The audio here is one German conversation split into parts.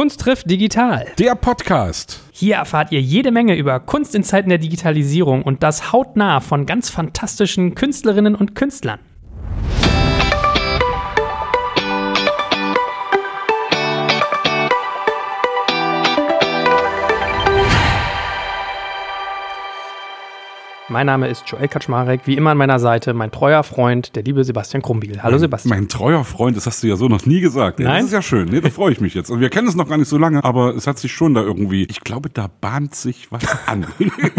Kunst trifft digital. Der Podcast. Hier erfahrt ihr jede Menge über Kunst in Zeiten der Digitalisierung und das hautnah von ganz fantastischen Künstlerinnen und Künstlern. Mein Name ist Joel Kaczmarek, wie immer an meiner Seite mein treuer Freund, der liebe Sebastian Krumbiel. Hallo Sebastian. Mein treuer Freund, das hast du ja so noch nie gesagt. Nein? Das ist ja schön. Nee, da freue ich mich jetzt. Und wir kennen es noch gar nicht so lange, aber es hat sich schon da irgendwie, ich glaube, da bahnt sich was an.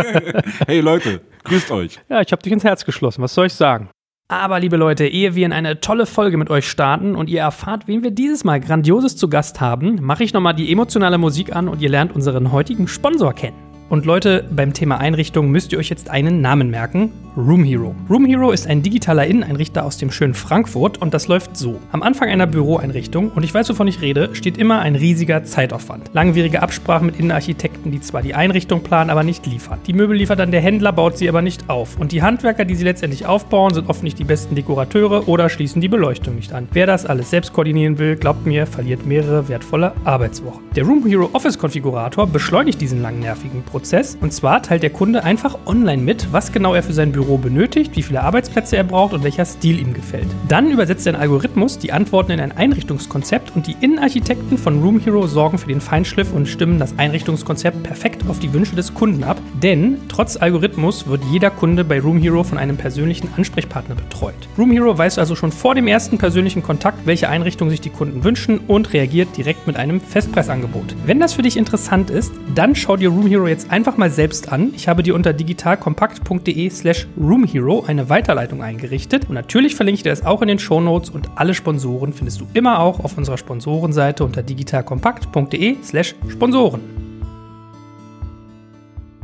hey Leute, grüßt euch. Ja, ich habe dich ins Herz geschlossen. Was soll ich sagen? Aber liebe Leute, ehe wir in eine tolle Folge mit euch starten und ihr erfahrt, wen wir dieses Mal grandioses zu Gast haben, mache ich nochmal die emotionale Musik an und ihr lernt unseren heutigen Sponsor kennen. Und Leute, beim Thema Einrichtung müsst ihr euch jetzt einen Namen merken: Room Hero. Room Hero ist ein digitaler Inneneinrichter aus dem schönen Frankfurt und das läuft so. Am Anfang einer Büroeinrichtung, und ich weiß, wovon ich rede, steht immer ein riesiger Zeitaufwand. Langwierige Absprachen mit Innenarchitekten, die zwar die Einrichtung planen, aber nicht liefern. Die Möbel liefert dann der Händler, baut sie aber nicht auf. Und die Handwerker, die sie letztendlich aufbauen, sind oft nicht die besten Dekorateure oder schließen die Beleuchtung nicht an. Wer das alles selbst koordinieren will, glaubt mir, verliert mehrere wertvolle Arbeitswochen. Der Room Hero Office Konfigurator beschleunigt diesen langen nervigen Prozess. Und zwar teilt der Kunde einfach online mit, was genau er für sein Büro benötigt, wie viele Arbeitsplätze er braucht und welcher Stil ihm gefällt. Dann übersetzt ein Algorithmus die Antworten in ein Einrichtungskonzept und die Innenarchitekten von Room Hero sorgen für den Feinschliff und stimmen das Einrichtungskonzept perfekt auf die Wünsche des Kunden ab. Denn trotz Algorithmus wird jeder Kunde bei Room Hero von einem persönlichen Ansprechpartner betreut. Room Hero weiß also schon vor dem ersten persönlichen Kontakt, welche Einrichtung sich die Kunden wünschen und reagiert direkt mit einem Festpreisangebot. Wenn das für dich interessant ist, dann schau dir Room Hero jetzt einfach mal selbst an. Ich habe dir unter digitalkompakt.de slash roomhero eine Weiterleitung eingerichtet und natürlich verlinke ich dir das auch in den Shownotes und alle Sponsoren findest du immer auch auf unserer Sponsorenseite unter digitalkompakt.de slash Sponsoren.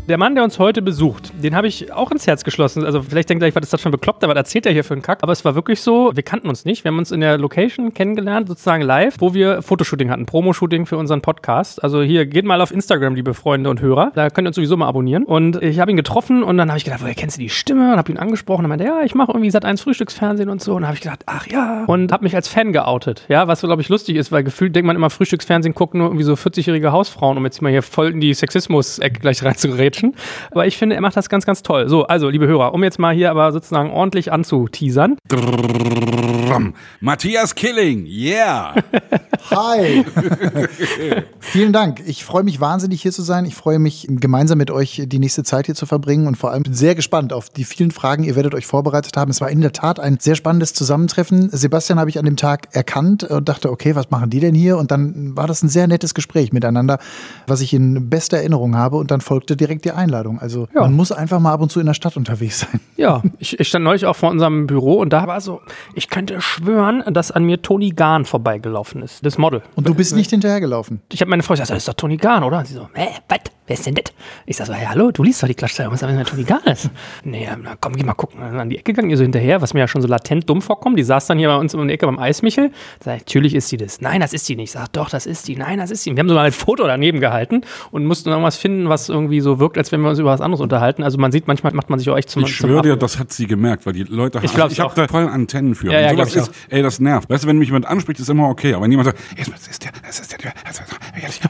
Der Mann, der uns heute besucht, den habe ich auch ins Herz geschlossen. Also vielleicht denkt ihr, was ist das schon bekloppt, aber was erzählt er hier für einen Kack? Aber es war wirklich so, wir kannten uns nicht. Wir haben uns in der Location kennengelernt, sozusagen live, wo wir Fotoshooting hatten, Promo-Shooting für unseren Podcast. Also hier, geht mal auf Instagram, liebe Freunde und Hörer. Da könnt ihr uns sowieso mal abonnieren. Und ich habe ihn getroffen und dann habe ich gedacht, woher kennst du die Stimme? Und habe ihn angesprochen und meinte, ja, ich mache irgendwie seit eins Frühstücksfernsehen und so. Und habe ich gedacht, ach ja. Und habe mich als Fan geoutet. Ja, was so, glaube ich, lustig ist, weil gefühlt denkt man immer, Frühstücksfernsehen gucken nur irgendwie so 40-jährige Hausfrauen, um jetzt mal hier voll in die Sexismus-Ecke gleich reinzugerätschen. Aber ich finde, er macht das ganz, ganz toll. So, also, liebe Hörer, um jetzt mal hier aber sozusagen ordentlich anzuteasern. Matthias Killing, yeah. Hi. Vielen Dank. Ich freue mich wahnsinnig hier zu sein. Ich freue mich gemeinsam mit euch die nächste Zeit hier zu verbringen und vor allem bin sehr gespannt auf die vielen Fragen. Ihr werdet euch vorbereitet haben. Es war in der Tat ein sehr spannendes Zusammentreffen. Sebastian habe ich an dem Tag erkannt und dachte, okay, was machen die denn hier? Und dann war das ein sehr nettes Gespräch miteinander, was ich in bester Erinnerung habe. Und dann folgte direkt die Einladung. Also Ja. man muss einfach mal ab und zu in der Stadt unterwegs sein. Ja, ich, ich stand neulich auch vor unserem Büro und da war so, ich könnte schwören, dass an mir Toni Gahn vorbeigelaufen ist, das Model. Und du bist nicht hinterhergelaufen. Ich habe meine Frau gesagt, das ist doch Toni Gahn, oder? Und sie so, hä, was? Wer ist denn das? Ich sag so, hey, hallo, du liest doch die Klatschzeitung, was ist denn Gahn ist? Nee, na, komm, geh mal gucken. Dann an die Ecke gegangen, ihr so hinterher, was mir ja schon so latent dumm vorkommt. Die saß dann hier bei uns in der Ecke beim Eismichel. Sag ich, natürlich ist sie das. Nein, das ist sie nicht. Ich sag, doch, das ist die. Nein, das ist sie. Wir haben so ein Foto daneben gehalten und mussten irgendwas finden, was irgendwie so wirkt, als wenn wir uns über was anderes unterhalten. Also man sieht, manchmal macht man sich auch echt zum Ich schwöre dir, das hat sie gemerkt, weil die Leute Ich glaub's ich habe da voll Antennen für. Ja, ja, sowas ich ist, ey, das nervt. Weißt du, wenn mich jemand anspricht, ist immer okay, aber wenn jemand sagt, ey, das ist der, das ist der, das ist der,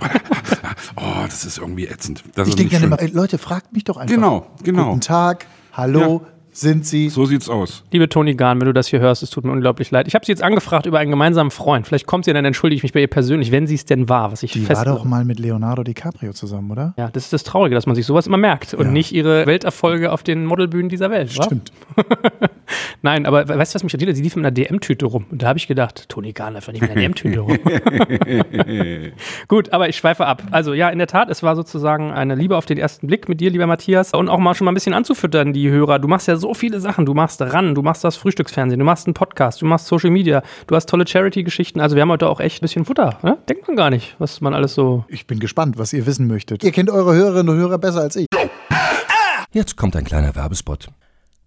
oh, das ist irgendwie ätzend. Das Ich denke nicht dann immer, Leute, fragt mich doch einfach. Genau, genau. Guten Tag, hallo, sind Sie? So sieht's aus. Liebe Toni Gahn, wenn du das hier hörst, es tut mir unglaublich leid. Ich habe sie jetzt angefragt über einen gemeinsamen Freund. Vielleicht kommt sie, dann entschuldige ich mich bei ihr persönlich, wenn sie es denn war, was ich Die fest war doch mal mit Leonardo DiCaprio zusammen, oder? Ja, das ist das Traurige, dass man sich sowas immer merkt und Ja. nicht ihre Welterfolge auf den Modelbühnen dieser Welt. Stimmt. Nein, aber weißt du, was mich irritiert? Sie lief mit einer DM-Tüte rum. Und da habe ich gedacht, Toni Gahn doch nicht mit einer DM-Tüte rum. Gut, aber ich schweife ab. Also ja, in der Tat, es war sozusagen eine Liebe auf den ersten Blick mit dir, lieber Matthias. Und auch mal schon mal ein bisschen anzufüttern, die Hörer. Du machst ja so viele Sachen. Du machst RAN, du machst das Frühstücksfernsehen, du machst einen Podcast, du machst Social Media, du hast tolle Charity-Geschichten. Also wir haben heute auch echt ein bisschen Futter. Ne? Denkt man gar nicht, was man alles so... Ich bin gespannt, was ihr wissen möchtet. Ihr kennt eure Hörerinnen und Hörer besser als ich. Jetzt kommt ein kleiner Werbespot.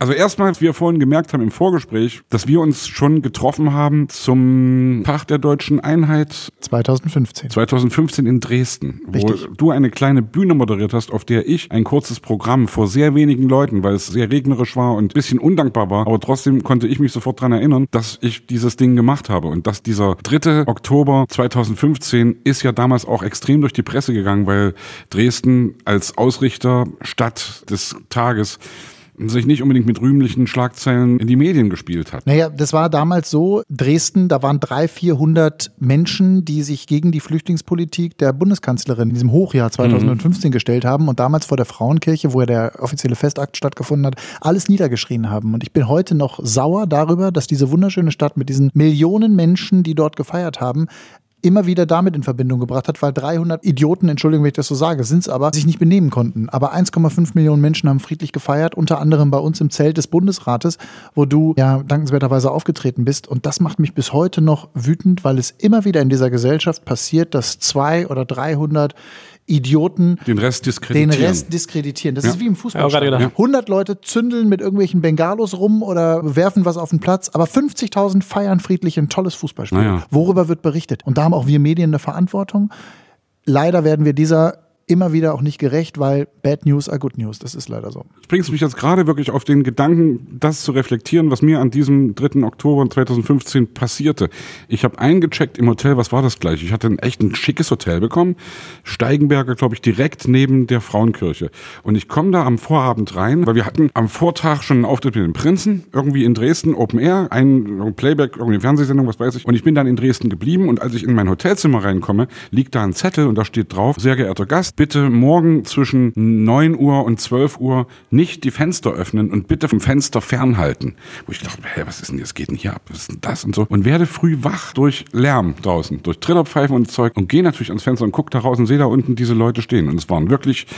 Also erstmal, als wir vorhin gemerkt haben im Vorgespräch, dass wir uns schon getroffen haben zum Tag der deutschen Einheit 2015. 2015 in Dresden, Richtig. wo du eine kleine Bühne moderiert hast, auf der ich ein kurzes Programm vor sehr wenigen Leuten, weil es sehr regnerisch war und ein bisschen undankbar war, aber trotzdem konnte ich mich sofort dran erinnern, dass ich dieses Ding gemacht habe und dass dieser 3. Oktober 2015 ist ja damals auch extrem durch die Presse gegangen, weil Dresden als Ausrichterstadt des Tages sich nicht unbedingt mit rühmlichen Schlagzeilen in die Medien gespielt hat. Naja, das war damals so, Dresden, da waren 300, 400 Menschen, die sich gegen die Flüchtlingspolitik der Bundeskanzlerin in diesem Hochjahr 2015 mhm. gestellt haben und damals vor der Frauenkirche, wo ja der offizielle Festakt stattgefunden hat, alles niedergeschrien haben. Und ich bin heute noch sauer darüber, dass diese wunderschöne Stadt mit diesen Millionen Menschen, die dort gefeiert haben, immer wieder damit in Verbindung gebracht hat, weil 300 Idioten, Entschuldigung, wenn ich das so sage, sind es aber, sich nicht benehmen konnten. Aber 1,5 Millionen Menschen haben friedlich gefeiert, unter anderem bei uns im Zelt des Bundesrates, wo du ja dankenswerterweise aufgetreten bist. Und das macht mich bis heute noch wütend, weil es immer wieder in dieser Gesellschaft passiert, dass zwei oder 300 Idioten den Rest diskreditieren. Den Rest diskreditieren. Das Ja. ist wie im Fußball. Ja, 100 Leute zündeln mit irgendwelchen Bengalos rum oder werfen was auf den Platz, aber 50.000 feiern friedlich ein tolles Fußballspiel. Naja. Worüber wird berichtet? Und da haben auch wir Medien eine Verantwortung. Leider werden wir dieser immer wieder auch nicht gerecht, weil Bad News are Good News. Das ist leider so. bringst mich jetzt gerade wirklich auf den Gedanken, das zu reflektieren, was mir an diesem 3. Oktober 2015 passierte. Ich habe eingecheckt im Hotel, was war das gleich? Ich hatte ein echt ein schickes Hotel bekommen. Steigenberger, glaube ich, direkt neben der Frauenkirche. Und ich komme da am Vorabend rein, weil wir hatten am Vortag schon einen Auftritt mit den Prinzen, irgendwie in Dresden, Open Air, ein Playback, irgendwie Fernsehsendung, was weiß ich. Und ich bin dann in Dresden geblieben und als ich in mein Hotelzimmer reinkomme, liegt da ein Zettel und da steht drauf, sehr geehrter Gast, bitte morgen zwischen 9 Uhr und 12 Uhr nicht die Fenster öffnen und bitte vom Fenster fernhalten. Wo ich dachte, hä, was ist denn, jetzt geht denn hier ab, was ist denn das und so. Und werde früh wach durch Lärm draußen, durch Trillerpfeifen und Zeug und gehe natürlich ans Fenster und gucke da raus und sehe da unten diese Leute stehen. Und es waren wirklich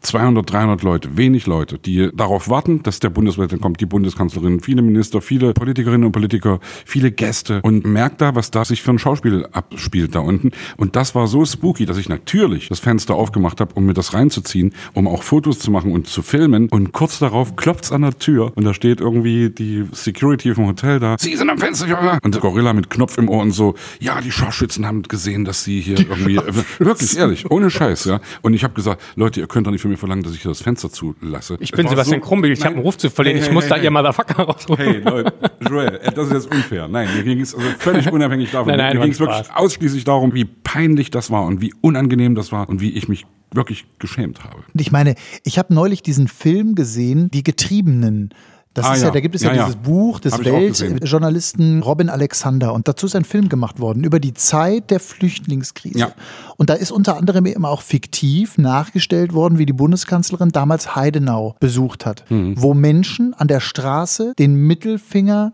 200, 300 Leute, wenig Leute, die darauf warten, dass der Bundespräsident kommt, die Bundeskanzlerin, viele Minister, viele Politikerinnen und Politiker, viele Gäste und merkt da, was da sich für ein Schauspiel abspielt da unten. Und das war so spooky, dass ich natürlich das Fenster aufgemacht habe, um mir das reinzuziehen, um auch Fotos zu machen und zu filmen. Und kurz darauf klopft's an der Tür und da steht irgendwie die Security vom Hotel da. Sie sind am Fenster, ja. Und der Gorilla mit Knopf im Ohr und so, ja, die Scharfschützen haben gesehen, dass sie hier irgendwie, wirklich ehrlich, ohne Scheiß, ja. Und ich habe gesagt, Leute, ihr könnt doch nicht für mich verlangen, dass ich das Fenster zulasse. Ich bin Sebastian so- Krumbig, ich habe einen Ruf zu verlieren. Hey, ich hey, muss hey, da hey. ihr Motherfucker rausrufen. Hey Leute, Joel, das ist jetzt unfair. Nein, mir ging es also völlig unabhängig davon. Nein, nein, mir ging es wirklich ausschließlich darum, wie peinlich das war und wie unangenehm das war und wie ich mich wirklich geschämt habe. Und ich meine, ich habe neulich diesen Film gesehen, Die Getriebenen. Das Ah, ist ja, ja. da gibt es ja, Ja, ja. dieses Buch des. Weltjournalisten Robin Alexander und dazu ist ein Film gemacht worden über die Zeit der Flüchtlingskrise. Ja. Und da ist unter anderem eben auch fiktiv nachgestellt worden, wie die Bundeskanzlerin damals Heidenau besucht hat, Mhm. wo Menschen an der Straße den Mittelfinger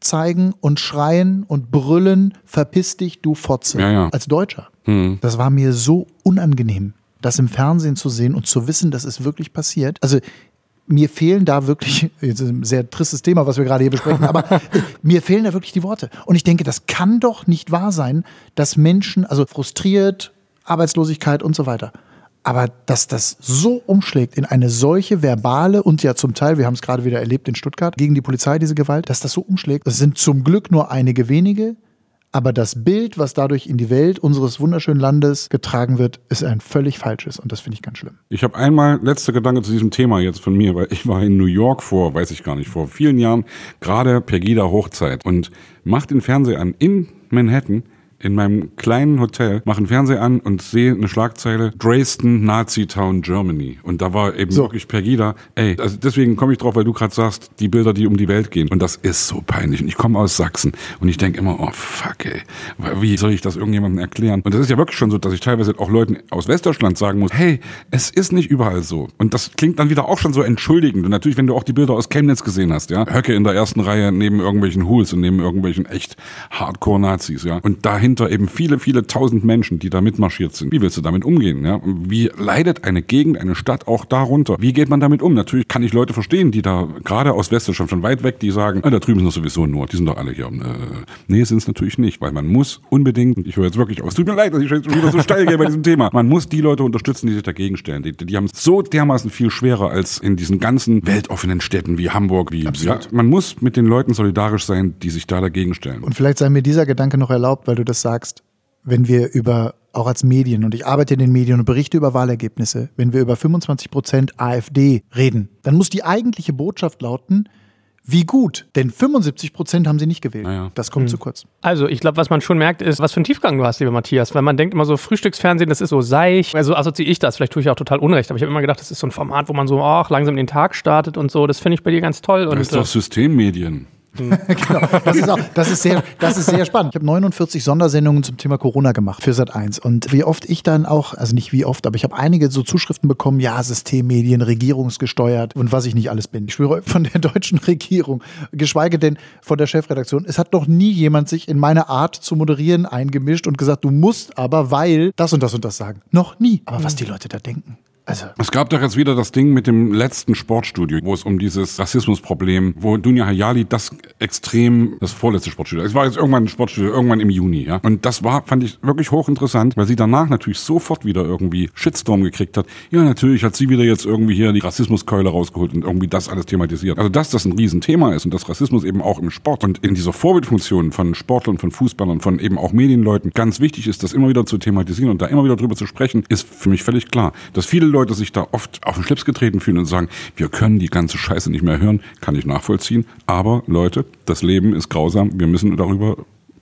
zeigen und schreien und brüllen, verpiss dich, du Fotze, Ja, ja. als Deutscher. Mhm. Das war mir so unangenehm, das im Fernsehen zu sehen und zu wissen, dass es wirklich passiert. Also mir fehlen da wirklich, jetzt ist ein sehr tristes Thema, was wir gerade hier besprechen, aber äh, mir fehlen da wirklich die Worte. Und ich denke, das kann doch nicht wahr sein, dass Menschen, also frustriert, Arbeitslosigkeit und so weiter. Aber dass das so umschlägt in eine solche verbale und ja zum Teil, wir haben es gerade wieder erlebt in Stuttgart, gegen die Polizei diese Gewalt, dass das so umschlägt, das sind zum Glück nur einige wenige, aber das Bild, was dadurch in die Welt unseres wunderschönen Landes getragen wird, ist ein völlig falsches und das finde ich ganz schlimm. Ich habe einmal letzter Gedanke zu diesem Thema jetzt von mir, weil ich war in New York vor, weiß ich gar nicht, vor vielen Jahren, gerade Pegida Hochzeit und mach den Fernseher an in Manhattan in meinem kleinen Hotel, mache einen Fernseher an und sehe eine Schlagzeile Dresden, Nazi Town, Germany. Und da war eben so. wirklich Pegida. Ey, also deswegen komme ich drauf, weil du gerade sagst, die Bilder, die um die Welt gehen. Und das ist so peinlich. Und ich komme aus Sachsen und ich denke immer, oh fuck, ey, wie soll ich das irgendjemandem erklären? Und das ist ja wirklich schon so, dass ich teilweise auch Leuten aus Westdeutschland sagen muss, hey, es ist nicht überall so. Und das klingt dann wieder auch schon so entschuldigend. Und natürlich, wenn du auch die Bilder aus Chemnitz gesehen hast, ja, Höcke in der ersten Reihe neben irgendwelchen Hools und neben irgendwelchen echt Hardcore-Nazis, ja. Und dahin dahinter eben viele, viele tausend Menschen, die da mitmarschiert sind. Wie willst du damit umgehen? Ja? Wie leidet eine Gegend, eine Stadt auch darunter? Wie geht man damit um? Natürlich kann ich Leute verstehen, die da gerade aus Westdeutschland schon weit weg, die sagen, ah, da drüben sind doch sowieso nur, die sind doch alle hier. Äh, nee, sind es natürlich nicht, weil man muss unbedingt, ich höre jetzt wirklich auf, es tut mir leid, dass ich schon wieder so steil gehe bei diesem Thema, man muss die Leute unterstützen, die sich dagegen stellen. Die, die haben es so dermaßen viel schwerer als in diesen ganzen weltoffenen Städten wie Hamburg, wie ja, man muss mit den Leuten solidarisch sein, die sich da dagegen stellen. Und vielleicht sei mir dieser Gedanke noch erlaubt, weil du das sagst, wenn wir über, auch als Medien, und ich arbeite in den Medien und berichte über Wahlergebnisse, wenn wir über 25 Prozent AfD reden, dann muss die eigentliche Botschaft lauten, wie gut, denn 75 Prozent haben sie nicht gewählt. Naja. Das kommt hm. zu kurz. Also, ich glaube, was man schon merkt, ist, was für einen Tiefgang du hast, lieber Matthias. Weil man denkt immer so, Frühstücksfernsehen, das ist so seich. Also assoziiere ich das. Vielleicht tue ich auch total Unrecht. Aber ich habe immer gedacht, das ist so ein Format, wo man so, ach, langsam den Tag startet und so. Das finde ich bei dir ganz toll. Das ist doch Systemmedien. genau. Das ist, auch, das, ist sehr, das ist sehr spannend. Ich habe 49 Sondersendungen zum Thema Corona gemacht für Sat 1. Und wie oft ich dann auch, also nicht wie oft, aber ich habe einige so Zuschriften bekommen, ja, Systemmedien, regierungsgesteuert und was ich nicht alles bin. Ich schwöre von der deutschen Regierung, geschweige denn von der Chefredaktion. Es hat noch nie jemand sich in meine Art zu moderieren eingemischt und gesagt, du musst aber, weil das und das und das sagen. Noch nie. Aber was die Leute da denken. Also. Es gab doch jetzt wieder das Ding mit dem letzten Sportstudio, wo es um dieses Rassismusproblem, wo Dunja Hayali das extrem, das vorletzte Sportstudio, es war jetzt irgendwann ein Sportstudio, irgendwann im Juni, ja. Und das war, fand ich wirklich hochinteressant, weil sie danach natürlich sofort wieder irgendwie Shitstorm gekriegt hat. Ja, natürlich hat sie wieder jetzt irgendwie hier die Rassismuskeule rausgeholt und irgendwie das alles thematisiert. Also, dass das ein Riesenthema ist und dass Rassismus eben auch im Sport und in dieser Vorbildfunktion von Sportlern, von Fußballern, von eben auch Medienleuten ganz wichtig ist, das immer wieder zu thematisieren und da immer wieder drüber zu sprechen, ist für mich völlig klar. Dass viele Leute sich da oft auf den Schlips getreten fühlen und sagen, wir können die ganze Scheiße nicht mehr hören, kann ich nachvollziehen. Aber Leute, das Leben ist grausam, wir müssen darüber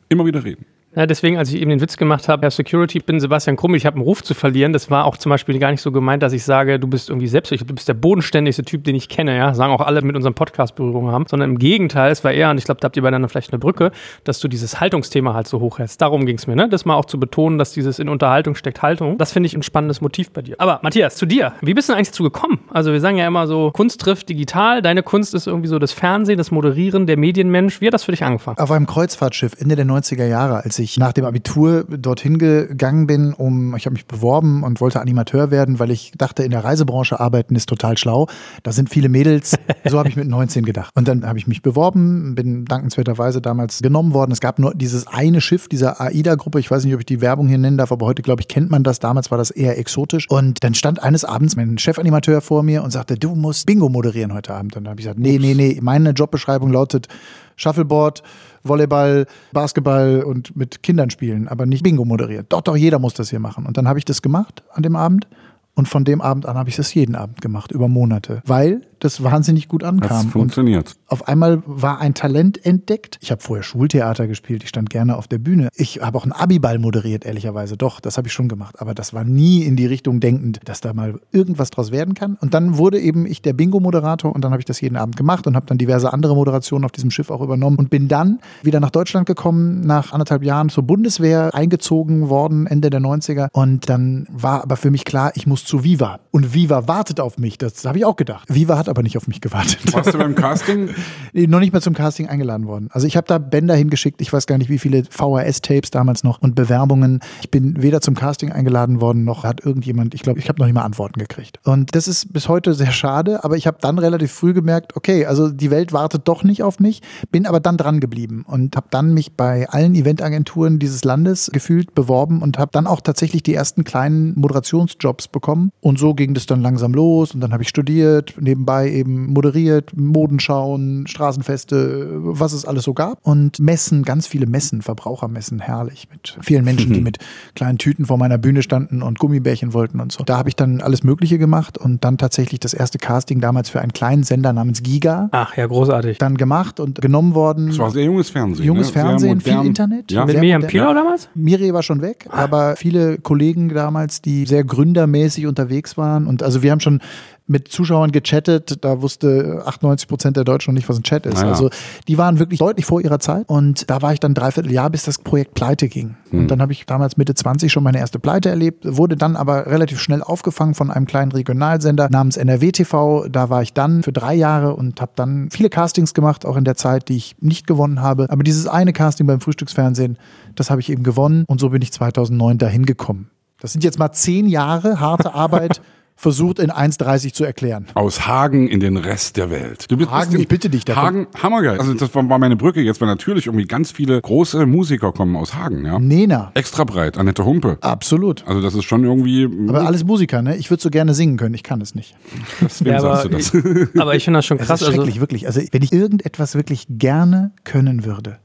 immer wieder reden. Ja, deswegen, als ich eben den Witz gemacht habe, Herr Security, ich bin Sebastian Krumm, ich habe einen Ruf zu verlieren. Das war auch zum Beispiel gar nicht so gemeint, dass ich sage, du bist irgendwie selbst, du bist der bodenständigste Typ, den ich kenne, ja. Sagen auch alle mit unserem Podcast Berührung haben. Sondern im Gegenteil, es war eher, und ich glaube, da habt ihr beieinander vielleicht eine Brücke, dass du dieses Haltungsthema halt so hoch hältst. Darum ging es mir, ne? Das mal auch zu betonen, dass dieses in Unterhaltung steckt Haltung. Das finde ich ein spannendes Motiv bei dir. Aber Matthias, zu dir. Wie bist du eigentlich dazu gekommen? Also wir sagen ja immer so, Kunst trifft digital. Deine Kunst ist irgendwie so das Fernsehen, das Moderieren, der Medienmensch. Wie hat das für dich angefangen? Auf einem Kreuzfahrtschiff Ende der 90er Jahre, als ich nach dem Abitur dorthin gegangen bin, um, ich habe mich beworben und wollte Animateur werden, weil ich dachte, in der Reisebranche arbeiten ist total schlau. Da sind viele Mädels. So habe ich mit 19 gedacht. Und dann habe ich mich beworben, bin dankenswerterweise damals genommen worden. Es gab nur dieses eine Schiff dieser AIDA-Gruppe. Ich weiß nicht, ob ich die Werbung hier nennen darf, aber heute, glaube ich, kennt man das. Damals war das eher exotisch. Und dann stand eines Abends mein Chefanimateur vor mir und sagte, du musst Bingo moderieren heute Abend. Und dann habe ich gesagt, nee, nee, nee, meine Jobbeschreibung lautet Shuffleboard, Volleyball, Basketball und mit Kindern spielen, aber nicht Bingo moderiert. Doch, doch, jeder muss das hier machen. Und dann habe ich das gemacht an dem Abend. Und von dem Abend an habe ich das jeden Abend gemacht, über Monate. Weil das wahnsinnig gut ankam. Das funktioniert. Und auf einmal war ein Talent entdeckt. Ich habe vorher Schultheater gespielt, ich stand gerne auf der Bühne. Ich habe auch einen Abiball moderiert, ehrlicherweise. Doch, das habe ich schon gemacht. Aber das war nie in die Richtung denkend, dass da mal irgendwas draus werden kann. Und dann wurde eben ich der Bingo-Moderator und dann habe ich das jeden Abend gemacht und habe dann diverse andere Moderationen auf diesem Schiff auch übernommen und bin dann wieder nach Deutschland gekommen, nach anderthalb Jahren zur Bundeswehr eingezogen worden, Ende der 90er. Und dann war aber für mich klar, ich muss zu Viva. Und Viva wartet auf mich. Das habe ich auch gedacht. Viva hat aber nicht auf mich gewartet. Warst du beim Casting? nee, noch nicht mal zum Casting eingeladen worden. Also ich habe da Bänder hingeschickt, ich weiß gar nicht, wie viele VHS-Tapes damals noch und Bewerbungen. Ich bin weder zum Casting eingeladen worden, noch hat irgendjemand, ich glaube, ich habe noch nicht mal Antworten gekriegt. Und das ist bis heute sehr schade, aber ich habe dann relativ früh gemerkt, okay, also die Welt wartet doch nicht auf mich, bin aber dann dran geblieben und habe dann mich bei allen Eventagenturen dieses Landes gefühlt beworben und habe dann auch tatsächlich die ersten kleinen Moderationsjobs bekommen. Und so ging das dann langsam los und dann habe ich studiert, nebenbei eben moderiert, Modenschauen, Straßenfeste, was es alles so gab. Und Messen, ganz viele Messen, Verbrauchermessen, herrlich, mit vielen Menschen, die mit kleinen Tüten vor meiner Bühne standen und Gummibärchen wollten und so. Da habe ich dann alles Mögliche gemacht und dann tatsächlich das erste Casting damals für einen kleinen Sender namens Giga. Ach ja, großartig. Dann gemacht und genommen worden. Das war sehr junges Fernsehen. Junges ne? Fernsehen, viel. Internet. Ja. Mit Miriam. Pilau damals? Miri war schon weg, aber viele Kollegen damals, die sehr gründermäßig unterwegs waren. Und also wir haben schon mit Zuschauern gechattet, da wusste 98 Prozent der Deutschen noch nicht, was ein Chat ist. Naja. Also die waren wirklich deutlich vor ihrer Zeit. Und da war ich dann dreiviertel Jahr, bis das Projekt pleite ging. Und dann habe ich damals Mitte 20 schon meine erste Pleite erlebt, wurde dann aber relativ schnell aufgefangen von einem kleinen Regionalsender namens NRW TV. Da war ich dann für drei Jahre und habe dann viele Castings gemacht, auch in der Zeit, die ich nicht gewonnen habe. Aber dieses eine Casting beim Frühstücksfernsehen, das habe ich eben gewonnen und so bin ich 2009 dahin gekommen. Das sind jetzt mal zehn Jahre harte Arbeit, versucht in 1,30 zu erklären. Aus Hagen in den Rest der Welt. Du bist Hagen, ich bitte dich, da Hagen, hammergeil. Also das war meine Brücke jetzt, weil natürlich irgendwie ganz viele große Musiker kommen aus Hagen, ja. Nena, Extra breit, Annette Humpe. absolut. Also das ist schon irgendwie. Aber alles Musiker, ne? Ich würde so gerne singen können, ich kann es nicht. Deswegen Ja, sagst aber, du das. ich, aber ich finde das schon Es krass. ist Also, schrecklich, wirklich. Also wenn ich irgendetwas wirklich gerne können würde,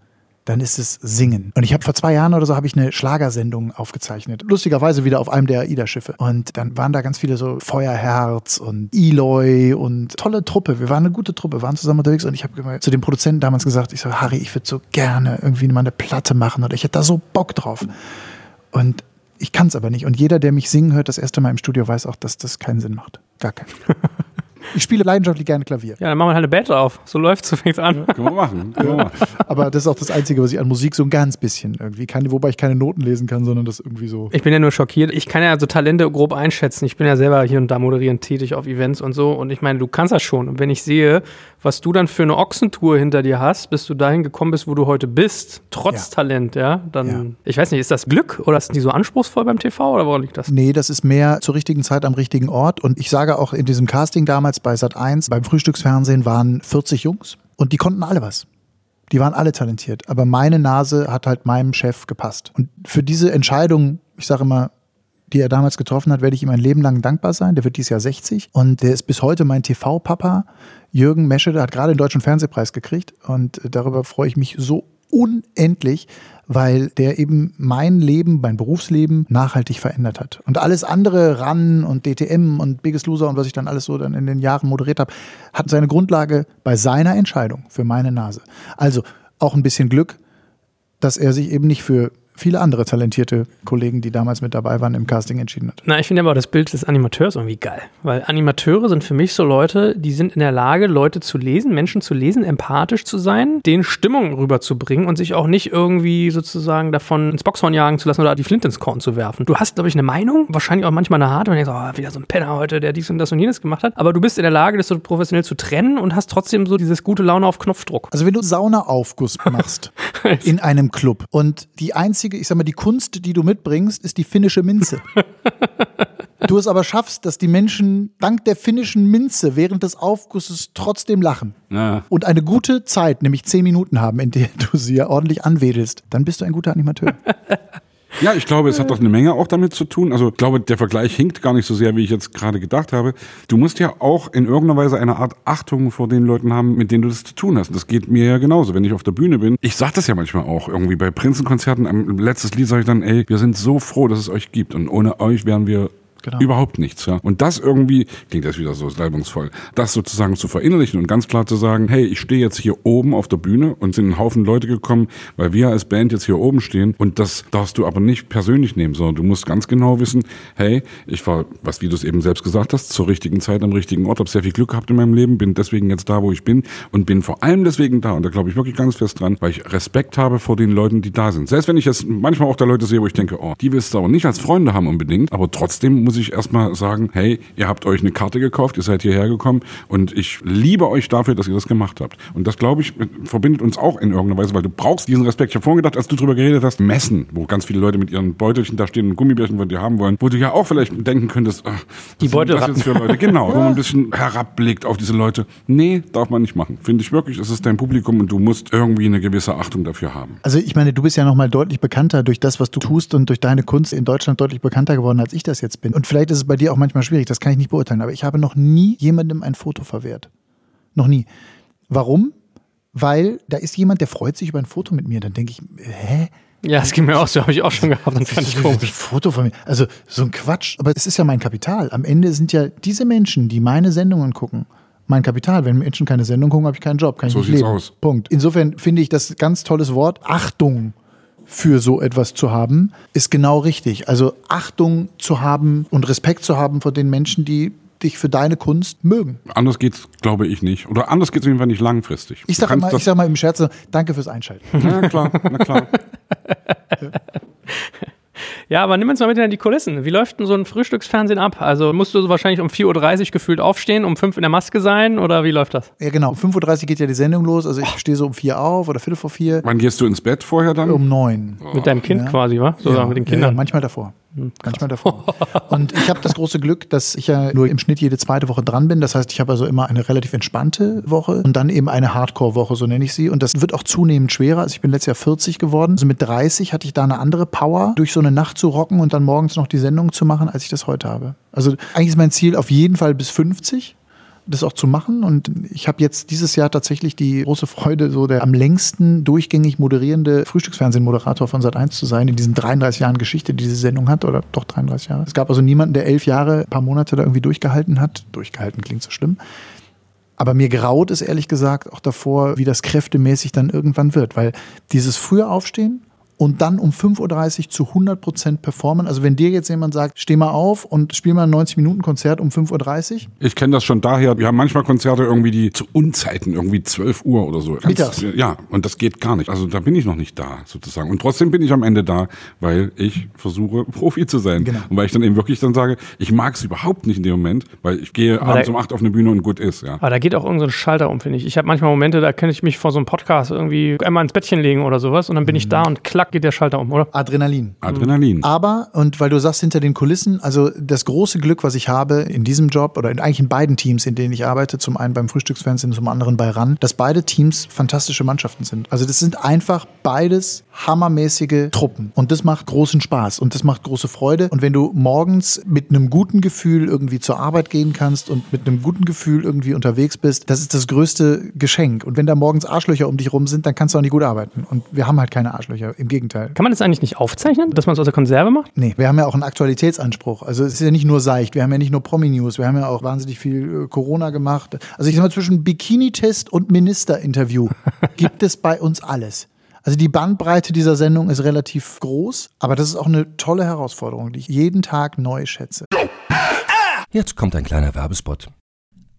dann ist es Singen. Und ich habe vor zwei Jahren oder so habe ich eine Schlagersendung aufgezeichnet. Lustigerweise wieder auf einem der AIDA-Schiffe. Und dann waren da ganz viele so Feuerherz und Eloy und tolle Truppe. Wir waren eine gute Truppe, waren zusammen unterwegs und ich habe zu dem Produzenten damals gesagt, ich so, Harry, ich würde so gerne irgendwie mal eine Platte machen oder ich hätte da so Bock drauf. Und ich kann es aber nicht. Und jeder, der mich singen hört, das erste Mal im Studio, weiß auch, dass das keinen Sinn macht. Gar keinen. Ich spiele leidenschaftlich gerne Klavier. ja, dann machen wir halt eine Band auf. So läuft's, so fängt's an. Können wir machen. Können wir machen. Aber das ist auch das Einzige, was ich an Musik so ein ganz bisschen irgendwie kann, wobei ich keine Noten lesen kann, sondern das irgendwie so. Ich bin ja nur schockiert. Ich kann ja so Talente grob einschätzen. Ich bin ja selber hier und da moderierend tätig auf Events und so. Und ich meine, du kannst das schon. Und wenn ich sehe, was du dann für eine Ochsentour hinter dir hast, bis du dahin gekommen bist, wo du heute bist, trotz Ja. Talent, ja, dann, Ja. ich weiß nicht, ist das Glück oder ist die so anspruchsvoll beim TV oder woran liegt das? Nee, das ist mehr zur richtigen Zeit am richtigen Ort. Und ich sage auch in diesem Casting damals bei Sat 1, beim Frühstücksfernsehen waren 40 Jungs und die konnten alle was. Die waren alle talentiert. Aber meine Nase hat halt meinem Chef gepasst. Und für diese Entscheidung, ich sage immer, die er damals getroffen hat, werde ich ihm ein Leben lang dankbar sein. Der wird dieses Jahr 60 und der ist bis heute mein TV-Papa. Jürgen Mesche, der hat gerade den Deutschen Fernsehpreis gekriegt und darüber freue ich mich so unendlich, weil der eben mein Leben, mein Berufsleben nachhaltig verändert hat. Und alles andere, RAN und DTM und Biggest Loser und was ich dann alles so dann in den Jahren moderiert habe, hat seine Grundlage bei seiner Entscheidung für meine Nase. Also auch ein bisschen Glück, dass er sich eben nicht für viele andere talentierte Kollegen, die damals mit dabei waren, im Casting entschieden hat. Na, ich finde aber das Bild des Animateurs irgendwie geil. Weil Animateure sind für mich so Leute, die sind in der Lage, Leute zu lesen, Menschen zu lesen, empathisch zu sein, denen Stimmung rüberzubringen und sich auch nicht irgendwie sozusagen davon ins Boxhorn jagen zu lassen oder die Flint ins Korn zu werfen. Du hast, glaube ich, eine Meinung, wahrscheinlich auch manchmal eine harte, wenn du denkst, oh, wieder so ein Penner heute, der dies und das und jenes gemacht hat. Aber du bist in der Lage, das so professionell zu trennen und hast trotzdem so dieses gute Laune auf Knopfdruck. Also wenn du Saunaaufguss machst in einem Club und die einzige, ich sag mal, die Kunst, die du mitbringst, ist die finnische Minze. Du es aber schaffst, dass die Menschen dank der finnischen Minze während des Aufgusses trotzdem lachen Ja. und eine gute Zeit, nämlich zehn Minuten haben, in der du sie ja ordentlich anwedelst, dann bist du ein guter Animateur. Ja, ich glaube, es hat doch eine Menge auch damit zu tun. Also ich glaube, der Vergleich hinkt gar nicht so sehr, wie ich jetzt gerade gedacht habe. Du musst ja auch in irgendeiner Weise eine Art Achtung vor den Leuten haben, mit denen du das zu tun hast. Das geht mir ja genauso, wenn ich auf der Bühne bin. Ich sag das ja manchmal auch irgendwie bei Prinzenkonzerten. Am letztes Lied sage ich dann, ey, wir sind so froh, dass es euch gibt und ohne euch wären wir Genau. Überhaupt nichts, ja. Und das irgendwie, klingt das wieder so salbungsvoll, das sozusagen zu verinnerlichen und ganz klar zu sagen, hey, ich stehe jetzt hier oben auf der Bühne und sind ein Haufen Leute gekommen, weil wir als Band jetzt hier oben stehen und das darfst du aber nicht persönlich nehmen, sondern du musst ganz genau wissen, hey, ich war, was wie du es eben selbst gesagt hast, zur richtigen Zeit am richtigen Ort, habe sehr viel Glück gehabt in meinem Leben, bin deswegen jetzt da, wo ich bin und bin vor allem deswegen da und da glaube ich wirklich ganz fest dran, weil ich Respekt habe vor den Leuten, die da sind. Selbst wenn ich jetzt manchmal auch da Leute sehe, wo ich denke, oh, die willst du aber nicht als Freunde haben unbedingt, aber trotzdem muss muss ich erstmal sagen, hey, ihr habt euch eine Karte gekauft, ihr seid hierher gekommen und ich liebe euch dafür, dass ihr das gemacht habt. Und das, glaube ich, verbindet uns auch in irgendeiner Weise, weil du brauchst diesen Respekt. Ich habe vorhin gedacht, als du darüber geredet hast, Messen, wo ganz viele Leute mit ihren Beutelchen da stehen und Gummibärchen, die haben wollen, wo du ja auch vielleicht denken könntest, ach, die Beutel das jetzt für Leute? Genau, wo man ein bisschen herabblickt auf diese Leute. Nee, darf man nicht machen. Finde ich wirklich, es ist dein Publikum und du musst irgendwie eine gewisse Achtung dafür haben. Also ich meine, du bist ja nochmal deutlich bekannter durch das, was du tust und durch deine Kunst in Deutschland deutlich bekannter geworden, als ich das jetzt bin. Und vielleicht ist es bei dir auch manchmal schwierig, das kann ich nicht beurteilen, aber ich habe noch nie jemandem ein Foto verwehrt. Noch nie. Warum? Weil da ist jemand, der freut sich über ein Foto mit mir. Dann denke ich, hä? Ja, das ging mir auch so, habe ich auch schon gehabt und fand ich komisch. Ein Foto von mir. Also so ein Quatsch. Aber es ist ja mein Kapital. Am Ende sind ja diese Menschen, die meine Sendungen gucken, mein Kapital. Wenn Menschen keine Sendung gucken, habe ich keinen Job, kann so ich nicht sieht's leben. aus. Punkt. Insofern finde ich das ganz tolles Wort. Achtung für so etwas zu haben, ist genau richtig. Also Achtung zu haben und Respekt zu haben vor den Menschen, die dich für deine Kunst mögen. Anders geht's, glaube ich, nicht. Oder anders geht's auf jeden Fall nicht langfristig. Ich sage mal, ich sag mal im Scherz, danke fürs Einschalten. Na klar, na klar. Ja, aber nimm uns mal mit in die Kulissen. Wie läuft denn so ein Frühstücksfernsehen ab? Also musst du so wahrscheinlich um 4.30 Uhr gefühlt aufstehen, um 5 in der Maske sein oder wie läuft das? Ja, genau. Um 5.30 Uhr geht ja die Sendung los. Also ich stehe so um vier auf oder viertel vor vier. Wann gehst du ins Bett vorher dann? Um neun. Mit deinem Kind Ja. quasi, wa? So ja, mit den Ja, Kindern. manchmal davor. Manchmal davor. Und ich habe das große Glück, dass ich ja nur im Schnitt jede zweite Woche dran bin. Das heißt, ich habe also immer eine relativ entspannte Woche und dann eben eine Hardcore-Woche, so nenne ich sie. Und das wird auch zunehmend schwerer. Also ich bin letztes Jahr 40 geworden. Also mit 30 hatte ich da eine andere Power, durch so eine Nacht zu rocken und dann morgens noch die Sendung zu machen, als ich das heute habe. Also eigentlich ist mein Ziel auf jeden Fall bis 50 das auch zu machen. Und ich habe jetzt dieses Jahr tatsächlich die große Freude, so der am längsten durchgängig moderierende Frühstücksfernsehen-Moderator von Sat1 zu sein, in diesen 33 Jahren Geschichte, die diese Sendung hat, oder doch 33 Jahre. Es gab also niemanden, der elf Jahre, ein paar Monate da irgendwie durchgehalten hat. Durchgehalten klingt so schlimm. Aber mir graut es ehrlich gesagt auch davor, wie das kräftemäßig dann irgendwann wird, weil dieses frühe Aufstehen und dann um 5.30 Uhr zu 100 Prozent performen. Also wenn dir jetzt jemand sagt, steh mal auf und spiel mal ein 90-Minuten-Konzert um 5.30 Uhr, Ich kenne das schon daher. Wir haben manchmal Konzerte irgendwie, die zu Unzeiten, irgendwie 12 Uhr oder so. Ganz- Mittags. Ja, und das geht gar nicht. Also da bin ich noch nicht da, sozusagen. Und trotzdem bin ich am Ende da, weil ich versuche, Profi zu sein. Genau. Und weil ich dann eben wirklich dann sage, ich mag es überhaupt nicht in dem Moment, weil ich gehe Aber abends da- um 8 auf eine Bühne und gut ist, ja. Aber da geht auch irgendein so ein Schalter um, finde ich. Ich habe manchmal Momente, da kann ich mich vor so einem Podcast irgendwie einmal ins Bettchen legen oder sowas und dann bin ich da und klack geht der Schalter um, oder? Adrenalin. Adrenalin. Aber, und weil du sagst, hinter den Kulissen, also das große Glück, was ich habe in diesem Job oder in, eigentlich in beiden Teams, in denen ich arbeite, zum einen beim Frühstücksfernsehen, zum anderen bei RAN, dass beide Teams fantastische Mannschaften sind. Also das sind einfach beides hammermäßige Truppen. Und das macht großen Spaß und das macht große Freude. Und wenn du morgens mit einem guten Gefühl irgendwie zur Arbeit gehen kannst und mit einem guten Gefühl irgendwie unterwegs bist, das ist das größte Geschenk. Und wenn da morgens Arschlöcher um dich rum sind, dann kannst du auch nicht gut arbeiten. Und wir haben halt keine Arschlöcher. Im Gegenteil. Kann man das eigentlich nicht aufzeichnen, dass man es aus der Konserve macht? Nee, wir haben ja auch einen Aktualitätsanspruch. Also es ist ja nicht nur seicht, wir haben ja nicht nur Promi-News, wir haben ja auch wahnsinnig viel äh, Corona gemacht. Also ich sag mal, zwischen Bikini-Test und Ministerinterview gibt es bei uns alles. Also die Bandbreite dieser Sendung ist relativ groß, aber das ist auch eine tolle Herausforderung, die ich jeden Tag neu schätze. Jetzt kommt ein kleiner Werbespot.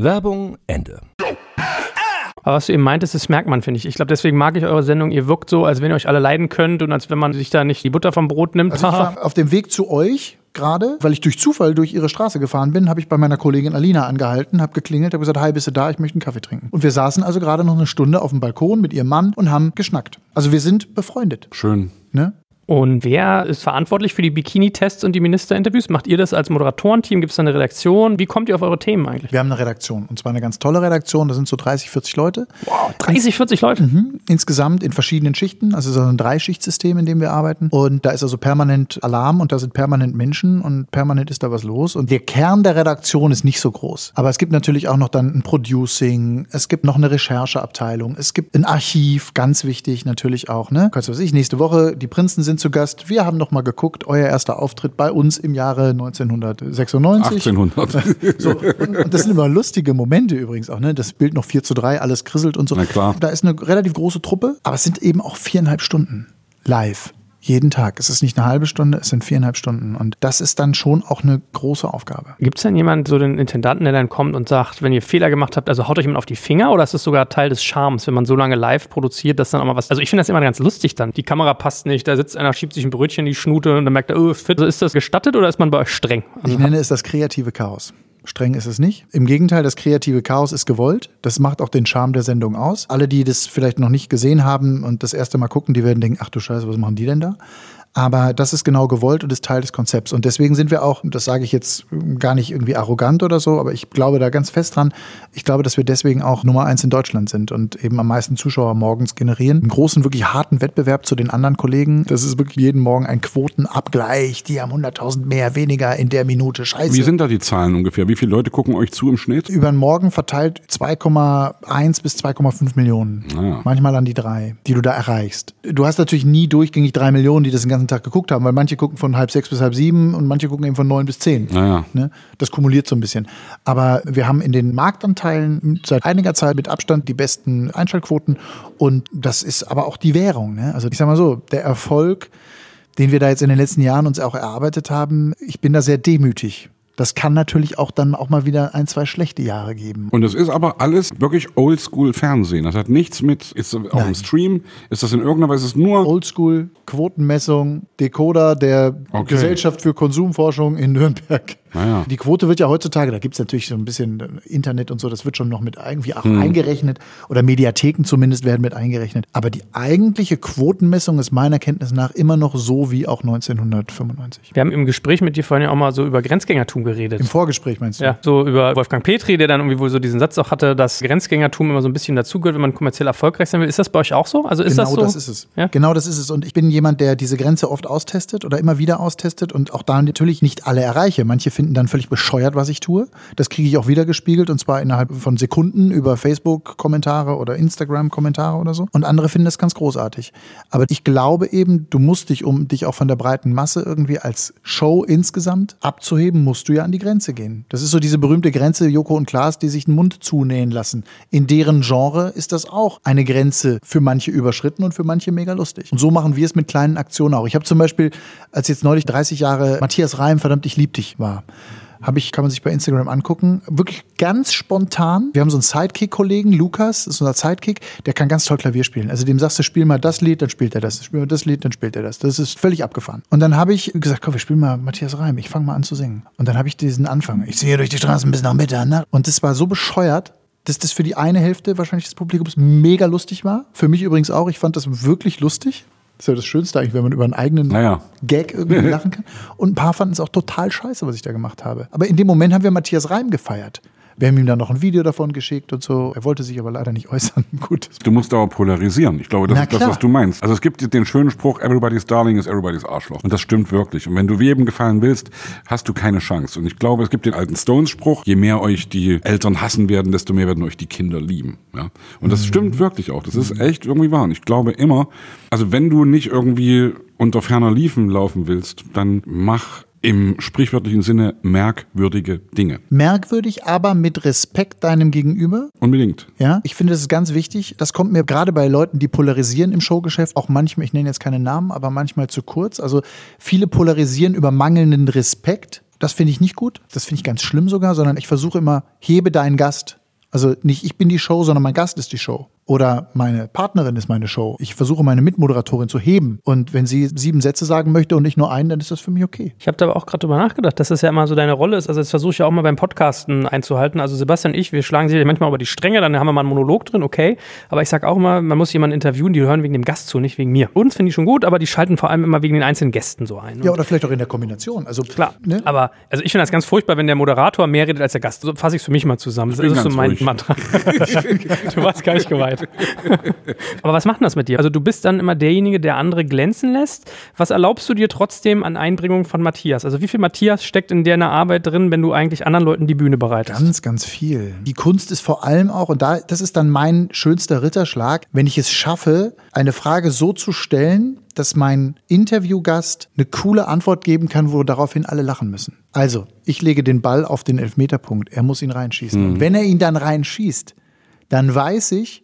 Werbung Ende. Aber was du eben meintest, das merkt man, finde ich. Ich glaube, deswegen mag ich eure Sendung. Ihr wirkt so, als wenn ihr euch alle leiden könnt und als wenn man sich da nicht die Butter vom Brot nimmt. Also ich war auf dem Weg zu euch gerade, weil ich durch Zufall durch ihre Straße gefahren bin, habe ich bei meiner Kollegin Alina angehalten, habe geklingelt, habe gesagt, hi, bist du da? Ich möchte einen Kaffee trinken. Und wir saßen also gerade noch eine Stunde auf dem Balkon mit ihrem Mann und haben geschnackt. Also wir sind befreundet. Schön. Ne? Und wer ist verantwortlich für die Bikini-Tests und die Ministerinterviews? Macht ihr das als Moderatorenteam? Gibt es da eine Redaktion? Wie kommt ihr auf eure Themen eigentlich? Wir haben eine Redaktion und zwar eine ganz tolle Redaktion. Da sind so 30, 40 Leute. Wow, 30, 40 Leute? Mhm. Insgesamt in verschiedenen Schichten. Also so ein Dreischichtsystem, in dem wir arbeiten. Und da ist also permanent Alarm und da sind permanent Menschen und permanent ist da was los. Und der Kern der Redaktion ist nicht so groß. Aber es gibt natürlich auch noch dann ein Producing, es gibt noch eine Rechercheabteilung, es gibt ein Archiv, ganz wichtig natürlich auch. Ne? Kannst du was ich, nächste Woche, die Prinzen sind zu Gast. Wir haben noch mal geguckt, euer erster Auftritt bei uns im Jahre 1996. 1800. So, und, und das sind immer lustige Momente übrigens auch, ne? Das Bild noch 4 zu 3, alles krisselt und so. Na klar. Da ist eine relativ große Truppe, aber es sind eben auch viereinhalb Stunden live. Jeden Tag. Es ist nicht eine halbe Stunde, es sind viereinhalb Stunden. Und das ist dann schon auch eine große Aufgabe. Gibt es denn jemanden, so den Intendanten, der dann kommt und sagt, wenn ihr Fehler gemacht habt, also haut euch jemand auf die Finger oder ist das sogar Teil des Charmes, wenn man so lange live produziert, dass dann auch mal was. Also ich finde das immer ganz lustig dann. Die Kamera passt nicht, da sitzt einer, schiebt sich ein Brötchen in die Schnute und dann merkt er, oh, ist fit. Also ist das gestattet oder ist man bei euch streng? Also Ich nenne es das kreative Chaos. Streng ist es nicht. Im Gegenteil, das kreative Chaos ist gewollt. Das macht auch den Charme der Sendung aus. Alle, die das vielleicht noch nicht gesehen haben und das erste Mal gucken, die werden denken, ach du Scheiße, was machen die denn da? Aber das ist genau gewollt und ist Teil des Konzepts. Und deswegen sind wir auch, das sage ich jetzt gar nicht irgendwie arrogant oder so, aber ich glaube da ganz fest dran. Ich glaube, dass wir deswegen auch Nummer eins in Deutschland sind und eben am meisten Zuschauer morgens generieren. Einen großen, wirklich harten Wettbewerb zu den anderen Kollegen. Das ist wirklich jeden Morgen ein Quotenabgleich. Die haben 100.000 mehr, weniger in der Minute. Scheiße. Wie sind da die Zahlen ungefähr? Wie viele Leute gucken euch zu im Schnitt? über den Morgen verteilt 2,1 bis 2,5 Millionen. Ah. Manchmal an die drei, die du da erreichst. Du hast natürlich nie durchgängig drei Millionen, die das den ganzen Tag geguckt haben, weil manche gucken von halb sechs bis halb sieben und manche gucken eben von neun bis zehn. Naja. Ne? Das kumuliert so ein bisschen. Aber wir haben in den Marktanteilen seit einiger Zeit mit Abstand die besten Einschaltquoten und das ist aber auch die Währung. Ne? Also ich sag mal so, der Erfolg, den wir da jetzt in den letzten Jahren uns auch erarbeitet haben, ich bin da sehr demütig. Das kann natürlich auch dann auch mal wieder ein, zwei schlechte Jahre geben. Und das ist aber alles wirklich Oldschool-Fernsehen. Das hat nichts mit, ist auch Nein. im Stream, ist das in irgendeiner Weise, ist es nur, Oldschool, Quotenmessung, Decoder der Okay. Gesellschaft für Konsumforschung in Nürnberg. Naja. Die Quote wird ja heutzutage, da gibt es natürlich so ein bisschen äh, Internet und so, das wird schon noch mit irgendwie auch eingerechnet oder Mediatheken zumindest werden mit eingerechnet. Aber die eigentliche Quotenmessung ist meiner Kenntnis nach immer noch so wie auch 1995. Wir haben im Gespräch mit dir vorhin ja auch mal so über Grenzgängertum geredet. Im Vorgespräch meinst du? Ja, so über Wolfgang Petri, der dann irgendwie wohl so diesen Satz auch hatte, dass Grenzgängertum immer so ein bisschen dazugehört, wenn man kommerziell erfolgreich sein will. Ist das bei euch auch so? Also ist genau das so? ist es. Ja? Genau das ist es. Und ich bin jemand, der diese Grenze oft austestet oder immer wieder austestet und auch da natürlich nicht alle erreiche. Manche finden dann völlig bescheuert, was ich tue. Das kriege ich auch wieder gespiegelt und zwar innerhalb von Sekunden über Facebook-Kommentare oder Instagram-Kommentare oder so. Und andere finden das ganz großartig. Aber ich glaube eben, du musst dich, um dich auch von der breiten Masse irgendwie als Show insgesamt abzuheben, musst du ja an die Grenze gehen. Das ist so diese berühmte Grenze Joko und Klaas, die sich den Mund zunähen lassen. In deren Genre ist das auch eine Grenze für manche überschritten und für manche mega lustig. Und so machen wir es mit kleinen Aktionen auch. Ich habe zum Beispiel, als jetzt neulich 30 Jahre Matthias Reim, verdammt, ich lieb dich war, habe ich, kann man sich bei Instagram angucken, wirklich ganz spontan. Wir haben so einen Sidekick-Kollegen, Lukas, ist unser Sidekick, der kann ganz toll Klavier spielen. Also dem sagst du, spiel mal das Lied, dann spielt er das. Spiel mal das Lied, dann spielt er das. Das ist völlig abgefahren. Und dann habe ich gesagt, komm, wir spielen mal Matthias Reim. Ich fange mal an zu singen. Und dann habe ich diesen Anfang. Ich singe durch die Straßen bis nach Mitternacht. Und das war so bescheuert, dass das für die eine Hälfte wahrscheinlich des Publikums mega lustig war. Für mich übrigens auch. Ich fand das wirklich lustig. Das ist ja das Schönste eigentlich, wenn man über einen eigenen Naja. Gag irgendwie lachen kann. Und ein paar fanden es auch total scheiße, was ich da gemacht habe. Aber in dem Moment haben wir Matthias Reim gefeiert. Wir haben ihm dann noch ein Video davon geschickt und so. Er wollte sich aber leider nicht äußern. Gut. du musst aber polarisieren. Ich glaube, das Na ist das, klar. was du meinst. Also es gibt den schönen Spruch, everybody's darling is everybody's Arschloch. Und das stimmt wirklich. Und wenn du jedem gefallen willst, hast du keine Chance. Und ich glaube, es gibt den alten Stones-Spruch, je mehr euch die Eltern hassen werden, desto mehr werden euch die Kinder lieben. Ja? Und das stimmt wirklich auch. Das ist echt irgendwie wahr. Und ich glaube immer, also wenn du nicht irgendwie unter ferner Liefen laufen willst, dann mach im sprichwörtlichen Sinne merkwürdige Dinge. Merkwürdig, aber mit Respekt deinem Gegenüber. Unbedingt. Ja, ich finde, das ist ganz wichtig. Das kommt mir gerade bei Leuten, die polarisieren im Showgeschäft, auch manchmal, ich nenne jetzt keine Namen, aber manchmal zu kurz. Also viele polarisieren über mangelnden Respekt. Das finde ich nicht gut. Das finde ich ganz schlimm sogar, sondern ich versuche immer, hebe deinen Gast. Also nicht ich bin die Show, sondern mein Gast ist die Show. Oder meine Partnerin ist meine Show. Ich versuche meine Mitmoderatorin zu heben. Und wenn sie sieben Sätze sagen möchte und nicht nur einen, dann ist das für mich okay. Ich habe da aber auch gerade drüber nachgedacht, dass das ja immer so deine Rolle ist. Also das versuche ich ja auch mal beim Podcasten einzuhalten. Also Sebastian und ich, wir schlagen sich manchmal über die Stränge, dann haben wir mal einen Monolog drin, okay. Aber ich sage auch immer, man muss jemanden interviewen, die hören wegen dem Gast zu, nicht wegen mir. Uns finde ich schon gut, aber die schalten vor allem immer wegen den einzelnen Gästen so ein. Ja, oder vielleicht auch in der Kombination. Also klar. Ne? Aber also ich finde das ganz furchtbar, wenn der Moderator mehr redet als der Gast. So fasse ich es für mich mal zusammen. Das ist so mein Mantra. du warst gar nicht geweiht. aber was macht denn das mit dir? Also du bist dann immer derjenige, der andere glänzen lässt. Was erlaubst du dir trotzdem an Einbringung von Matthias? Also wie viel Matthias steckt in deiner Arbeit drin, wenn du eigentlich anderen Leuten die Bühne bereitest? Ganz, ganz viel. Die Kunst ist vor allem auch, und da, das ist dann mein schönster Ritterschlag, wenn ich es schaffe, eine Frage so zu stellen, dass mein Interviewgast eine coole Antwort geben kann, wo daraufhin alle lachen müssen. Also, ich lege den Ball auf den Elfmeterpunkt. Er muss ihn reinschießen. Mhm. Und wenn er ihn dann reinschießt, dann weiß ich,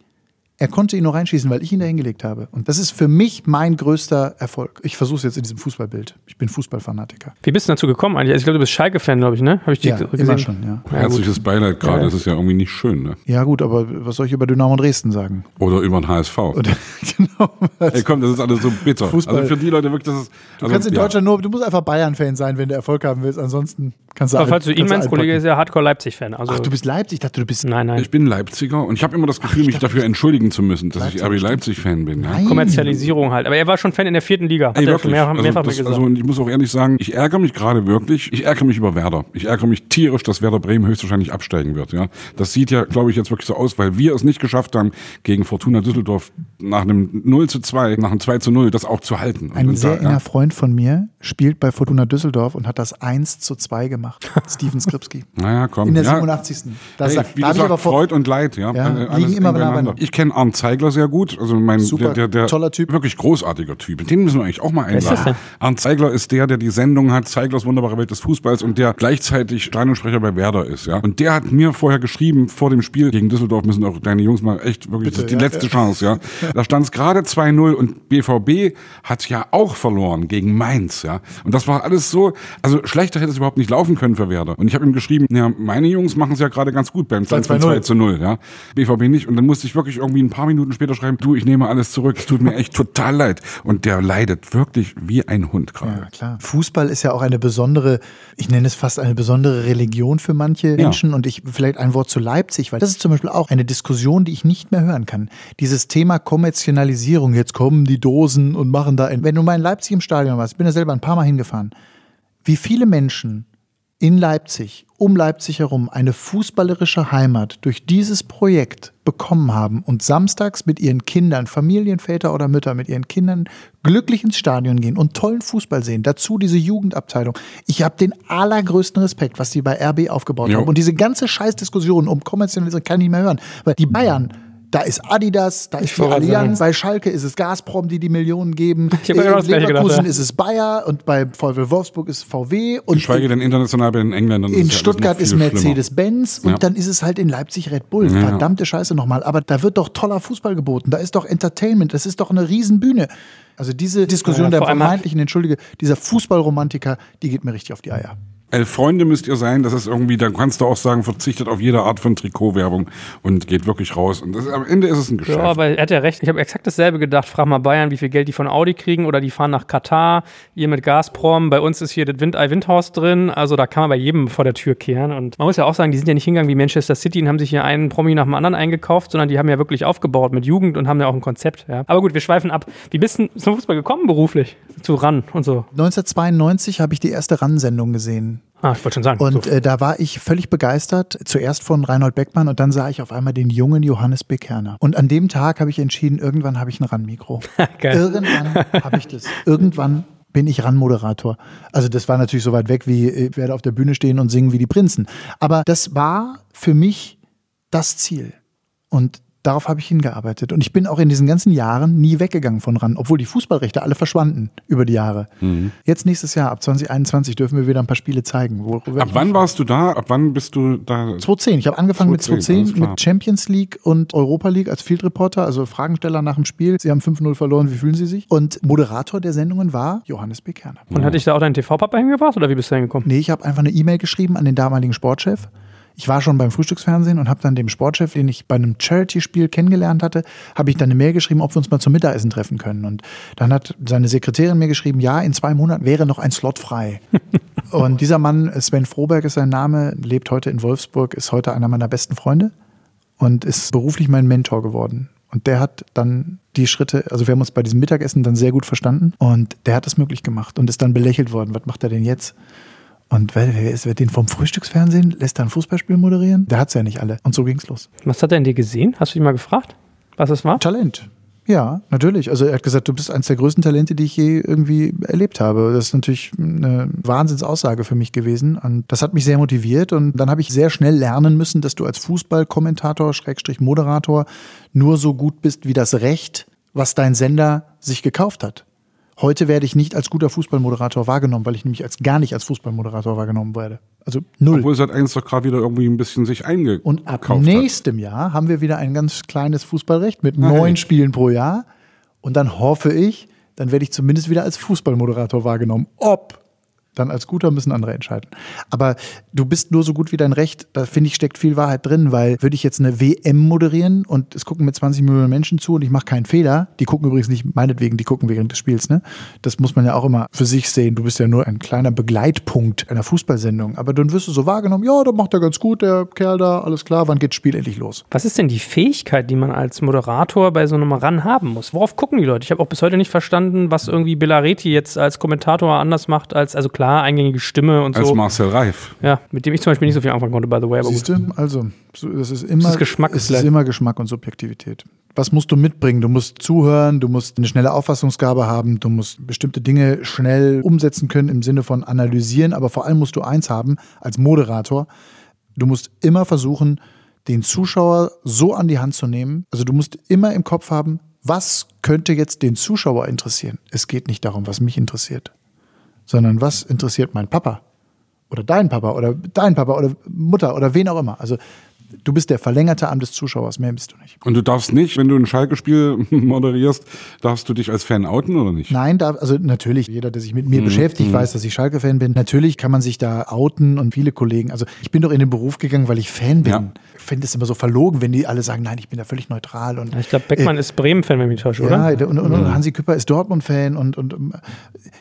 er konnte ihn nur reinschießen, weil ich ihn da hingelegt habe. Und das ist für mich mein größter Erfolg. Ich versuche es jetzt in diesem Fußballbild. Ich bin Fußballfanatiker. Wie bist du dazu gekommen eigentlich? Also ich glaube, du bist Schalke-Fan, glaube ich, ne? Habe ich dich ja, gesehen? immer schon, ja. ja Herzliches Beileid gerade. Ja. Das ist ja irgendwie nicht schön, ne? Ja gut, aber was soll ich über Dynamo Dresden sagen? Oder über den HSV. Oder, genau. Ey, komm, das ist alles so bitter. Fußball. Also für die Leute wirklich, das ist... Du also, kannst in Deutschland nur, du musst einfach Bayern-Fan sein, wenn du Erfolg haben willst. Ansonsten kannst du Aber falls du ihn meinst, Kollege ist ja Hardcore-Leipzig-Fan. Also Ach, du bist Leipzig? Ich dachte, du bist... Nein, nein. Ich bin Leipziger und ich habe immer das Gefühl, Ach, mich dafür entschuldigen zu müssen, dass Leipzig ich RB Leipzig-Fan bin. Ja? Kommerzialisierung halt. Aber er war schon Fan in der vierten Liga. Ey, wirklich. Mehr, also, mehrfach das, gesagt. Also, ich muss auch ehrlich sagen, ich ärgere mich gerade wirklich. Ich ärgere mich über Werder. Ich ärgere mich tierisch, dass Werder Bremen höchstwahrscheinlich absteigen wird. Ja, Das sieht ja, glaube ich, jetzt wirklich so aus, weil wir es nicht geschafft haben, gegen Fortuna Düsseldorf nach einem 0 zu 2, nach einem 2 zu 0, das auch zu halten. Ein und sehr da, enger ja. Freund von mir spielt bei Fortuna Düsseldorf und hat das 1 zu 2 gemacht. Steven Skripski. naja, komm. In der 87. Das hey, sagt, wie gesagt, Freud und Leid. Ja, ja liegen immer beieinander. Ich kenne Arndt Zeigler sehr gut. Also mein, Super, der, der, der toller Typ. Wirklich großartiger Typ. Den müssen wir eigentlich auch mal einladen. Arndt Zeigler ist der, der die Sendung hat, Zeiglers wunderbare Welt des Fußballs und der gleichzeitig Stadionsprecher bei Werder ist. Ja. Und der hat mir vorher geschrieben, vor dem Spiel gegen Düsseldorf müssen auch deine Jungs mal echt wirklich, Bitte, das ist die ja, letzte ja. Chance. Ja. Da stand es gerade 2-0 und BVB hat ja auch verloren gegen Mainz. Ja. Und das war alles so, also schlechter hätte es überhaupt nicht laufen können für Werder. Und ich habe ihm geschrieben, ja, meine Jungs machen es ja gerade ganz gut beim 2 zu 0. Ja. BVB nicht. Und dann musste ich wirklich irgendwie ein paar Minuten später schreiben, du, ich nehme alles zurück. Es tut mir echt total leid. Und der leidet wirklich wie ein Hund gerade. Ja, klar. Fußball ist ja auch eine besondere, ich nenne es fast eine besondere Religion für manche ja. Menschen. Und ich vielleicht ein Wort zu Leipzig, weil das ist zum Beispiel auch eine Diskussion, die ich nicht mehr hören kann. Dieses Thema Kommerzialisierung. Jetzt kommen die Dosen und machen da. Wenn du mal in Leipzig im Stadion warst, ich bin ja selber ein paar Mal hingefahren, wie viele Menschen in Leipzig, um Leipzig herum, eine fußballerische Heimat durch dieses Projekt bekommen haben und samstags mit ihren Kindern, Familienväter oder Mütter, mit ihren Kindern glücklich ins Stadion gehen und tollen Fußball sehen. Dazu diese Jugendabteilung. Ich habe den allergrößten Respekt, was die bei RB aufgebaut jo. haben. Und diese ganze Scheißdiskussion um Kommerzialisierung kann ich nicht mehr hören. Weil die Bayern da ist Adidas, da ist die Allianz. Bei Schalke ist es Gazprom, die die Millionen geben. Ich in Leverkusen gedacht, ja. ist es Bayer und bei VW Wolfsburg ist VW. Und Geschweige denn international bei den Engländern. In Stuttgart ist Mercedes-Benz und ja. dann ist es halt in Leipzig Red Bull. Ja. Verdammte Scheiße nochmal. Aber da wird doch toller Fußball geboten. Da ist doch Entertainment. Das ist doch eine Riesenbühne. Also diese Diskussion der vermeintlichen, entschuldige, dieser Fußballromantiker, die geht mir richtig auf die Eier elf Freunde müsst ihr sein. Das ist irgendwie, dann kannst du auch sagen, verzichtet auf jede Art von Trikotwerbung und geht wirklich raus. Und das, am Ende ist es ein Geschäft. Ja, aber er hat ja recht. Ich habe exakt dasselbe gedacht. Frag mal Bayern, wie viel Geld die von Audi kriegen oder die fahren nach Katar. Ihr mit Gazprom. Bei uns ist hier das Windei Windhaus drin. Also da kann man bei jedem vor der Tür kehren. Und man muss ja auch sagen, die sind ja nicht hingegangen wie Manchester City und haben sich hier einen Promi nach dem anderen eingekauft, sondern die haben ja wirklich aufgebaut mit Jugend und haben ja auch ein Konzept. Ja. Aber gut, wir schweifen ab. Wie bist du zum Fußball gekommen beruflich? Zu RAN und so? 1992 habe ich die erste RAN-Sendung gesehen. Ah, ich wollte schon sagen. Und so. äh, da war ich völlig begeistert, zuerst von Reinhold Beckmann und dann sah ich auf einmal den jungen Johannes Bekerner. Und an dem Tag habe ich entschieden, irgendwann habe ich ein RAN-Mikro. irgendwann habe ich das. Irgendwann bin ich RAN-Moderator. Also das war natürlich so weit weg, wie ich äh, werde auf der Bühne stehen und singen wie die Prinzen. Aber das war für mich das Ziel. Und darauf habe ich hingearbeitet. Und ich bin auch in diesen ganzen Jahren nie weggegangen von RAN, obwohl die Fußballrechte alle verschwanden über die Jahre. Mhm. Jetzt nächstes Jahr, ab 2021, dürfen wir wieder ein paar Spiele zeigen. ab wann warst du da? Ab wann bist du da? 2010. Ich habe angefangen 2010, mit 2010 mit Champions League und Europa League als Field Reporter, also Fragensteller nach dem Spiel. Sie haben 5-0 verloren, wie fühlen Sie sich? Und Moderator der Sendungen war Johannes B. Kerner. Und ja. hatte ich da auch deinen TV-Papa hingebracht oder wie bist du hingekommen? Nee, ich habe einfach eine E-Mail geschrieben an den damaligen Sportchef Ich war schon beim Frühstücksfernsehen und habe dann dem Sportchef, den ich bei einem Charity-Spiel kennengelernt hatte, habe ich dann eine Mail geschrieben, ob wir uns mal zum Mittagessen treffen können. Und dann hat seine Sekretärin mir geschrieben, ja, in zwei Monaten wäre noch ein Slot frei. und dieser Mann, Sven Froberg ist sein Name, lebt heute in Wolfsburg, ist heute einer meiner besten Freunde und ist beruflich mein Mentor geworden. Und der hat dann die Schritte, also wir haben uns bei diesem Mittagessen dann sehr gut verstanden und der hat es möglich gemacht und ist dann belächelt worden. Was macht er denn jetzt? Und wer, wer ist wer den vom Frühstücksfernsehen? Lässt er ein Fußballspiel moderieren? Der hat es ja nicht alle. Und so ging's los. Was hat er in dir gesehen? Hast du ihn mal gefragt, was es war? Talent. Ja, natürlich. Also er hat gesagt, du bist eines der größten Talente, die ich je irgendwie erlebt habe. Das ist natürlich eine Wahnsinnsaussage für mich gewesen. Und das hat mich sehr motiviert. Und dann habe ich sehr schnell lernen müssen, dass du als Fußballkommentator, Schrägstrich Moderator, nur so gut bist wie das Recht, was dein Sender sich gekauft hat. Heute werde ich nicht als guter Fußballmoderator wahrgenommen, weil ich nämlich als gar nicht als Fußballmoderator wahrgenommen werde. Also null. Obwohl seit eins doch gerade wieder irgendwie ein bisschen sich eingekauft Und ab nächstem Jahr haben wir wieder ein ganz kleines Fußballrecht mit neun Spielen pro Jahr. Und dann hoffe ich, dann werde ich zumindest wieder als Fußballmoderator wahrgenommen. Ob dann als guter müssen andere entscheiden. Aber du bist nur so gut wie dein Recht. Da finde ich, steckt viel Wahrheit drin, weil würde ich jetzt eine WM moderieren und es gucken mit 20 Millionen Menschen zu und ich mache keinen Fehler. Die gucken übrigens nicht meinetwegen, die gucken während des Spiels. Ne? Das muss man ja auch immer für sich sehen. Du bist ja nur ein kleiner Begleitpunkt einer Fußballsendung. Aber dann wirst du so wahrgenommen, ja, da macht er ganz gut, der Kerl da, alles klar, wann geht das Spiel endlich los? Was ist denn die Fähigkeit, die man als Moderator bei so einem Run haben muss? Worauf gucken die Leute? Ich habe auch bis heute nicht verstanden, was irgendwie Bellaretti jetzt als Kommentator anders macht als, also klar, eingängige Stimme und Als so. Marcel Reif. Ja, mit dem ich zum Beispiel nicht so viel anfangen konnte, by the way. Aber Siehst du? Also, so, das ist immer, ist Geschmack es ist immer Geschmack und Subjektivität. Was musst du mitbringen? Du musst zuhören, du musst eine schnelle Auffassungsgabe haben, du musst bestimmte Dinge schnell umsetzen können im Sinne von analysieren, aber vor allem musst du eins haben als Moderator. Du musst immer versuchen, den Zuschauer so an die Hand zu nehmen. Also du musst immer im Kopf haben, was könnte jetzt den Zuschauer interessieren? Es geht nicht darum, was mich interessiert, sondern was interessiert mein Papa? oder dein Papa oder dein Papa oder Mutter oder wen auch immer. Also du bist der verlängerte Arm des Zuschauers, mehr bist du nicht. Und du darfst nicht, wenn du ein Schalke-Spiel moderierst, darfst du dich als Fan outen oder nicht? Nein, da, also natürlich, jeder, der sich mit mir beschäftigt, weiß, dass ich Schalke-Fan bin. Natürlich kann man sich da outen und viele Kollegen. Also ich bin doch in den Beruf gegangen, weil ich Fan bin. Ja. Ich finde es immer so verlogen, wenn die alle sagen, nein, ich bin da völlig neutral. Und, Ich glaube, Beckmann ist Bremen-Fan, wenn ich mich täusche, oder? Ja, und, und, und Hansi Küpper ist Dortmund-Fan und, und ähm,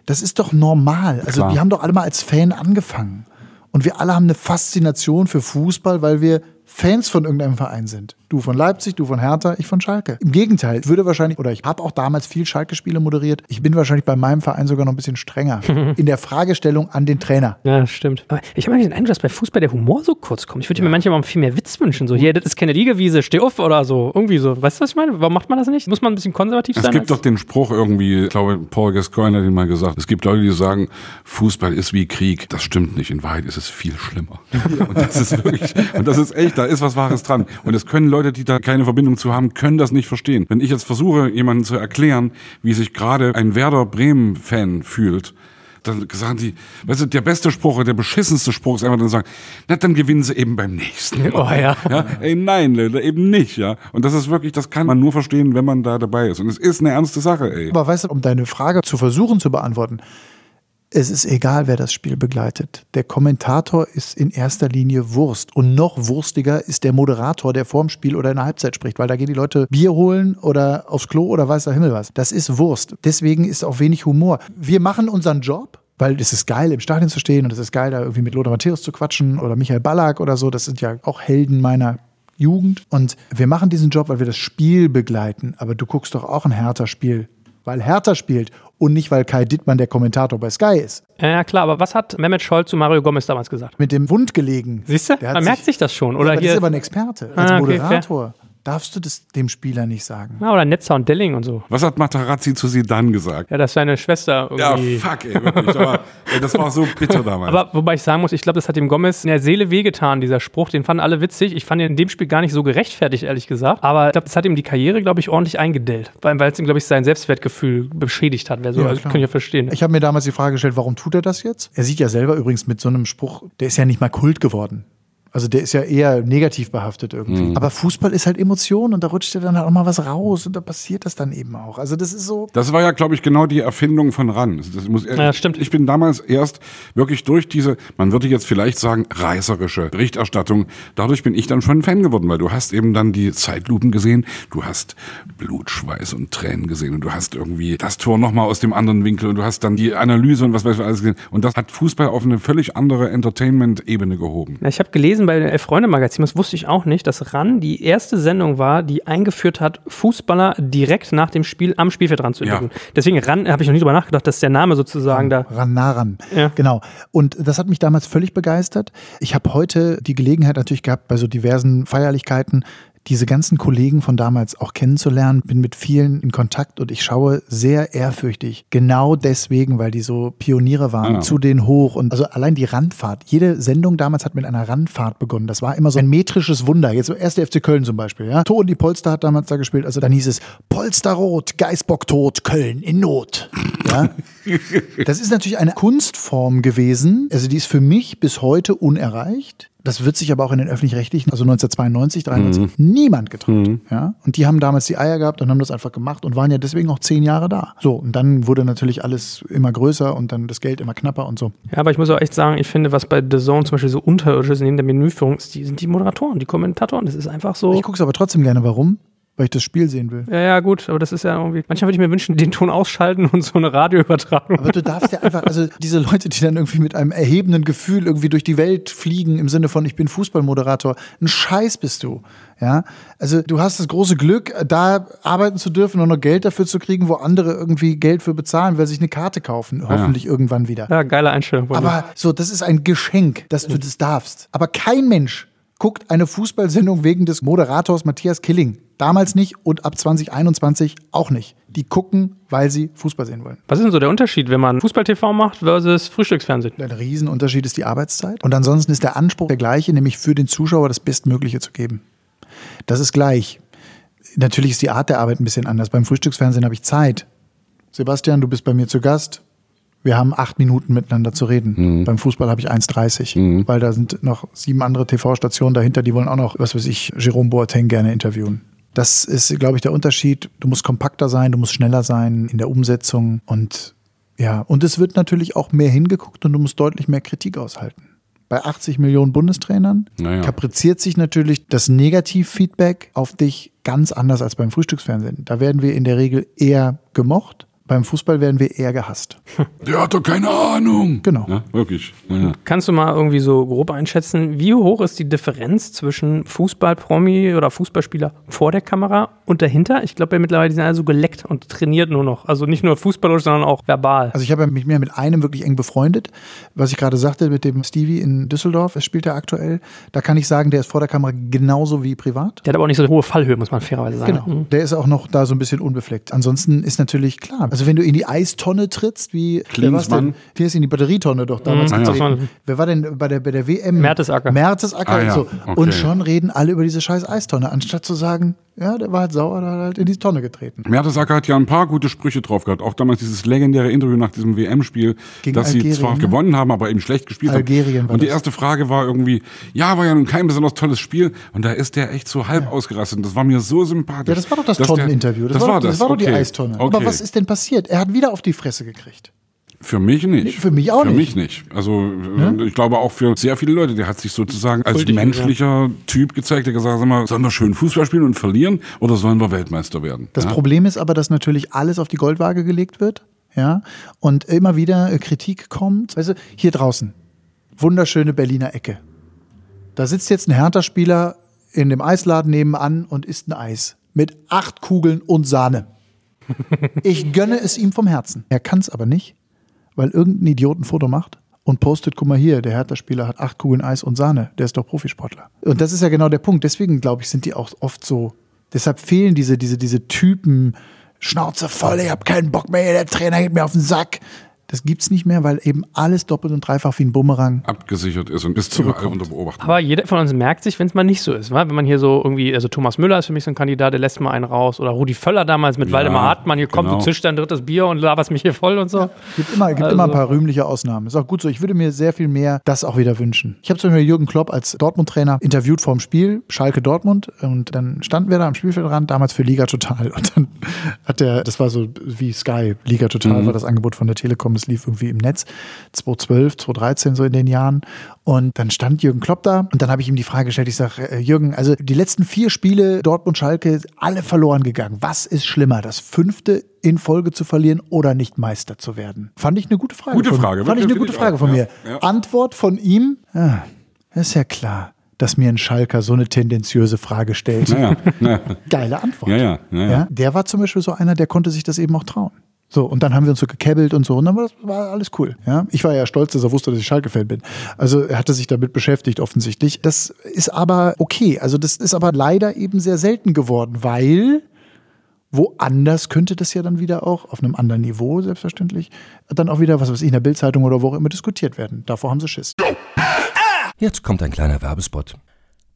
das ist doch normal. Also Klar. wir haben doch alle mal als Fan angefangen. Und wir alle haben eine Faszination für Fußball, weil wir Fans von irgendeinem Verein sind. Du von Leipzig, du von Hertha, ich von Schalke. Im Gegenteil, ich würde wahrscheinlich, oder ich habe auch damals viel Schalke-Spiele moderiert. Ich bin wahrscheinlich bei meinem Verein sogar noch ein bisschen strenger in der Fragestellung an den Trainer. Ja, stimmt. Aber ich habe mir den Eindruck, dass bei Fußball der Humor so kurz kommt. Ich würde mir manchmal mal viel mehr Witz wünschen. So, hier, das ist keine Liegewiese, steh auf oder so. Irgendwie so. Weißt du, was ich meine? Warum macht man das nicht? Muss man ein bisschen konservativ Es sein? gibt als- doch den Spruch irgendwie, ich glaube, Paul Gascoigne hat ihn mal gesagt, es gibt Leute, die sagen, Fußball ist wie Krieg. Das stimmt nicht. In Wahrheit ist es viel schlimmer. Und das ist wirklich, und das ist echt, da ist was Wahres dran. Und es können Leute, die da keine Verbindung zu haben, können das nicht verstehen. Wenn ich jetzt versuche, jemandem zu erklären, wie sich gerade ein Werder Bremen-Fan fühlt, dann sagen die, weißt du, der beste Spruch, der beschissenste Spruch ist einfach dann sagen, na, dann gewinnen sie eben beim nächsten. Oh ja. ja. Ey, nein, Leute, eben nicht, ja. Und das ist wirklich, das kann man nur verstehen, wenn man da dabei ist. Und es ist eine ernste Sache, ey. Aber weißt du, um deine Frage zu versuchen zu beantworten, es ist egal, wer das Spiel begleitet. Der Kommentator ist in erster Linie Wurst. Und noch wurstiger ist der Moderator, der vorm Spiel oder in der Halbzeit spricht, weil da gehen die Leute Bier holen oder aufs Klo oder weiß der Himmel was. Das ist Wurst. Deswegen ist auch wenig Humor. Wir machen unseren Job. Weil es ist geil, im Stadion zu stehen und es ist geil, da irgendwie mit Lothar Matthäus zu quatschen oder Michael Ballack oder so. Das sind ja auch Helden meiner Jugend. Und wir machen diesen Job, weil wir das Spiel begleiten. Aber du guckst doch auch ein härter Spiel, weil Hertha spielt und nicht, weil Kai Dittmann der Kommentator bei Sky ist. Ja, klar, aber was hat Mehmet Scholl zu Mario Gomez damals gesagt? Mit dem Wund gelegen. Siehst du? Man merkt sich das schon. Oder aber das hier. ist aber ein Experte. Als Ah, okay, Moderator darfst du das dem Spieler nicht sagen. Ja, oder Netzer und Delling und so. Was hat Matarazzi zu Sidan gesagt? Ja, dass seine Schwester Ja, irgendwie. fuck, ey, wirklich. Aber, ey, das war so bitter damals. Aber wobei ich sagen muss, ich glaube, das hat dem Gomez in der Seele wehgetan, dieser Spruch. Den fanden alle witzig. Ich fand ihn in dem Spiel gar nicht so gerechtfertigt, ehrlich gesagt. Aber ich glaube, das hat ihm die Karriere, glaube ich, ordentlich eingedellt. Weil weil es ihm, glaube ich, sein Selbstwertgefühl beschädigt hat. Wer so, Ja, also, klar. kann ich ja verstehen. Ich habe mir damals die Frage gestellt, warum tut er das jetzt? Er sieht ja selber übrigens mit so einem Spruch, der ist ja nicht mal Kult geworden. Also der ist ja eher negativ behaftet irgendwie. Mhm. Aber Fußball ist halt Emotion und da rutscht ja dann halt auch mal was raus und da passiert das dann eben auch. Also das ist so. Das war ja, glaube ich, genau die Erfindung von RAN. Das muss, Ja, stimmt. Ich bin damals erst wirklich durch diese, man würde jetzt vielleicht sagen, reißerische Berichterstattung, dadurch bin ich dann schon ein Fan geworden, weil du hast eben dann die Zeitlupen gesehen, du hast Blut, Schweiß und Tränen gesehen und du hast irgendwie das Tor nochmal aus dem anderen Winkel und du hast dann die Analyse und was weiß ich alles gesehen. Und das hat Fußball auf eine völlig andere Entertainment-Ebene gehoben. Na, Ich habe gelesen bei der Elf-Freunde-Magazin, das wusste ich auch nicht, dass RAN die erste Sendung war, die eingeführt hat, Fußballer direkt nach dem Spiel am Spielfeld ranzuinterviewen. Ja. Deswegen RAN, habe ich noch nie drüber nachgedacht, dass der Name sozusagen da. Ran nah ran. Ja. Genau. Und das hat mich damals völlig begeistert. Ich habe heute die Gelegenheit natürlich gehabt, bei so diversen Feierlichkeiten diese ganzen Kollegen von damals auch kennenzulernen, bin mit vielen in Kontakt und ich schaue sehr ehrfürchtig. Genau deswegen, weil die so Pioniere waren, Ah. zu denen hoch und also allein die Randfahrt. Jede Sendung damals hat mit einer Randfahrt begonnen. Das war immer so ein metrisches Wunder. Jetzt so erste FC Köln zum Beispiel. Ja? Toni Polster hat damals da gespielt. Also dann hieß es Polsterrot, Geißbock tot, Köln in Not. Ja? Das ist natürlich eine Kunstform gewesen. Also die ist für mich bis heute unerreicht. Das wird sich aber auch in den öffentlich-rechtlichen, also 1992, 93, niemand getraut. Ja? Und die haben damals die Eier gehabt und haben das einfach gemacht und waren ja deswegen auch zehn Jahre da. So, und dann wurde natürlich alles immer größer und dann das Geld immer knapper und so. Ja, aber ich muss auch echt sagen, ich finde, was bei The Zone zum Beispiel so unterirdisch ist neben der Menüführung, ist, die sind die Moderatoren, die Kommentatoren. Das ist einfach so. Ich gucke es aber trotzdem gerne. Warum? Weil ich das Spiel sehen will. Ja, ja, gut, aber das ist ja irgendwie. Manchmal würde ich mir wünschen, den Ton ausschalten und so eine Radioübertragung. Aber du darfst ja einfach, also diese Leute, die dann irgendwie mit einem erhebenden Gefühl irgendwie durch die Welt fliegen, im Sinne von, ich bin Fußballmoderator, ein Scheiß bist du. Ja, also du hast das große Glück, da arbeiten zu dürfen und noch Geld dafür zu kriegen, wo andere irgendwie Geld für bezahlen, weil sie sich eine Karte kaufen, hoffentlich irgendwann wieder. Ja, geile Einstellung. Aber so, das ist ein Geschenk, dass du das darfst. Aber kein Mensch guckt eine Fußballsendung wegen des Moderators Matthias Killing. Damals nicht und ab 2021 auch nicht. Die gucken, weil sie Fußball sehen wollen. Was ist denn so der Unterschied, wenn man Fußball-TV macht versus Frühstücksfernsehen? Der Riesenunterschied ist die Arbeitszeit. Und ansonsten ist der Anspruch der gleiche, nämlich für den Zuschauer das Bestmögliche zu geben. Das ist gleich. Natürlich ist die Art der Arbeit ein bisschen anders. Beim Frühstücksfernsehen habe ich Zeit. Sebastian, du bist bei mir zu Gast. Wir haben acht Minuten miteinander zu reden. Beim Fußball habe ich 1,30, weil da sind noch sieben andere TV-Stationen dahinter, die wollen auch noch, was weiß ich, Jerome Boateng gerne interviewen. Das ist, glaube ich, der Unterschied. Du musst kompakter sein, du musst schneller sein in der Umsetzung und ja, und es wird natürlich auch mehr hingeguckt und du musst deutlich mehr Kritik aushalten. Bei 80 Millionen Bundestrainern Naja. kapriziert sich natürlich das Negativfeedback auf dich ganz anders als beim Frühstücksfernsehen. Da werden wir in der Regel eher gemocht, beim Fußball werden wir eher gehasst. Der hat doch keine Ahnung. Genau. Ja, wirklich. Ja. Kannst du mal irgendwie so grob einschätzen, wie hoch ist die Differenz zwischen Fußballpromi oder Fußballspieler vor der Kamera und dahinter? Ich glaube ja mittlerweile, die sind alle so geleckt und trainiert nur noch. Also nicht nur fußballerisch, sondern auch verbal. Also ich habe ja mich mehr mit einem wirklich eng befreundet. Was ich gerade sagte mit dem Stevie in Düsseldorf, es spielt er aktuell. Da kann ich sagen, der ist vor der Kamera genauso wie privat. Der hat aber auch nicht so eine hohe Fallhöhe, muss man fairerweise sagen. Genau. Der ist auch noch da so ein bisschen unbefleckt. Ansonsten ist natürlich klar. Also wenn du in die Eistonne trittst, wie? Klinsmann. Hier ist in die Batterietonne doch damals Mhm. getreten. Ja. Wer war denn bei der, bei der WM? Mertesacker. Mertesacker Ah, und ja. so. Okay. Und schon reden alle über diese scheiß Eistonne, anstatt zu sagen, ja, der war halt sauer, der hat halt in die Tonne getreten. Mertesacker hat ja ein paar gute Sprüche drauf gehabt. Auch damals dieses legendäre Interview nach diesem WM-Spiel, dass sie Algerien, zwar ne? gewonnen haben, aber eben schlecht gespielt Algerien haben. war Und die das. erste Frage war irgendwie, ja, war ja nun kein besonders tolles Spiel. Und da ist der echt so halb ausgerastet. Und das war mir so sympathisch. Ja, das war doch das Tonneninterview. Das, war das. Das war doch die okay. Eistonne. Okay. Aber was ist denn passiert? Er hat wieder auf die Fresse gekriegt. Für mich nicht. für mich auch für nicht. Für mich nicht. Also äh, ich glaube auch für sehr viele Leute, der hat sich sozusagen als Kultig, menschlicher Typ gezeigt, der gesagt hat, sag mal, sollen wir schön Fußball spielen und verlieren oder sollen wir Weltmeister werden? Das ja? Problem ist aber, dass natürlich alles auf die Goldwaage gelegt wird. Ja, und immer wieder äh, Kritik kommt. Weißt du, hier draußen, wunderschöne Berliner Ecke. Da sitzt jetzt ein Hertha-Spieler in dem Eisladen nebenan und isst ein Eis mit acht Kugeln und Sahne. Ich gönne es ihm vom Herzen. Er kann es aber nicht, weil irgendein Idiot ein Foto macht und postet, guck mal hier, der Hertha-Spieler hat acht Kugeln Eis und Sahne. Der ist doch Profisportler. Und das ist ja genau der Punkt. Deswegen, glaube ich, sind die auch oft so. Deshalb fehlen diese, diese, diese Typen, Schnauze voll, ich hab keinen Bock mehr, der Trainer geht mir auf den Sack. Das gibt's nicht mehr, weil eben alles doppelt und dreifach wie ein Bumerang abgesichert ist und ist überall unter Beobachtung. Aber jeder von uns merkt sich, wenn es mal nicht so ist. wa? Wenn man hier so irgendwie, also Thomas Müller ist für mich so ein Kandidat, der lässt mal einen raus. Oder Rudi Völler damals mit Ja, Waldemar Hartmann, hier kommt, genau. du zischt dein drittes Bier und laberst mich hier voll und so. Gibt immer, gibt Also- immer ein paar rühmliche Ausnahmen. Ist auch gut so. Ich würde mir sehr viel mehr das auch wieder wünschen. Ich habe zum Beispiel Jürgen Klopp als Dortmund-Trainer interviewt vorm Spiel, Schalke Dortmund. Und dann standen wir da am Spielfeldrand, damals für Liga Total. Und dann hat der, das war so wie Sky, Liga Total war das Angebot von der Telekom, das lief irgendwie im Netz. 2012, 2013, so in den Jahren. Und dann stand Jürgen Klopp da und dann habe ich ihm die Frage gestellt, ich sage, äh, Jürgen, also die letzten vier Spiele Dortmund-Schalke, alle verloren gegangen. Was ist schlimmer, das fünfte in Folge zu verlieren oder nicht Meister zu werden? Fand ich eine gute Frage. Gute von, Frage, Fand ich eine gute Frage auch, von ja, mir. ja. Antwort von ihm, ja, ist ja klar, dass mir ein Schalker so eine tendenziöse Frage stellt. Naja, naja. Geile Antwort. Ja, ja, ja, ja. Der war zum Beispiel so einer, der konnte sich das eben auch trauen. So, und dann haben wir uns so gekebbelt und so, und dann war das war alles cool. Ja? Ich war ja stolz, dass er wusste, dass ich Schalke-Fan bin. Also er hatte sich damit beschäftigt, offensichtlich. Das ist aber okay. Also das ist aber leider eben sehr selten geworden, weil woanders könnte das ja dann wieder auch, auf einem anderen Niveau selbstverständlich, dann auch wieder, was weiß ich, in der Bildzeitung oder wo auch immer diskutiert werden. Davor haben sie Schiss. Jetzt kommt ein kleiner Werbespot.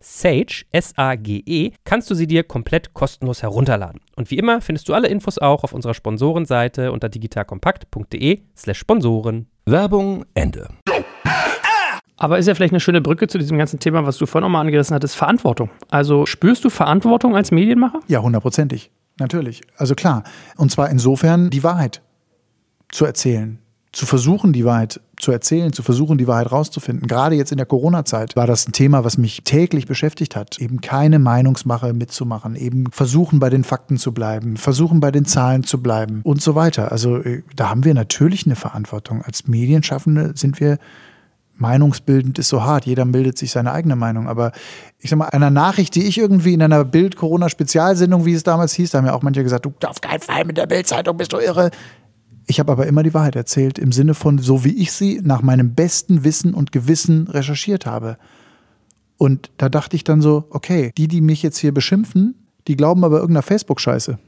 Sage, S-A-G-E, kannst du sie dir komplett kostenlos herunterladen. Und wie immer findest du alle Infos auch auf unserer Sponsorenseite unter digitalkompakt.de slash Sponsoren. Werbung Ende. Aber ist ja vielleicht eine schöne Brücke zu diesem ganzen Thema, was du vorhin auch mal angerissen hattest, Verantwortung. Also spürst du Verantwortung als Medienmacher? Ja, hundertprozentig. Natürlich. Also klar. Und zwar insofern die Wahrheit zu erzählen. Zu versuchen, die Wahrheit zu erzählen, zu versuchen, die Wahrheit rauszufinden. Gerade jetzt in der Corona-Zeit war das ein Thema, was mich täglich beschäftigt hat. Eben keine Meinungsmache mitzumachen, eben versuchen, bei den Fakten zu bleiben, versuchen, bei den Zahlen zu bleiben und so weiter. Also äh, da haben wir natürlich eine Verantwortung. Als Medienschaffende sind wir Meinungsbildend ist so hart, jeder bildet sich seine eigene Meinung. Aber ich sag mal, einer Nachricht, die ich irgendwie in einer Bild-Corona-Spezialsendung, wie es damals hieß, da haben ja auch manche gesagt, du auf keinen Fall mit der Bild-Zeitung, bist du irre. Ich habe aber immer die Wahrheit erzählt, im Sinne von, so wie ich sie nach meinem besten Wissen und Gewissen recherchiert habe. Und da dachte ich dann so, okay, die, die mich jetzt hier beschimpfen, die glauben aber irgendeiner Facebook-Scheiße.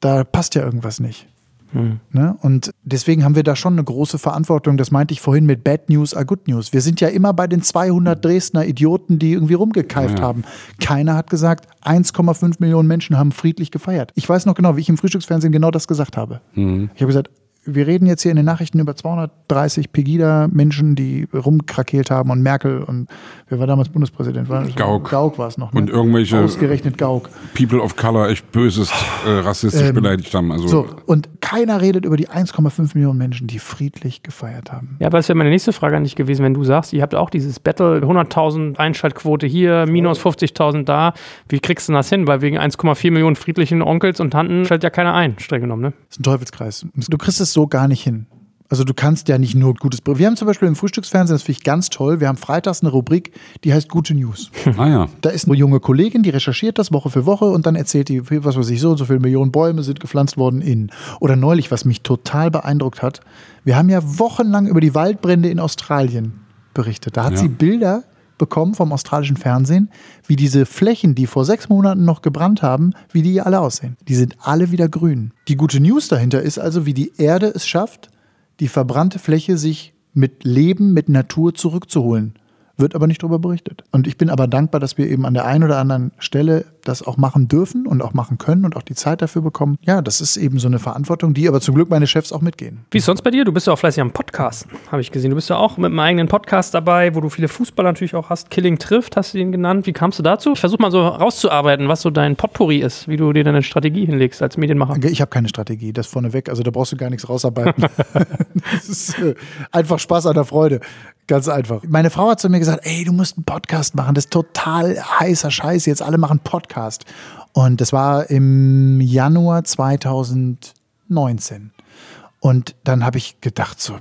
Da passt ja irgendwas nicht. Ne? Und deswegen haben wir da schon eine große Verantwortung. Das meinte ich vorhin mit Bad News are Good News. Wir sind ja immer bei den 200 Dresdner Idioten, die irgendwie rumgekeift Ja. haben. Keiner hat gesagt, 1,5 Millionen Menschen haben friedlich gefeiert. Ich weiß noch genau, wie ich im Frühstücksfernsehen genau das gesagt habe. Mhm. Ich habe gesagt, wir reden jetzt hier in den Nachrichten über 230 Pegida-Menschen, die rumkrakeelt haben und Merkel und wer war damals Bundespräsident? War das- Gauck. Gauck war es noch. Ne? Und irgendwelche- Ausgerechnet Gauck. People of Color echt böses äh, rassistisch Ähm, beleidigt haben. Also So, und keiner redet über die 1,5 Millionen Menschen, die friedlich gefeiert haben. Ja, aber das wäre meine nächste Frage an dich gewesen, wenn du sagst, ihr habt auch dieses Battle, 100.000 Einschaltquote hier, minus 50.000 da. Wie kriegst du denn das hin? Weil wegen 1,4 Millionen friedlichen Onkels und Tanten stellt ja keiner ein, streng genommen, ne? Das ist ein Teufelskreis. Du kriegst es so gar nicht hin. Also du kannst ja nicht nur gutes. Wir haben zum Beispiel im Frühstücksfernsehen, das finde ich ganz toll, wir haben freitags eine Rubrik, die heißt Gute News. ah ja. Da ist eine junge Kollegin, die recherchiert das Woche für Woche und dann erzählt die, was weiß ich, so und so viele Millionen Bäume sind gepflanzt worden in. Oder neulich, was mich total beeindruckt hat, wir haben ja wochenlang über die Waldbrände in Australien berichtet. Da hat Ja. sie Bilder bekommen vom australischen Fernsehen, wie diese Flächen, die vor sechs Monaten noch gebrannt haben, wie die alle aussehen. Die sind alle wieder grün. Die gute News dahinter ist also, wie die Erde es schafft, die verbrannte Fläche sich mit Leben, mit Natur zurückzuholen. Wird aber nicht darüber berichtet. Und ich bin aber dankbar, dass wir eben an der einen oder anderen Stelle das auch machen dürfen und auch machen können und auch die Zeit dafür bekommen. Ja, das ist eben so eine Verantwortung, die aber zum Glück meine Chefs auch mitgehen. Wie ist sonst bei dir? Du bist ja auch fleißig am Podcast, habe ich gesehen. Du bist ja auch mit einem eigenen Podcast dabei, wo du viele Fußballer natürlich auch hast. Killing trifft, hast du ihn genannt. Wie kamst du dazu? Ich versuche mal so rauszuarbeiten, was so dein Potpourri ist, wie du dir deine Strategie hinlegst als Medienmacher. Ich habe keine Strategie, das vorneweg. Also da brauchst du gar nichts rausarbeiten. das ist äh, einfach Spaß an der Freude. Ganz einfach. Meine Frau hat zu mir gesagt, ey, du musst einen Podcast machen. Das ist total heißer Scheiß. Jetzt alle machen Podcast. Und das war im Januar 2019. Und dann habe ich gedacht so,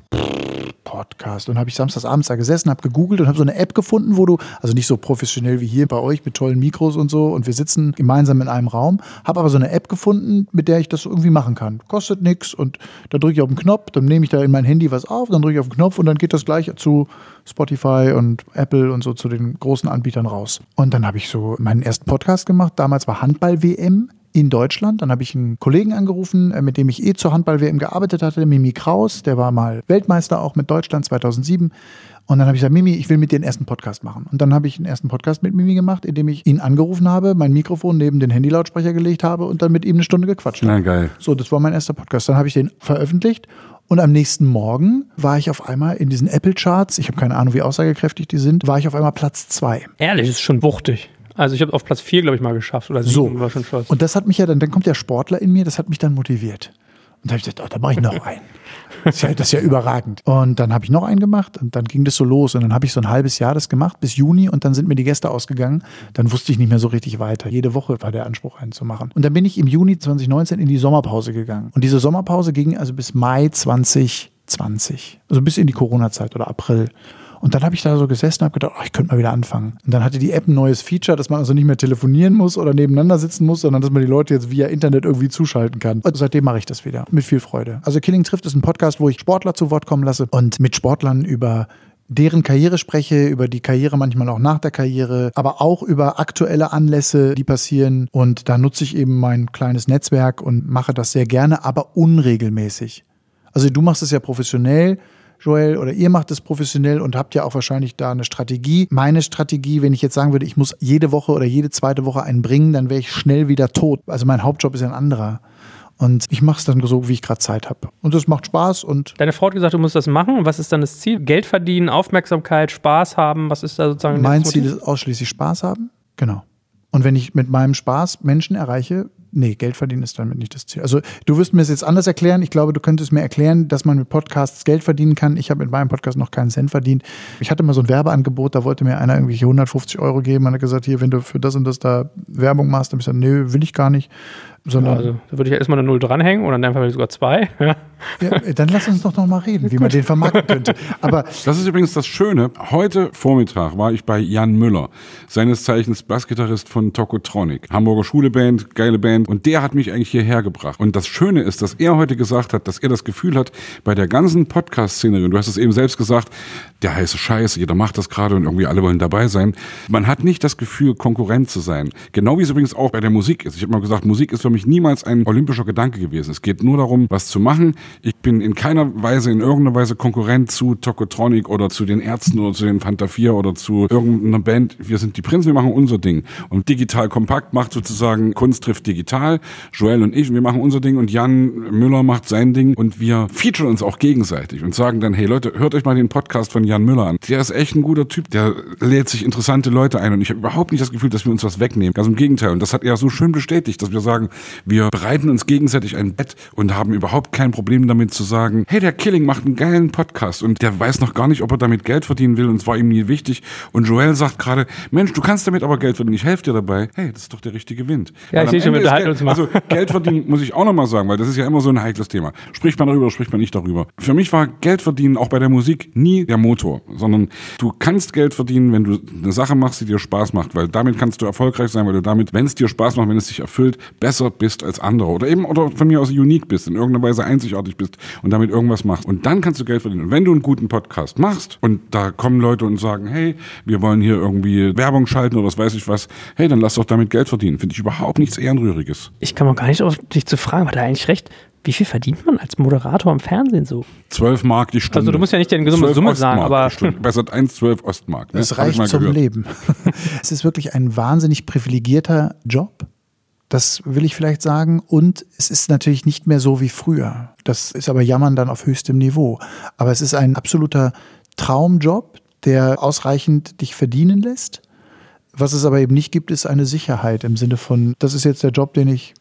Podcast. Und habe ich samstagsabends da gesessen, habe gegoogelt und habe so eine App gefunden, wo du, also nicht so professionell wie hier bei euch mit tollen Mikros und so und wir sitzen gemeinsam in einem Raum, habe aber so eine App gefunden, mit der ich das irgendwie machen kann. Kostet nichts und da drücke ich auf den Knopf, dann nehme ich da in mein Handy was auf, dann drücke ich auf den Knopf und dann geht das gleich zu Spotify und Apple und so zu den großen Anbietern raus. Und dann habe ich so meinen ersten Podcast gemacht. Damals war Handball-WM in Deutschland. Dann habe ich einen Kollegen angerufen, äh, mit dem ich eh zur Handball-WM gearbeitet hatte, Mimi Kraus. Der war mal Weltmeister auch mit Deutschland 2007. Und dann habe ich gesagt, Mimi, ich will mit dir einen ersten Podcast machen. Und dann habe ich einen ersten Podcast mit Mimi gemacht, indem ich ihn angerufen habe, mein Mikrofon neben den Handylautsprecher gelegt habe und dann mit ihm eine Stunde gequatscht habe. Na geil. So, das war mein erster Podcast. Dann habe ich den veröffentlicht und am nächsten Morgen war ich auf einmal in diesen Apple-Charts, ich habe keine Ahnung, wie aussagekräftig die sind, war ich auf einmal Platz zwei. Ehrlich, das ist schon wuchtig. Also ich habe auf Platz 4, glaube ich, mal geschafft. Oder So. war schon stolz. Und das hat mich ja dann, dann kommt der Sportler in mir, das hat mich dann motiviert. Und da habe ich gesagt, oh, da mache ich noch einen. Das ist, ja, das ist ja überragend. Und dann habe ich noch einen gemacht und dann ging das so los. Und dann habe ich so ein halbes Jahr das gemacht, bis Juni. Und dann sind mir die Gäste ausgegangen. Dann wusste ich nicht mehr so richtig weiter. Jede Woche war der Anspruch, einen zu machen. Und dann bin ich im Juni 2019 in die Sommerpause gegangen. Und diese Sommerpause ging also bis Mai 2020. Also bis in die Corona-Zeit oder April. Und dann habe ich da so gesessen und habe gedacht, oh, ich könnte mal wieder anfangen. Und dann hatte die App ein neues Feature, dass man also nicht mehr telefonieren muss oder nebeneinander sitzen muss, sondern dass man die Leute jetzt via Internet irgendwie zuschalten kann. Und seitdem mache ich das wieder. Mit viel Freude. Also Killing trifft ist ein Podcast, wo ich Sportler zu Wort kommen lasse und mit Sportlern über deren Karriere spreche, über die Karriere manchmal auch nach der Karriere, aber auch über aktuelle Anlässe, die passieren. Und da nutze ich eben mein kleines Netzwerk und mache das sehr gerne, aber unregelmäßig. Also du machst es ja professionell. Joel, oder ihr macht es professionell und habt ja auch wahrscheinlich da eine Strategie. Meine Strategie, wenn ich jetzt sagen würde, ich muss jede Woche oder jede zweite Woche einen bringen, dann wäre ich schnell wieder tot. Also mein Hauptjob ist ja ein anderer. Und ich mache es dann so, wie ich gerade Zeit habe. Und es macht Spaß und Deine Frau hat gesagt, du musst das machen. Was ist dann das Ziel? Geld verdienen, Aufmerksamkeit, Spaß haben. Was ist da sozusagen mein das Ziel ist ausschließlich Spaß haben. Genau. Und wenn ich mit meinem Spaß Menschen erreiche, nee, Geld verdienen ist damit nicht das Ziel. Also du wirst mir es jetzt anders erklären. Ich glaube, du könntest mir erklären, dass man mit Podcasts Geld verdienen kann. Ich habe mit meinem Podcast noch keinen Cent verdient. Ich hatte mal so ein Werbeangebot, da wollte mir einer irgendwelche 150 Euro geben. Man hat gesagt, hier, wenn du für das und das da Werbung machst, dann hab ich gesagt, nö, will ich gar nicht. Sondern, Also, da würde ich ja erstmal eine Null dranhängen oder in deinem Fall sogar zwei. Ja. ja, dann lass uns doch noch mal reden, wie man den vermarkten könnte. Aber Das ist übrigens das Schöne. Heute Vormittag war ich bei Jan Müller, seines Zeichens Bassgitarrist von Tokotronic. Hamburger Schuleband, geile Band. Und der hat mich eigentlich hierher gebracht. Und das Schöne ist, dass er heute gesagt hat, dass er das Gefühl hat, bei der ganzen Podcast-Szenerie, und du hast es eben selbst gesagt, der heiße Scheiß, jeder macht das gerade und irgendwie alle wollen dabei sein. Man hat nicht das Gefühl, Konkurrent zu sein. Genau wie es übrigens auch bei der Musik ist. Ich habe mal gesagt, Musik ist für mich niemals ein olympischer Gedanke gewesen. Es geht nur darum, was zu machen. Ich bin in keiner Weise, in irgendeiner Weise Konkurrent zu Tokotronic oder zu den Ärzten oder zu den Fanta 4 oder zu irgendeiner Band. Wir sind die Prinzen, wir machen unser Ding. Und Digital Kompakt macht sozusagen Kunst trifft digital. Joel und ich, wir machen unser Ding und Jan Müller macht sein Ding und wir featuren uns auch gegenseitig und sagen dann, hey Leute, hört euch mal den Podcast von Jan Müller an. Der ist echt ein guter Typ, der lädt sich interessante Leute ein und ich habe überhaupt nicht das Gefühl, dass wir uns was wegnehmen. Ganz im Gegenteil. Und das hat er so schön bestätigt, dass wir sagen, wir bereiten uns gegenseitig ein Bett und haben überhaupt kein Problem damit zu sagen, hey, der Killing macht einen geilen Podcast und der weiß noch gar nicht, ob er damit Geld verdienen will und es war ihm nie wichtig. Und Joel sagt gerade, Mensch, du kannst damit aber Geld verdienen, ich helfe dir dabei. Hey, das ist doch der richtige Wind. Ja, ich sehe schon, wir unterhalten Geld- uns mal. Also Geld verdienen muss ich auch noch mal sagen, weil das ist ja immer so ein heikles Thema. Spricht man darüber, spricht man nicht darüber. Für mich war Geld verdienen auch bei der Musik nie der Motor, sondern du kannst Geld verdienen, wenn du eine Sache machst, die dir Spaß macht, weil damit kannst du erfolgreich sein, weil du damit, wenn es dir Spaß macht, wenn es dich erfüllt, besser bist als andere oder eben oder von mir aus unique bist, in irgendeiner Weise einzigartig bist und damit irgendwas machst. Und dann kannst du Geld verdienen. Und wenn du einen guten Podcast machst und da kommen Leute und sagen, hey, wir wollen hier irgendwie Werbung schalten oder was weiß ich was, hey, dann lass doch damit Geld verdienen. Finde ich überhaupt nichts Ehrenrühriges. Ich kam auch gar nicht auf dich zu fragen, hat er eigentlich recht? Wie viel verdient man als Moderator im Fernsehen so? 12 Mark die Stunde. Also du musst ja nicht Summe, 12 Summe sagen, aber. Bei Sat 1 12 Ostmark. Ne? Das reicht mal zum gehört. Leben. es ist wirklich ein wahnsinnig privilegierter Job. Das will ich vielleicht sagen. Und es ist natürlich nicht mehr so wie früher. Das ist aber Jammern dann auf höchstem Niveau. Aber es ist ein absoluter Traumjob, der ausreichend dich verdienen lässt. Was es aber eben nicht gibt, ist eine Sicherheit im Sinne von, das ist jetzt der Job, den ich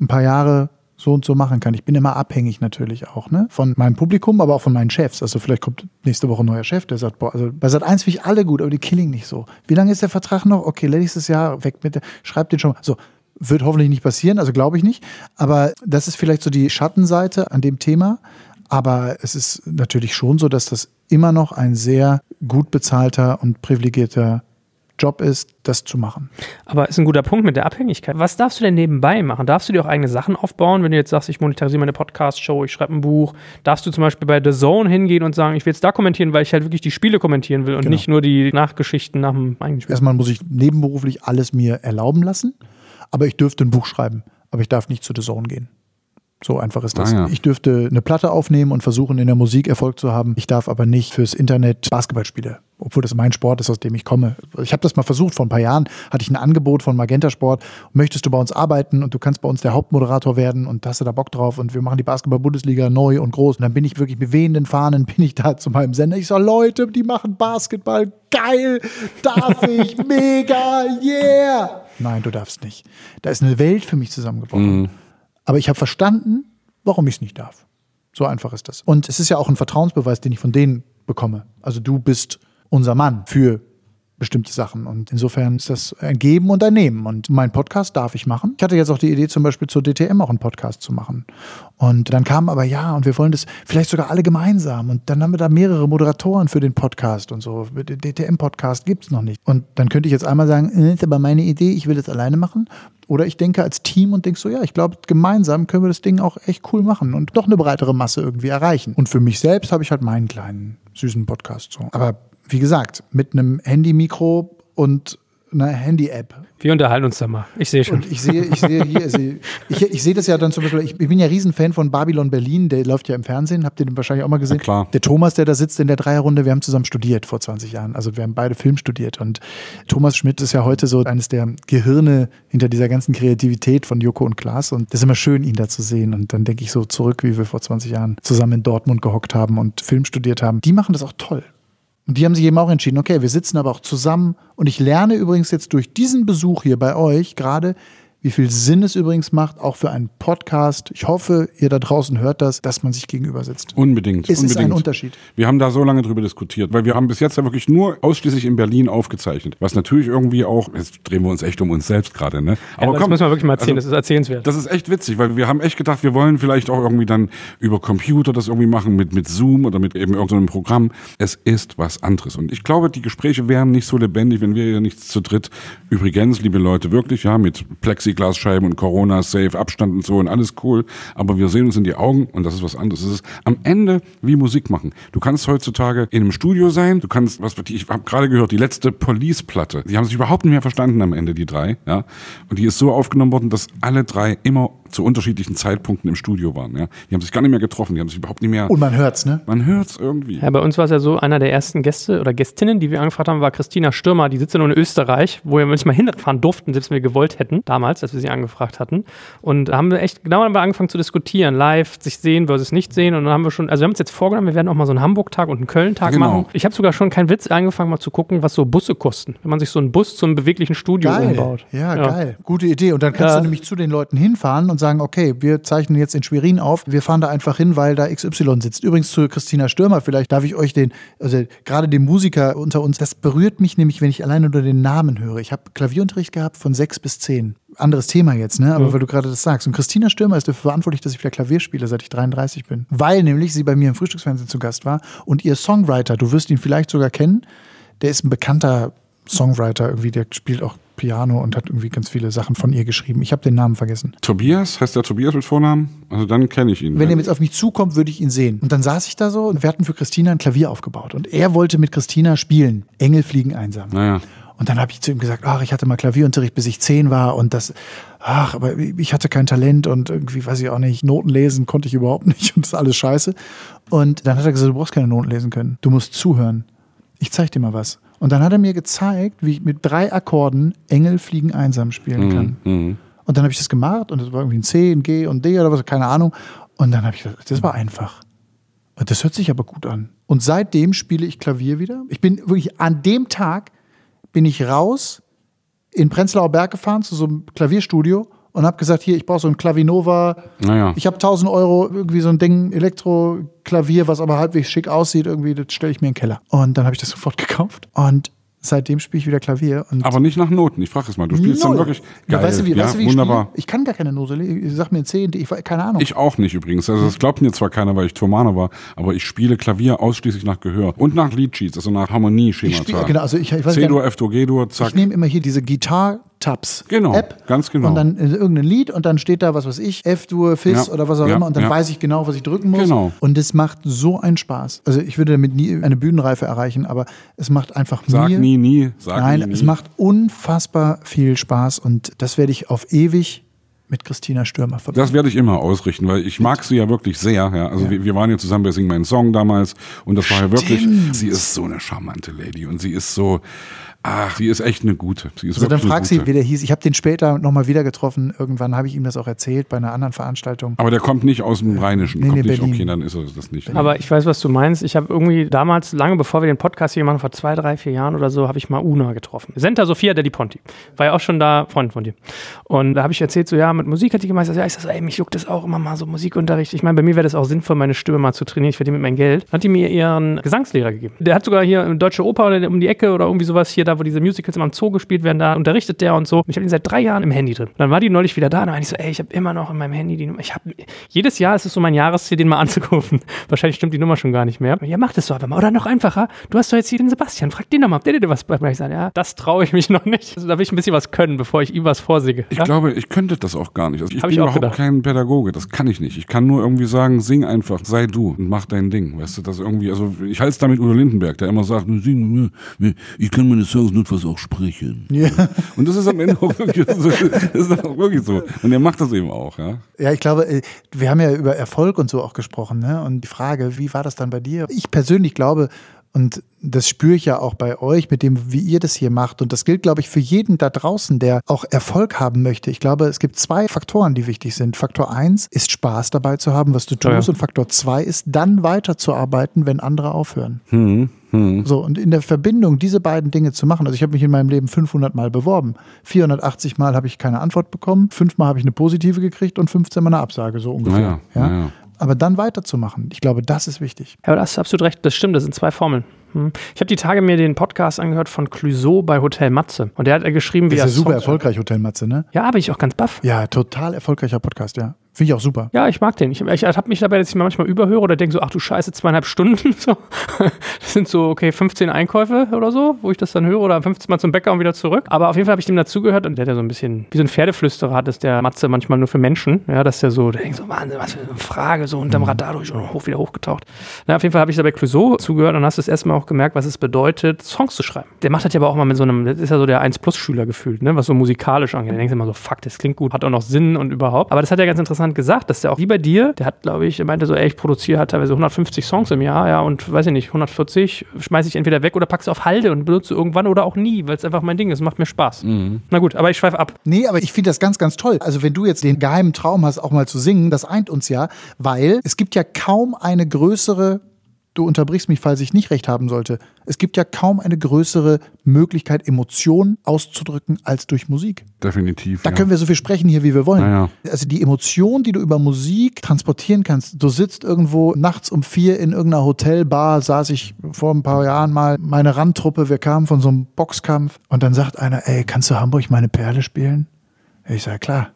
ein paar Jahre so und so machen kann. Ich bin immer abhängig natürlich auch, ne? Von meinem Publikum, aber auch von meinen Chefs. Also vielleicht kommt nächste Woche ein neuer Chef, der sagt, boah, also bei Sat 1 finde ich alle gut, aber die Killing nicht so. Wie lange ist der Vertrag noch? Okay, nächstes Jahr weg mit der, schreibt den schon mal. So. Wird hoffentlich nicht passieren, also glaube ich nicht. Aber das ist vielleicht so die Schattenseite an dem Thema. Aber es ist natürlich schon so, dass das immer noch ein sehr gut bezahlter und privilegierter Job ist, das zu machen. Aber ist ein guter Punkt mit der Abhängigkeit. Was darfst du denn nebenbei machen? Darfst du dir auch eigene Sachen aufbauen, wenn du jetzt sagst, ich monetarisiere meine Podcast-Show, ich schreibe ein Buch? Darfst du zum Beispiel bei The Zone hingehen und sagen, ich will jetzt da kommentieren, weil ich halt wirklich die Spiele kommentieren will und Genau. nicht nur die Nachgeschichten nach dem eigenen Spiel? Erstmal muss ich nebenberuflich alles mir erlauben lassen, aber ich dürfte ein Buch schreiben, aber ich darf nicht zu The Zone gehen. So einfach ist das. Ah, ja. Ich dürfte eine Platte aufnehmen und versuchen, in der Musik Erfolg zu haben. Ich darf aber nicht fürs Internet Basketball spielen, obwohl das mein Sport ist, aus dem ich komme. Ich habe das mal versucht, vor ein paar Jahren hatte ich ein Angebot von Magenta Sport. Möchtest du bei uns arbeiten und du kannst bei uns der Hauptmoderator werden und hast du da Bock drauf und wir machen die Basketball-Bundesliga neu und groß. Und dann bin ich wirklich mit wehenden Fahnen, bin ich da zu meinem Sender. Ich sage, Leute, die machen Basketball, geil, darf ich, mega, yeah. Nein, du darfst nicht. Da ist eine Welt für mich zusammengebrochen. Aber ich habe verstanden, warum ich es nicht darf. So einfach ist das. Und es ist ja auch ein Vertrauensbeweis, den ich von denen bekomme. Also du bist unser Mann für bestimmte Sachen. Und insofern ist das ein Geben und ein Nehmen. Und meinen Podcast darf ich machen. Ich hatte jetzt auch die Idee, zum Beispiel zur DTM auch einen Podcast zu machen. Und dann kam aber, ja, und wir wollen das vielleicht sogar alle gemeinsam. Und dann haben wir da mehrere Moderatoren für den Podcast und so. Den DTM-Podcast gibt's noch nicht. Und dann könnte ich jetzt einmal sagen, äh, ist aber meine Idee, ich will das alleine machen. Oder ich denke als Team und denke so, ja, ich glaube, gemeinsam können wir das Ding auch echt cool machen und doch eine breitere Masse irgendwie erreichen. Und für mich selbst habe ich halt meinen kleinen, süßen Podcast so. Aber wie gesagt, mit einem Handy-Mikro und einer Handy-App. Wir unterhalten uns da mal. Ich sehe schon. Und ich sehe, ich sehe hier, also ich, ich sehe das ja dann zum Beispiel, ich, ich bin ja Riesenfan von Babylon Berlin, der läuft ja im Fernsehen, habt ihr den wahrscheinlich auch mal gesehen? Na klar. Der Thomas, der da sitzt in der Dreierrunde, wir haben zusammen studiert vor 20 Jahren. Also wir haben beide Film studiert und Thomas Schmidt ist ja heute so eines der Gehirne hinter dieser ganzen Kreativität von Joko und Klaas und das ist immer schön, ihn da zu sehen. Und dann denke ich so zurück, wie wir vor 20 Jahren zusammen in Dortmund gehockt haben und Film studiert haben. Die machen das auch toll. Und die haben sich eben auch entschieden, okay, wir sitzen aber auch zusammen. Und ich lerne übrigens jetzt durch diesen Besuch hier bei euch gerade, wie viel Sinn es übrigens macht, auch für einen Podcast. Ich hoffe, ihr da draußen hört das, dass man sich gegenüber sitzt. Unbedingt. Es ist unbedingt. ein Unterschied. Wir haben da so lange drüber diskutiert, weil wir haben bis jetzt ja wirklich nur ausschließlich in Berlin aufgezeichnet. Was natürlich irgendwie auch, jetzt drehen wir uns echt um uns selbst gerade, ne? Ja, das müssen wir wirklich mal erzählen, also, das ist erzählenswert. Das ist echt witzig, weil wir haben echt gedacht, wir wollen vielleicht auch irgendwie dann über Computer das irgendwie machen, mit, mit Zoom oder mit eben irgendeinem Programm. Es ist was anderes. Und ich glaube, die Gespräche wären nicht so lebendig, wenn wir hier nicht zu dritt, übrigens, liebe Leute, wirklich, ja, mit Plexiglasscheiben und Corona, Safe, Abstand und so und alles cool. Aber wir sehen uns in die Augen und das ist was anderes. Es ist am Ende wie Musik machen. Du kannst heutzutage in einem Studio sein, du kannst, was ich habe gerade gehört, die letzte Police-Platte. Die haben sich überhaupt nicht mehr verstanden am Ende, die drei, ja. Und die ist so aufgenommen worden, dass alle drei immer zu unterschiedlichen Zeitpunkten im Studio waren, ja. Die haben sich gar nicht mehr getroffen, die haben sich überhaupt nicht mehr. Und man hört's, ne? Man hört's irgendwie. Ja, bei uns war es ja so, einer der ersten Gäste oder Gästinnen, die wir angefragt haben, war Christina Stürmer. Die sitzt ja nur in Österreich, wo wir manchmal hinfahren durften, selbst wenn wir gewollt hätten, damals, als wir sie angefragt hatten. Und da haben wir echt, genau haben wir angefangen zu diskutieren, live, sich sehen versus nicht sehen. Und dann haben wir schon, also wir haben uns jetzt vorgenommen, wir werden auch mal so einen Hamburg-Tag und einen Köln-Tag Genau. machen. Ich habe sogar schon keinen Witz angefangen, mal zu gucken, was so Busse kosten. Wenn man sich so einen Bus zum beweglichen Studio Geil. umbaut. Ja, geil. Gute Idee. Und dann kannst Ja. du nämlich zu den Leuten hinfahren und sagen, okay, wir zeichnen jetzt in Schwerin auf. Wir fahren da einfach hin, weil da XY sitzt. Übrigens zu Christina Stürmer, vielleicht darf ich euch den, also gerade den Musiker unter uns, das berührt mich nämlich, wenn ich alleine nur den Namen höre. Ich habe Klavierunterricht gehabt von sechs bis zehn. Anderes Thema jetzt, ne? Aber weil du gerade das sagst. Und Christina Stürmer ist dafür verantwortlich, dass ich wieder Klavier spiele, seit ich 33 bin. Weil nämlich sie bei mir im Frühstücksfernsehen zu Gast war und ihr Songwriter, du wirst ihn vielleicht sogar kennen, der ist ein bekannter Songwriter irgendwie, der spielt auch Piano und hat irgendwie ganz viele Sachen von ihr geschrieben. Ich habe den Namen vergessen. Tobias, heißt der Tobias mit Vornamen? Also dann kenne ich ihn. Wenn er jetzt auf mich zukommt, würde ich ihn sehen. Und dann saß ich da so und wir hatten für Christina ein Klavier aufgebaut. Und er wollte mit Christina spielen. Engel fliegen einsam. naja. Und dann habe ich zu ihm gesagt, ach, ich hatte mal Klavierunterricht, bis ich zehn war und das, ach, aber ich hatte kein Talent und irgendwie, weiß ich auch nicht, Noten lesen konnte ich überhaupt nicht und das ist alles scheiße. Und dann hat er gesagt, du brauchst keine Noten lesen können, du musst zuhören. Ich zeig dir mal was. Und dann hat er mir gezeigt, wie ich mit drei Akkorden Engel fliegen einsam spielen kann. Mhm. Und dann habe ich das gemacht und das war irgendwie ein C, ein G und D oder was, keine Ahnung. Und dann habe ich gesagt, das war einfach. Und das hört sich aber gut an. Und seitdem spiele ich Klavier wieder. Ich bin wirklich an dem Tag bin ich raus in Prenzlauer Berg gefahren zu so einem Klavierstudio und habe gesagt, hier, ich brauche so ein Klavinova. Naja. Ich habe 1000 Euro, irgendwie so ein Ding, Elektro-Klavier, was aber halbwegs schick aussieht, irgendwie, das stelle ich mir in den Keller. Und dann habe ich das sofort gekauft. Und seitdem spiele ich wieder Klavier. Aber nicht nach Noten. Ich frage es mal. Du spielst Null. dann wirklich Ja, geil. weißt du, wie, ja, weißt du, wie ich wunderbar. spiele? Ich kann gar keine Note. Ich sag mir ein C, ein D, ich weiß- keine Ahnung. Ich auch nicht übrigens. Also das glaubt mir zwar keiner, weil ich Tomane war, aber ich spiele Klavier ausschließlich nach Gehör und nach Liedsheets, also nach Ich Harmonieschemata. spiele, genau, also ich, ich C-Dur, F-Dur, G-Dur, zack. ich nehme immer hier diese Gitar-Tabs Genau, App ganz genau. und dann äh, irgendein Lied und dann steht da, was weiß ich, F-Dur, Fis Ja, oder was auch ja, immer und dann ja. weiß ich genau, was ich drücken muss. Genau. Und es macht so einen Spaß. Also ich würde damit nie eine Bühnenreife erreichen, aber es macht einfach Sag mir, nie, nie. Sag nein, nie, nie. es macht unfassbar viel Spaß und das werde ich auf ewig mit Christina Stürmer verbinden. Das werde ich immer ausrichten, weil ich mag sie ja wirklich sehr. Ja. Also Wir, wir waren ja zusammen bei Sing meinen Song damals und das war ja wirklich, Stimmt. sie ist so eine charmante Lady und sie ist so, ach, sie ist echt eine gute. Sie ist Also dann frag sie, wie der hieß. Ich habe den später nochmal wieder getroffen. Irgendwann habe ich ihm das auch erzählt bei einer anderen Veranstaltung. Aber der kommt nicht aus dem Rheinischen. Nee, kommt nee, nicht, Berlin. okay, dann ist er das nicht. Aber ich weiß, was du meinst. Ich habe irgendwie damals, lange bevor wir den Podcast hier machen, vor zwei, drei, vier Jahren oder so, habe ich mal Una getroffen. Senta Sophia Deli Ponti. War ja auch schon da, Freund von dir. Und da habe ich erzählt, so ja, mit Musik hat die gemeint, ja, ich sag so, ey, mich juckt das auch immer mal so Musikunterricht. Ich meine, bei mir wäre das auch sinnvoll, meine Stimme mal zu trainieren. Ich verdiene mit meinem Geld. Hat die mir ihren Gesangslehrer gegeben. Der hat sogar hier eine Deutsche Oper um die Ecke oder irgendwie sowas hier, da wo diese Musicals immer im Zoo gespielt werden, da unterrichtet der und so. Und ich habe ihn seit drei Jahren im Handy drin. Und dann war die neulich wieder da und dann war ich so, ey, ich habe immer noch in meinem Handy die Nummer. Ich habe jedes Jahr ist es so mein Jahresziel, den mal anzurufen. Wahrscheinlich stimmt die Nummer schon gar nicht mehr. Ja, mach das doch einfach mal. Oder noch einfacher. Du hast doch jetzt hier den Sebastian. Frag den doch mal, ob der dir was bei mir sagt. Ja, das traue ich mich noch nicht. Also, da will ich ein bisschen was können, bevor ich ihm was vorsäge. Ich ja? glaube, ich könnte das auch gar nicht. Also ich Hab bin ich auch überhaupt gedacht. kein Pädagoge. Das kann ich nicht. Ich kann nur irgendwie sagen, sing einfach, sei du und mach dein Ding. Weißt du, das irgendwie, also ich halte es damit Udo Lindenberg, der immer sagt, sing, ich kann meine Songs nur was auch sprechen. Ja. Und das ist am Ende auch wirklich so. Das ist auch wirklich so. Und er macht das eben auch, ja. Ja, ich glaube, äh, wir haben ja über Erfolg und so auch gesprochen, ne? Und die Frage, wie war das dann bei dir? Ich persönlich glaube, und das spüre ich ja auch bei euch, mit dem, wie ihr das hier macht. Und das gilt, glaube ich, für jeden da draußen, der auch Erfolg haben möchte. Ich glaube, es gibt zwei Faktoren, die wichtig sind. Faktor eins ist Spaß dabei zu haben, was du tust. Ja, ja. Und Faktor zwei ist dann weiterzuarbeiten, wenn andere aufhören. Hm, hm. So, und in der Verbindung diese beiden Dinge zu machen, also ich habe mich in meinem Leben 500 Mal beworben. 480 Mal habe ich keine Antwort bekommen, fünfmal habe ich eine positive gekriegt und 15 Mal eine Absage, so ungefähr. Naja, ja? naja. Aber dann weiterzumachen, ich glaube, das ist wichtig. Ja, aber da hast du absolut recht. Das stimmt, das sind zwei Formeln. Hm. Ich habe die Tage mir den Podcast angehört von Clouseau bei Hotel Matze. Und der hat äh, geschrieben, wie Das er ist ja super Songs- erfolgreich, Hotel Matze, ne? Ja, bin ich auch ganz baff. Ja, total erfolgreicher Podcast, ja. Finde ich auch super. Ja, ich mag den. Ich, ich habe mich dabei, dass ich mir manchmal überhöre oder denke so, ach du Scheiße, zweieinhalb Stunden. So. Das sind so, okay, 15 Einkäufe oder so, wo ich das dann höre oder 15 Mal zum Bäcker und wieder zurück. Aber auf jeden Fall habe ich dem dazugehört und der hat ja so ein bisschen, wie so ein Pferdeflüsterer hat, ist der Matze manchmal nur für Menschen. Ja, dass der so, der denkt so, Wahnsinn, was für eine Frage, so unterm Radar durch und hoch, wieder hochgetaucht. Na, auf jeden Fall habe ich da bei Clouseau zugehört und hast das erstmal auch gemerkt, was es bedeutet, Songs zu schreiben. Der macht das ja aber auch mal mit so einem, das ist ja so der 1-Plus-Schüler gefühlt, ne, was so musikalisch angeht. Da denkst du immer so, fuck, das klingt gut, hat auch noch Sinn und überhaupt. Aber das hat er ganz interessant gesagt, dass der auch wie bei dir, der hat, glaube ich, er meinte so, ey, ich produziere halt teilweise 150 Songs im Jahr, ja, und weiß ich nicht, 140 schmeiße ich entweder weg oder pack's auf Halde und benutze irgendwann oder auch nie, weil es einfach mein Ding ist, macht mir Spaß. Na gut, aber ich schweife ab. Nee, aber ich finde das ganz, ganz toll. Also wenn du jetzt den geheimen Traum hast, auch mal zu singen, das eint uns ja, weil es gibt ja kaum eine größere, du unterbrichst mich, falls ich nicht recht haben sollte, es gibt ja kaum eine größere Möglichkeit, Emotionen auszudrücken als durch Musik. Definitiv. Da ja. können wir so viel sprechen hier, wie wir wollen. Ja, ja. Also die Emotion, die du über Musik transportieren kannst. Du sitzt irgendwo nachts um vier in irgendeiner Hotelbar, saß ich vor ein paar Jahren mal, meine Randtruppe, wir kamen von so einem Boxkampf und dann sagt einer, ey, kannst du Hamburg meine Perle spielen? Ich sage, klar.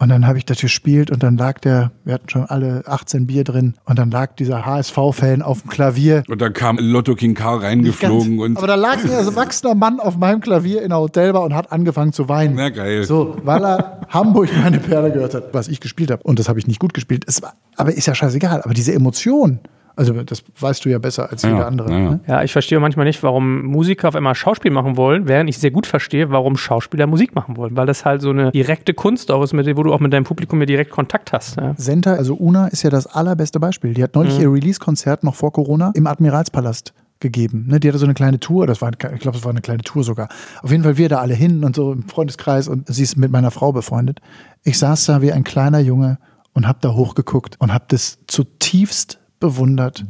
Und dann habe ich das gespielt und dann lag der, wir hatten schon alle 18 Bier drin und dann lag dieser HSV-Fan auf dem Klavier. Und dann kam Lotto King Karl reingeflogen ganz, und. aber da lag ein erwachsener Mann auf meinem Klavier in der Hotelbar und hat angefangen zu weinen. Na geil. So, weil er Hamburg meine Perle gehört hat, was ich gespielt habe. Und das habe ich nicht gut gespielt. Es war, aber ist ja scheißegal. Aber diese Emotion, Also das weißt du ja besser als Ja, jeder andere. ja, ja. Ne? Ja, ich verstehe manchmal nicht, warum Musiker auf einmal Schauspiel machen wollen, während ich sehr gut verstehe, warum Schauspieler Musik machen wollen, weil das halt so eine direkte Kunst auch ist, mit der, wo du auch mit deinem Publikum ja direkt Kontakt hast. Ja. Senta, also Una, ist ja das allerbeste Beispiel. Die hat neulich Mhm. ihr Release-Konzert noch vor Corona im Admiralspalast gegeben. Ne, die hatte so eine kleine Tour, das war, ich glaube, es war eine kleine Tour sogar. Auf jeden Fall wir da alle hin und so im Freundeskreis und sie ist mit meiner Frau befreundet. Ich saß da wie ein kleiner Junge und hab da hochgeguckt und hab das zutiefst bewundert,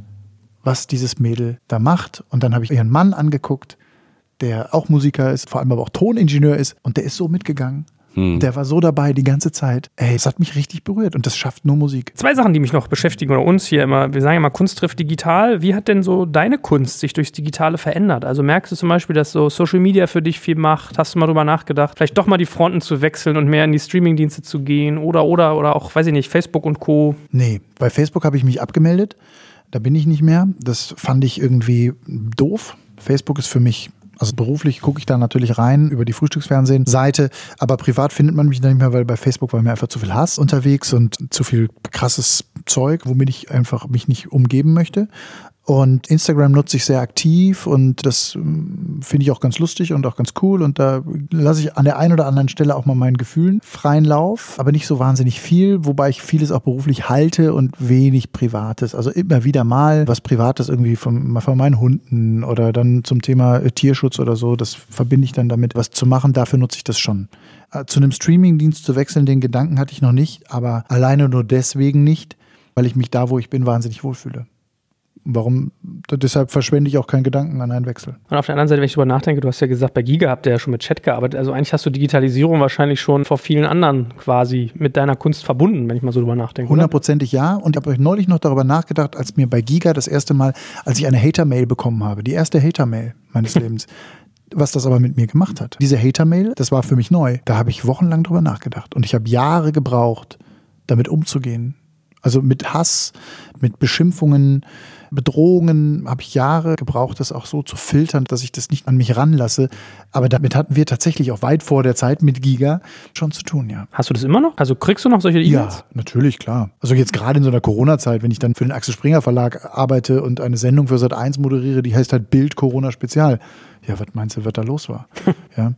was dieses Mädel da macht. Und dann habe ich ihren Mann angeguckt, der auch Musiker ist, vor allem aber auch Toningenieur ist und der ist so mitgegangen. Der war so dabei die ganze Zeit. Ey, es hat mich richtig berührt und das schafft nur Musik. Zwei Sachen, die mich noch beschäftigen oder uns hier immer, wir sagen ja mal, Kunst trifft digital. Wie hat denn so deine Kunst sich durchs Digitale verändert? Also merkst du zum Beispiel, dass so Social Media für dich viel macht? Hast du mal drüber nachgedacht, vielleicht doch mal die Fronten zu wechseln und mehr in die Streamingdienste zu gehen oder, oder, oder auch, weiß ich nicht, Facebook und Co. Nee, bei Facebook habe ich mich abgemeldet. Da bin ich nicht mehr. Das fand ich irgendwie doof. Facebook ist für mich, also beruflich gucke ich da natürlich rein über die Frühstücksfernsehen-Seite, aber privat findet man mich nicht mehr, weil bei Facebook war mir einfach zu viel Hass unterwegs und zu viel krasses Zeug, womit ich einfach mich nicht umgeben möchte. Und Instagram nutze ich sehr aktiv und das mm, finde ich auch ganz lustig und auch ganz cool. Und da lasse ich an der einen oder anderen Stelle auch mal meinen Gefühlen freien Lauf, aber nicht so wahnsinnig viel, wobei ich vieles auch beruflich halte und wenig Privates. Also immer wieder mal was Privates irgendwie von, von meinen Hunden oder dann zum Thema äh, Tierschutz oder so. Das verbinde ich dann damit, was zu machen. Dafür nutze ich das schon. Äh, Zu einem Streamingdienst zu wechseln, den Gedanken hatte ich noch nicht, aber alleine nur deswegen nicht, weil ich mich da, wo ich bin, wahnsinnig wohlfühle. Warum? Deshalb verschwende ich auch keinen Gedanken an einen Wechsel. Und auf der anderen Seite, wenn ich drüber nachdenke, du hast ja gesagt, bei Giga habt ihr ja schon mit Chat gearbeitet. Also eigentlich hast du Digitalisierung wahrscheinlich schon vor vielen anderen quasi mit deiner Kunst verbunden, wenn ich mal so drüber nachdenke. Hundertprozentig ja. Und ich habe neulich noch darüber nachgedacht, als mir bei Giga das erste Mal, als ich eine Hater-Mail bekommen habe, die erste Hater-Mail meines Lebens, was das aber mit mir gemacht hat. Diese Hater-Mail, das war für mich neu. Da habe ich wochenlang drüber nachgedacht. Und ich habe Jahre gebraucht, damit umzugehen. Also mit Hass, mit Beschimpfungen, Bedrohungen habe ich Jahre gebraucht, das auch so zu filtern, dass ich das nicht an mich ranlasse. Aber damit hatten wir tatsächlich auch weit vor der Zeit mit Giga schon zu tun, ja. Hast du das immer noch? Also kriegst du noch solche E-Mails? Ja, natürlich, klar. Also jetzt gerade in so einer Corona-Zeit, wenn ich dann für den Axel Springer Verlag arbeite und eine Sendung für Sat 1 moderiere, die heißt halt Bild Corona Spezial. Ja, was meinst du, was da los war? ja,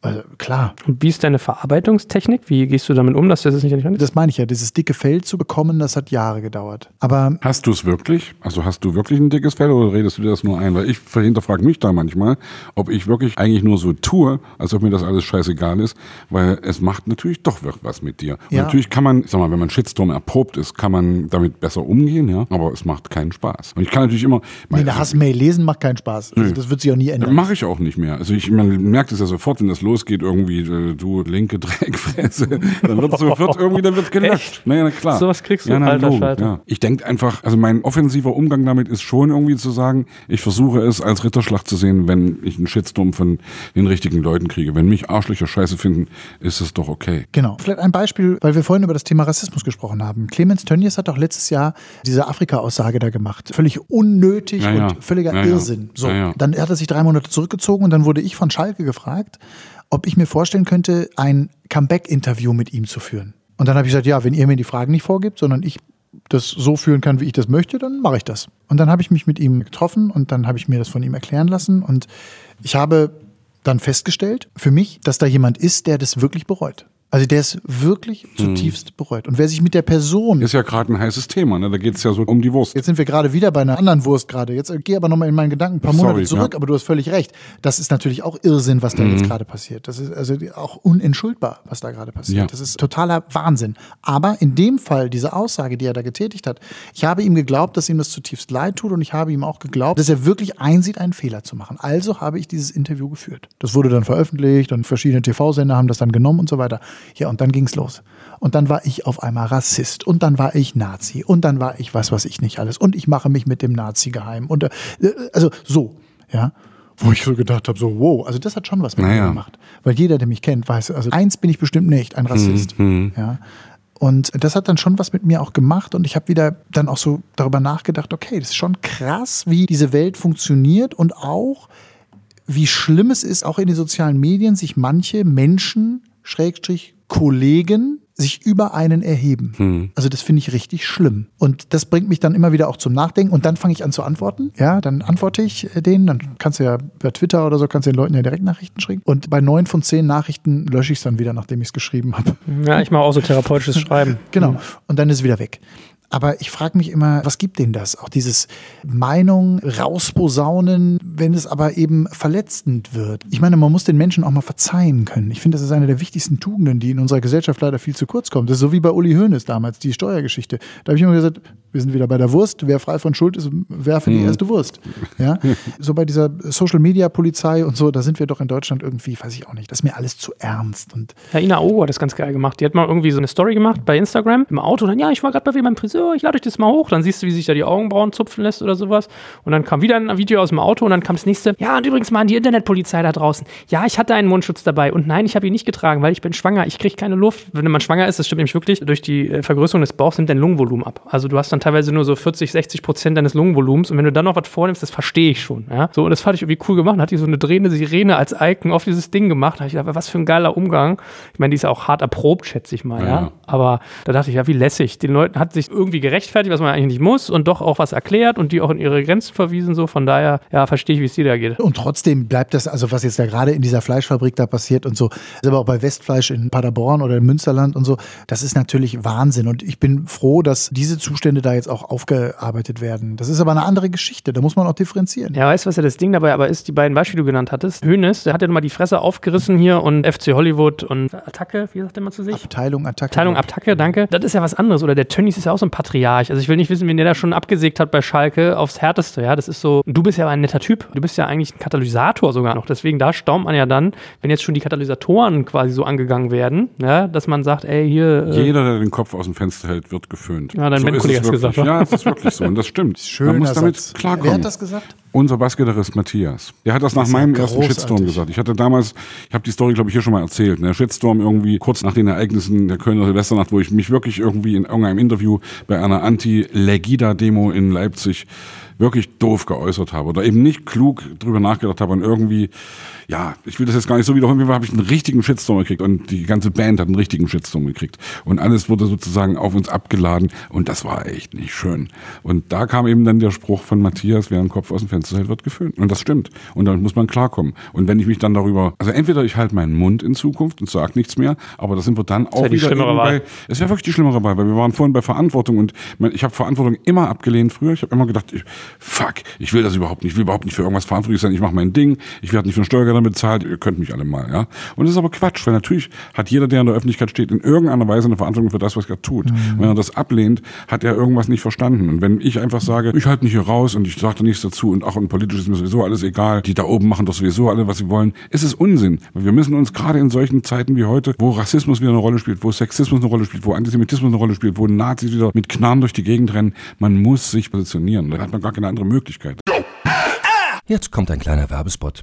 also klar. Und wie ist deine Verarbeitungstechnik? Wie gehst du damit um, dass du das nicht nicht Das meine ich ja, dieses dicke Fell zu bekommen, das hat Jahre gedauert. Aber Hast du es wirklich? Also hast du wirklich ein dickes Fell oder redest du dir das nur ein? Weil ich hinterfrage mich da manchmal, ob ich wirklich eigentlich nur so tue, als ob mir das alles scheißegal ist, weil es macht natürlich doch was mit dir. Und Ja. natürlich kann man, sag mal, wenn man Shitstorm erprobt ist, kann man damit besser umgehen, ja, aber es macht keinen Spaß. Und ich kann natürlich immer, nee, eine Hassmail lesen macht keinen Spaß. Also das wird sich auch nie ändern. Mache ich auch nicht mehr. Also ich man merkt es ja sofort, wenn das losgeht, irgendwie, äh, du linke Dreckfresse, dann wird sofort irgendwie, dann wird gelöscht. Naja, na klar. Sowas kriegst du, ja, na, alter Schalter. ja. Ich denke einfach, also mein offensiver Umgang damit ist schon irgendwie zu sagen, ich versuche es als Ritterschlag zu sehen, wenn ich einen Shitstorm von den richtigen Leuten kriege. Wenn mich Arschlöcher scheiße finden, ist es doch okay. Genau. Vielleicht ein Beispiel, weil wir vorhin über das Thema Rassismus gesprochen haben. Clemens Tönnies hat doch letztes Jahr diese Afrika-Aussage da gemacht. Völlig unnötig Ja, ja. und völliger Ja, ja. Irrsinn. So. Ja, ja. Dann hat er sich drei Monate zurückgezogen und dann wurde ich von Schalke gefragt, ob ich mir vorstellen könnte, ein Comeback-Interview mit ihm zu führen. Und dann habe ich gesagt, ja, wenn ihr mir die Fragen nicht vorgibt, sondern ich das so führen kann, wie ich das möchte, dann mache ich das. Und dann habe ich mich mit ihm getroffen und dann habe ich mir das von ihm erklären lassen und ich habe dann festgestellt, für mich, dass da jemand ist, der das wirklich bereut. Also der es wirklich zutiefst bereut. Und wer sich mit der Person Ist ja gerade ein heißes Thema, ne? Da geht's ja so um die Wurst. Jetzt sind wir gerade wieder bei einer anderen Wurst gerade. Jetzt äh, geh aber nochmal in meinen Gedanken ein paar Sorry, Monate zurück, ja. aber du hast völlig recht. Das ist natürlich auch Irrsinn, was da Mhm. jetzt gerade passiert. Das ist also auch unentschuldbar, was da gerade passiert. Ja. Das ist totaler Wahnsinn. Aber in dem Fall, diese Aussage, die er da getätigt hat, ich habe ihm geglaubt, dass ihm das zutiefst leid tut und ich habe ihm auch geglaubt, dass er wirklich einsieht, einen Fehler zu machen. Also habe ich dieses Interview geführt. Das wurde dann veröffentlicht und verschiedene TV-Sender haben das dann genommen und so weiter. Ja, und dann ging es los. Und dann war ich auf einmal Rassist und dann war ich Nazi und dann war ich was, was ich nicht alles und ich mache mich mit dem Nazi geheim und äh, also so, ja. Wo ich so gedacht habe, so, wow, also das hat schon was mit Naja. mir gemacht. Weil jeder, der mich kennt, weiß, also eins bin ich bestimmt nicht, ein Rassist. Ja. Und das hat dann schon was mit mir auch gemacht und ich habe wieder dann auch so darüber nachgedacht, okay, das ist schon krass, wie diese Welt funktioniert und auch, wie schlimm es ist, auch in den sozialen Medien, sich manche Menschen, Schrägstrich, Kollegen sich über einen erheben. Hm. Also das finde ich richtig schlimm. Und das bringt mich dann immer wieder auch zum Nachdenken und dann fange ich an zu antworten. Ja, dann antworte ich äh, denen, dann kannst du ja per Twitter oder so, kannst du den Leuten ja direkt Nachrichten schicken. Und bei neun von zehn Nachrichten lösche ich es dann wieder, nachdem ich es geschrieben habe. Ja, ich mache auch so therapeutisches Schreiben. Genau. Und dann ist es wieder weg. Aber ich frage mich immer, was gibt denen das? Auch dieses Meinung rausposaunen, wenn es aber eben verletzend wird. Ich meine, man muss den Menschen auch mal verzeihen können. Ich finde, das ist eine der wichtigsten Tugenden, die in unserer Gesellschaft leider viel zu kurz kommt. Das ist so wie bei Uli Hoeneß damals, die Steuergeschichte. Da habe ich immer gesagt, wir sind wieder bei der Wurst. Wer frei von Schuld ist, werfe die erste Wurst. Ja? So bei dieser Social-Media-Polizei und so, da sind wir doch in Deutschland irgendwie, weiß ich auch nicht, das ist mir alles zu ernst. Und Ja, Ina Ogo hat das ganz geil gemacht. Die hat mal irgendwie so eine Story gemacht bei Instagram im Auto. Dann, ja, ich war gerade bei meinem Friseur, ich lade euch das mal hoch. Dann siehst du, wie sich da die Augenbrauen zupfen lässt oder sowas. Und dann kam wieder ein Video aus dem Auto und dann kam das nächste. Ja, und übrigens mal an die Internetpolizei da draußen. Ja, ich hatte einen Mundschutz dabei und nein, ich habe ihn nicht getragen, weil ich bin schwanger. Ich kriege keine Luft. Wenn man schwanger ist, das stimmt nämlich wirklich, durch die äh, Vergrößerung des Bauchs nimmt dein Lungenvolumen ab. Also du hast dann teilweise nur so 40, 60 Prozent deines Lungenvolumens und wenn du dann noch was vornimmst, das verstehe ich schon. Ja? So, und das fand ich irgendwie cool gemacht. Dann hat die so eine drehende Sirene als Icon auf dieses Ding gemacht. Da ich gedacht, was für ein geiler Umgang. Ich meine, die ist ja auch hart erprobt, schätze ich mal. Ja. Ja. Aber da dachte ich, ja, wie lässig. Den Leuten hat sich irgendwie gerechtfertigt, was man eigentlich nicht muss und doch auch was erklärt und die auch in ihre Grenzen verwiesen. So, von daher, ja, verstehe ich, wie es dir da geht. Und trotzdem bleibt das, also was jetzt da gerade in dieser Fleischfabrik da passiert und so, ist aber auch bei Westfleisch in Paderborn oder im Münsterland und so, das ist natürlich Wahnsinn. Und ich bin froh, dass diese Zustände da jetzt auch aufgearbeitet werden. Das ist aber eine andere Geschichte, da muss man auch differenzieren. Ja, weißt du, was ja das Ding dabei aber ist, die beiden Beispiele, die du genannt hattest? Hönes, der hat ja nochmal die Fresse aufgerissen hier und FC Hollywood und Attacke, wie sagt der mal zu sich? Abteilung, Attacke. Abteilung Attacke, danke. Das ist ja was anderes. Oder der Tönnies ist ja auch so ein Patriarch. Also ich will nicht wissen, wen der da schon abgesägt hat bei Schalke aufs Härteste. Ja, das ist so. Du bist ja aber ein netter Typ. Du bist ja eigentlich ein Katalysator sogar noch. Deswegen da staunt man ja dann, wenn jetzt schon die Katalysatoren quasi so angegangen werden, ja, dass man sagt, ey, hier. Äh, Jeder, der den Kopf aus dem Fenster hält, wird geföhnt. Ja, dein so Bandkollege es hat's gesagt? Ja, das ist wirklich so. Und das stimmt. Schöner Man muss damit klarkommen. Wer hat das gesagt? Unser Bassgitarrist Matthias. Der hat das nach ist ja meinem ersten. Shitstorm gesagt. Ich hatte damals, ich habe die Story, glaube ich, hier schon mal erzählt. Der Shitstorm irgendwie kurz nach den Ereignissen der Kölner Silvesternacht, wo ich mich wirklich irgendwie in irgendeinem Interview bei einer Anti-Legida-Demo in Leipzig wirklich doof geäußert habe oder eben nicht klug drüber nachgedacht habe und irgendwie, ja, ich will das jetzt gar nicht so wiederholen, wie habe ich einen richtigen Shitstorm gekriegt und die ganze Band hat einen richtigen Shitstorm gekriegt und alles wurde sozusagen auf uns abgeladen und das war echt nicht schön. Und da kam eben dann der Spruch von Matthias, wer einen Kopf aus dem Fenster hält, wird geföhnt. Und das stimmt. Und damit muss man klarkommen. Und wenn ich mich dann darüber, also entweder ich halte meinen Mund in Zukunft und sage nichts mehr, aber das sind wir dann auch wieder bei, es wäre wirklich die schlimmere Wahl, weil wir waren vorhin bei Verantwortung und ich habe Verantwortung immer abgelehnt früher. Ich habe immer gedacht, ich, fuck, ich will das überhaupt nicht, ich will überhaupt nicht für irgendwas verantwortlich sein, ich mache mein Ding, ich werde nicht von Steuergeldern bezahlt, ihr könnt mich alle mal, ja. Und das ist aber Quatsch, weil natürlich hat jeder, der in der Öffentlichkeit steht, in irgendeiner Weise eine Verantwortung für das, was er tut. Mhm. Wenn er das ablehnt, hat er irgendwas nicht verstanden. Und wenn ich einfach sage, ich halte mich hier raus und ich sage da nichts dazu und ach, und politisch ist mir sowieso alles egal, die da oben machen doch sowieso alle, was sie wollen, ist es Unsinn. Weil wir müssen uns gerade in solchen Zeiten wie heute, wo Rassismus wieder eine Rolle spielt, wo Sexismus eine Rolle spielt, wo Antisemitismus eine Rolle spielt, wo Nazis wieder mit Knarren durch die Gegend rennen, man muss sich positionieren. Da hat man gar keine andere Möglichkeit. Jetzt kommt ein kleiner Werbespot.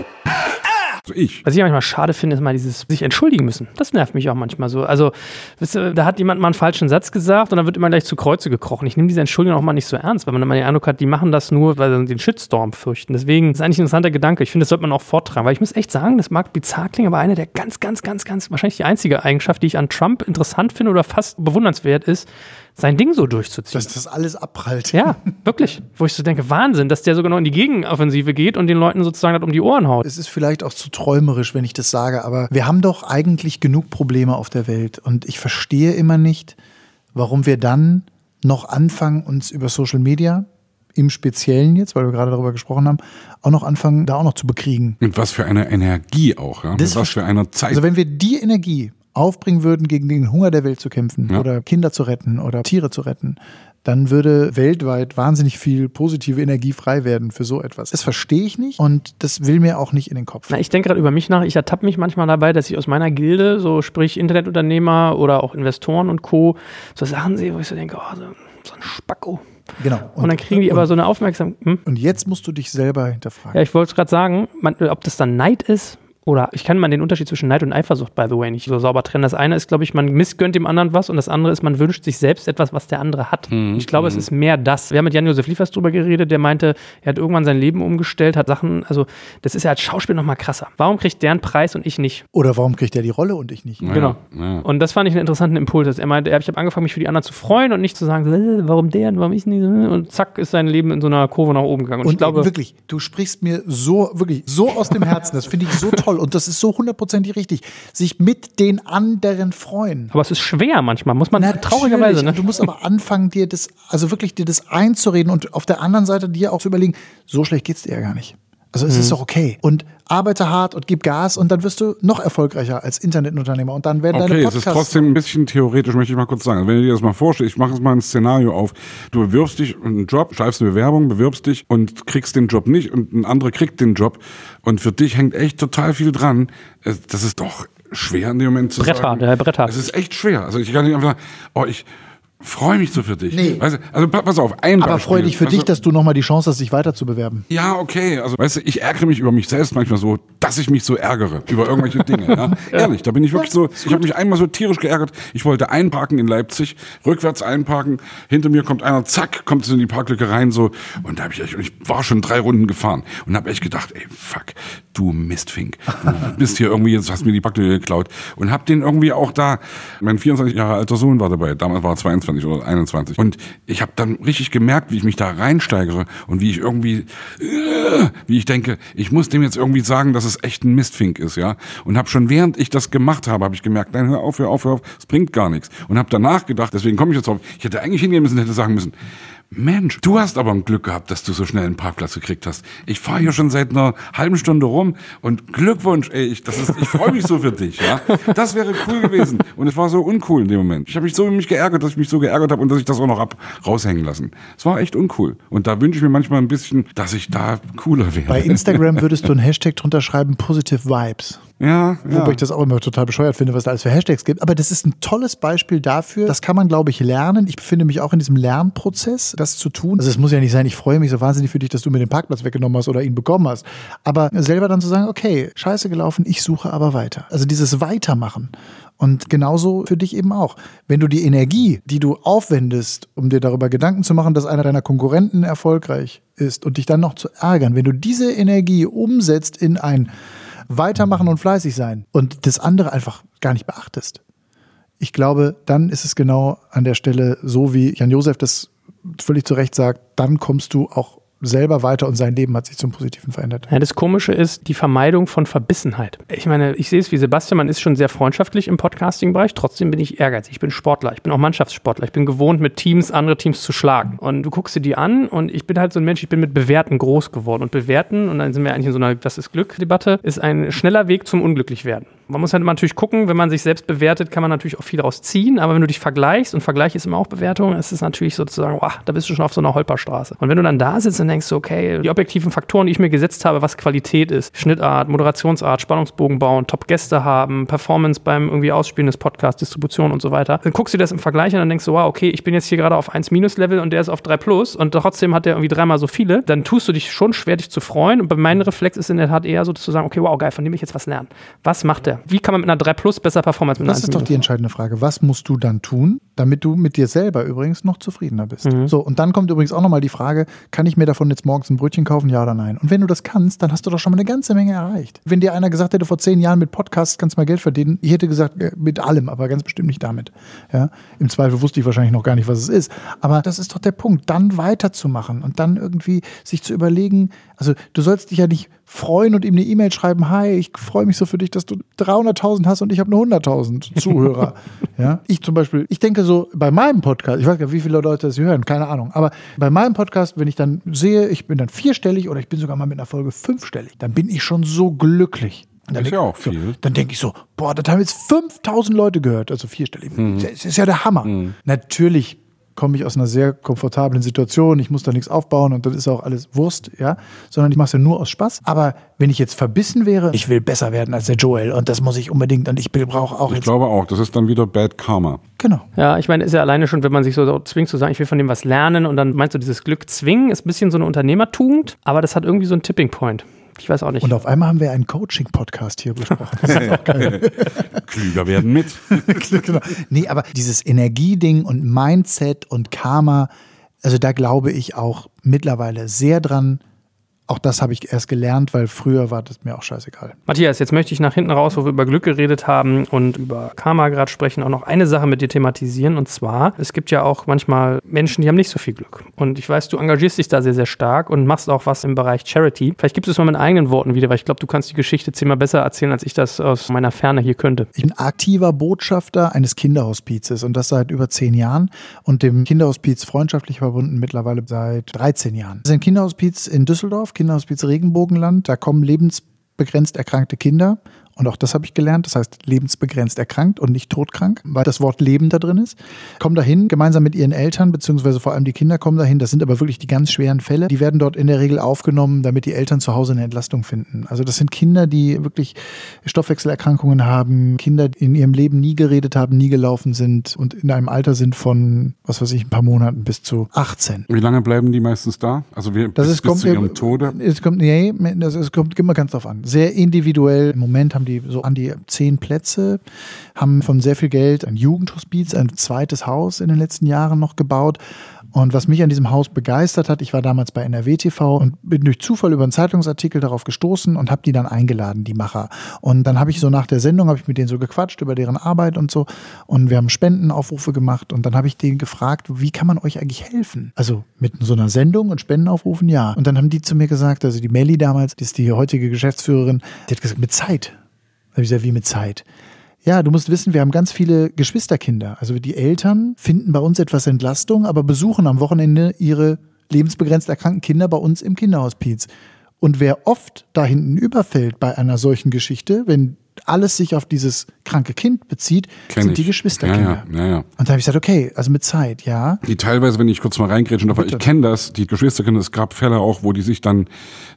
Also ich. Was ich manchmal schade finde, ist mal dieses sich entschuldigen müssen. Das nervt mich auch manchmal so. Also, wisst ihr, da hat jemand mal einen falschen Satz gesagt und dann wird immer gleich zu Kreuze gekrochen. Ich nehme diese Entschuldigung auch mal nicht so ernst, weil man immer den Eindruck hat, die machen das nur, weil sie den Shitstorm fürchten. Deswegen ist eigentlich ein interessanter Gedanke. Ich finde, das sollte man auch vortragen, weil ich muss echt sagen, das mag bizarr klingen, aber eine der ganz, ganz, ganz, ganz, wahrscheinlich die einzige Eigenschaft, die ich an Trump interessant finde oder fast bewundernswert ist, sein Ding so durchzuziehen. Dass das alles abprallt. Ja, wirklich. Wo ich so denke, Wahnsinn, dass der sogar noch in die Gegenoffensive geht und den Leuten sozusagen das um die Ohren haut. Es ist vielleicht auch zu träumerisch, wenn ich das sage, aber wir haben doch eigentlich genug Probleme auf der Welt. Und ich verstehe immer nicht, warum wir dann noch anfangen, uns über Social Media im Speziellen jetzt, weil wir gerade darüber gesprochen haben, auch noch anfangen, da auch noch zu bekriegen. Mit was für einer Energie auch, ja? Das Mit was für einer Zeit. Also wenn wir die Energie aufbringen würden, gegen den Hunger der Welt zu kämpfen Ja. oder Kinder zu retten oder Tiere zu retten, dann würde weltweit wahnsinnig viel positive Energie frei werden für so etwas. Das verstehe ich nicht und das will mir auch nicht in den Kopf. Na, ich denke gerade über mich nach. Ich ertappe mich manchmal dabei, dass ich aus meiner Gilde, so sprich Internetunternehmer oder auch Investoren und Co., so Sachen sehe, wo ich so denke, oh, so, so ein Spacko. Genau. Und, dann kriegen die aber so eine Aufmerksamkeit. Hm? Und jetzt musst du dich selber hinterfragen. Ja, ich wollte es gerade sagen, man, ob das dann Neid ist oder ich kann mal den Unterschied zwischen Neid und Eifersucht, by the way, nicht so sauber trennen. Das eine ist, glaube ich, man missgönnt dem anderen was und das andere ist, man wünscht sich selbst etwas, was der andere hat. ich glaube, es ist mehr das. Wir haben mit Jan-Josef Liefers drüber geredet, der meinte, er hat irgendwann sein Leben umgestellt, hat Sachen, also das ist ja als Schauspiel nochmal krasser. Warum kriegt der einen Preis und ich nicht? Oder warum kriegt er die Rolle und ich nicht? Ja, genau. ja. Und das fand ich einen interessanten Impuls. Dass er meinte, ich habe angefangen, mich für die anderen zu freuen und nicht zu sagen, äh, warum der und warum ich nicht. äh, Und zack, ist sein Leben in so einer Kurve nach oben gegangen. Und, Und ich glaube, wirklich, du sprichst mir so, wirklich, so aus dem Herzen. Das finde ich so toll. Und das ist so hundertprozentig richtig. Sich mit den anderen freuen. aber es ist schwer manchmal, muss man Natürlich. traurigerweise. Ne? Du musst aber anfangen, dir das, also wirklich dir das einzureden und auf der anderen Seite dir auch zu überlegen, so schlecht geht's dir ja gar nicht. Also es Mhm. ist doch okay. Und arbeite hart und gib Gas und dann wirst du noch erfolgreicher als Internetunternehmer. Und dann werden deine Okay, es Podcasts. ist trotzdem ein bisschen theoretisch, möchte ich mal kurz sagen. Also wenn du dir das mal vorstellst, ich mache jetzt mal ein Szenario auf. Du bewirbst dich einen Job, schreibst eine Bewerbung, bewirbst dich und kriegst den Job nicht und ein anderer kriegt den Job. Und für dich hängt echt total viel dran. Das ist doch schwer in dem Moment zu Bretthart, sagen. ja, Bretthart. Es ist echt schwer. Also ich kann nicht einfach sagen, oh, ich freue mich so für dich. Nee. Weißt du, also pa- pass auf, ein aber Beispiel. freu dich für Weißt dich, du, dass du nochmal die Chance hast, dich weiter zu bewerben. ja, okay. Also, weißt du, ich ärgere mich über mich selbst manchmal so, dass ich mich so ärgere über irgendwelche Dinge. Ja? Ehrlich, da bin ich wirklich so. Ich habe mich einmal so tierisch geärgert. Ich wollte einparken in Leipzig, rückwärts einparken. Hinter mir kommt einer, zack, kommt in die Parklücke rein so. Und da habe ich echt, und ich war schon drei Runden gefahren und habe echt gedacht, ey, fuck, du Mistfink, du bist hier irgendwie jetzt hast mir die Parklücke geklaut und habe den irgendwie auch da. Mein 24 Jahre alter Sohn war dabei. Damals war er 22 oder 21. Und ich habe dann richtig gemerkt, wie ich mich da reinsteigere und wie ich irgendwie, äh, wie ich denke, ich muss dem jetzt irgendwie sagen, dass es echt ein Mistfink ist, ja. Und habe schon während ich das gemacht habe, habe ich gemerkt, nein, hör auf, hör auf, hör auf, es bringt gar nichts. Und habe danach gedacht, deswegen komme ich jetzt drauf, ich hätte eigentlich hingehen müssen, hätte sagen müssen, Mensch, du hast aber ein Glück gehabt, dass du so schnell einen Parkplatz gekriegt hast. Ich fahre hier schon seit einer halben Stunde rum und Glückwunsch, ey, ich, das ist, ich freue mich so für dich, ja. Das wäre cool gewesen. Und es war so uncool in dem Moment. Ich habe mich so mich geärgert, dass ich mich so geärgert habe und dass ich das auch noch hab raushängen lassen. Es war echt uncool. Und da wünsche ich mir manchmal ein bisschen, dass ich da cooler wäre. Bei Instagram würdest du einen Hashtag drunter schreiben, Positive Vibes. Ja, ja. Wobei ich das auch immer total bescheuert finde, was da alles für Hashtags gibt. Aber das ist ein tolles Beispiel dafür. Das kann man, glaube ich, lernen. Ich befinde mich auch in diesem Lernprozess, das zu tun. Also es muss ja nicht sein, ich freue mich so wahnsinnig für dich, dass du mir den Parkplatz weggenommen hast oder ihn bekommen hast. Aber selber dann zu sagen, okay, scheiße gelaufen, ich suche aber weiter. Also dieses Weitermachen. Und genauso für dich eben auch. Wenn du die Energie, die du aufwendest, um dir darüber Gedanken zu machen, dass einer deiner Konkurrenten erfolgreich ist und dich dann noch zu ärgern, wenn du diese Energie umsetzt in ein Weitermachen und fleißig sein und das andere einfach gar nicht beachtest. Ich glaube, dann ist es genau an der Stelle so, wie Jan Josef das völlig zu Recht sagt, dann kommst du auch selber weiter und sein Leben hat sich zum Positiven verändert. Ja, das Komische ist die Vermeidung von Verbissenheit. Ich meine, ich sehe es wie Sebastian, man ist schon sehr freundschaftlich im Podcasting-Bereich, trotzdem bin ich ehrgeizig. Ich bin Sportler, ich bin auch Mannschaftssportler, ich bin gewohnt, mit Teams andere Teams zu schlagen. Und du guckst dir die an und ich bin halt so ein Mensch, ich bin mit Bewerten groß geworden. Und Bewerten, und dann sind wir eigentlich in so einer Was ist Glück-Debatte, ist ein schneller Weg zum Unglücklichwerden. Man muss halt natürlich gucken, wenn man sich selbst bewertet, kann man natürlich auch viel daraus ziehen, aber wenn du dich vergleichst, und Vergleich ist immer auch Bewertung, ist es natürlich sozusagen, wow, da bist du schon auf so einer Holperstraße. Und wenn du dann da sitzt und denkst, okay, die objektiven Faktoren, die ich mir gesetzt habe, was Qualität ist, Schnittart, Moderationsart, Spannungsbogen bauen, Top-Gäste haben, Performance beim irgendwie Ausspielen des Podcasts, Distribution und so weiter, dann guckst du dir das im Vergleich an und denkst so, wow, okay, ich bin jetzt hier gerade auf 1-Level und der ist auf 3 Plus und trotzdem hat der irgendwie dreimal so viele, dann tust du dich schon schwer, dich zu freuen. Und bei meinem Reflex ist in der Tat eher so zu sagen, okay, wow, geil, von dem ich jetzt was lernen. Was macht der? Wie kann man mit einer 3 Plus besser performen als mit einer Das 1 ist doch die entscheidende Frage. Was musst du dann tun, damit du mit dir selber übrigens noch zufriedener bist? Mhm. So, und dann kommt übrigens auch nochmal die Frage, kann ich mir davon jetzt morgens ein Brötchen kaufen, ja oder nein? Und wenn du das kannst, dann hast du doch schon mal eine ganze Menge erreicht. Wenn dir einer gesagt hätte, vor zehn Jahren mit Podcasts kannst du mal Geld verdienen, ich hätte gesagt, äh, mit allem, aber ganz bestimmt nicht damit. Ja? Im Zweifel wusste ich wahrscheinlich noch gar nicht, was es ist. Aber das ist doch der Punkt, dann weiterzumachen und dann irgendwie sich zu überlegen, also du sollst dich ja nicht freuen und ihm eine E-Mail schreiben, hi, ich freue mich so für dich, dass du 300.000 hast und ich habe nur 100.000 Zuhörer. ja, ich zum Beispiel, ich denke so bei meinem Podcast, ich weiß gar nicht, wie viele Leute das hier hören, keine Ahnung, aber bei meinem Podcast, wenn ich dann sehe, ich bin dann vierstellig oder ich bin sogar mal mit einer Folge fünfstellig, dann bin ich schon so glücklich. Und dann Ist ja auch viel. So, dann denke ich so, boah, das haben jetzt 5000 Leute gehört, also vierstellig. Mhm. Das ist ja der Hammer. Natürlich komme ich aus einer sehr komfortablen Situation, ich muss da nichts aufbauen und dann ist auch alles Wurst, ja, sondern ich mache es ja nur aus Spaß. Aber wenn ich jetzt verbissen wäre, ich will besser werden als der Joel und das muss ich unbedingt und ich brauche auch Ich jetzt. glaube auch, das ist dann wieder Bad Karma. Genau. Ja, ich meine, ist ja alleine schon, wenn man sich so zwingt zu sagen, ich will von dem was lernen und dann meinst du, dieses Glück zwingen ist ein bisschen so eine Unternehmertugend, aber das hat irgendwie so einen Tipping Point. Ich weiß auch nicht. Und auf einmal haben wir einen Coaching-Podcast hier besprochen. Das ist auch geil. Klüger werden mit. genau. Nee, aber dieses Energieding und Mindset und Karma, also da glaube ich auch mittlerweile sehr dran. Auch das habe ich erst gelernt, weil früher war das mir auch scheißegal. Matthias, jetzt möchte ich nach hinten raus, wo wir über Glück geredet haben und über Karma gerade sprechen, auch noch eine Sache mit dir thematisieren. Und zwar, es gibt ja auch manchmal Menschen, die haben nicht so viel Glück. Und ich weiß, du engagierst dich da sehr, sehr stark und machst auch was im Bereich Charity. Vielleicht gibst du es mal mit eigenen Worten wieder, weil ich glaube, du kannst die Geschichte zehnmal besser erzählen, als ich das aus meiner Ferne hier könnte. Ich bin aktiver Botschafter eines Kinderhospizes und das seit über zehn Jahren und dem Kinderhospiz freundschaftlich verbunden mittlerweile seit 13 Jahren. Das ist ein Kinderhospiz in Düsseldorf, Kinderhospiz Regenbogenland. Da kommen lebensbegrenzt erkrankte Kinder. Und auch das habe ich gelernt. Das heißt, lebensbegrenzt erkrankt und nicht todkrank, weil das Wort Leben da drin ist. Kommen dahin, gemeinsam mit ihren Eltern, beziehungsweise vor allem die Kinder kommen dahin. Das sind aber wirklich die ganz schweren Fälle. Die werden dort in der Regel aufgenommen, damit die Eltern zu Hause eine Entlastung finden. Also das sind Kinder, die wirklich Stoffwechselerkrankungen haben, Kinder, die in ihrem Leben nie geredet haben, nie gelaufen sind und in einem Alter sind von, was weiß ich, ein paar Monaten bis zu 18. Wie lange bleiben die meistens da? Also wir, Das bis, ist, bis kommt, zu ihrem Tode? Es kommt, nee, das, es kommt immer ganz drauf an. Sehr individuell. Im Moment haben die so an die zehn Plätze, haben von sehr viel Geld ein Jugendhospiz, ein zweites Haus in den letzten Jahren noch gebaut. Und was mich an diesem Haus begeistert hat, ich war damals bei NRW TV und bin durch Zufall über einen Zeitungsartikel darauf gestoßen und habe die dann eingeladen, die Macher. Und dann habe ich so nach der Sendung, habe ich mit denen so gequatscht über deren Arbeit und so. Und wir haben Spendenaufrufe gemacht und dann habe ich denen gefragt, wie kann man euch eigentlich helfen? Also mit so einer Sendung und Spendenaufrufen, ja. Und dann haben die zu mir gesagt, also die Melli damals, die ist die heutige Geschäftsführerin, die hat gesagt, mit Zeit. Ich gesagt, wie mit Zeit? Ja, du musst wissen, wir haben ganz viele Geschwisterkinder. Also die Eltern finden bei uns etwas Entlastung, aber besuchen am Wochenende ihre lebensbegrenzt erkrankten Kinder bei uns im Kinderhospiz. Und wer oft da hinten überfällt bei einer solchen Geschichte, wenn alles sich auf dieses kranke Kind bezieht, Kenn sind ich. die Geschwisterkinder. Ja, ja, ja. Und da habe ich gesagt, okay, also mit Zeit, ja. Die teilweise, wenn ich kurz mal reingrätschen darf, ich kenne das, die Geschwisterkinder, es gab Fälle auch, wo die sich dann,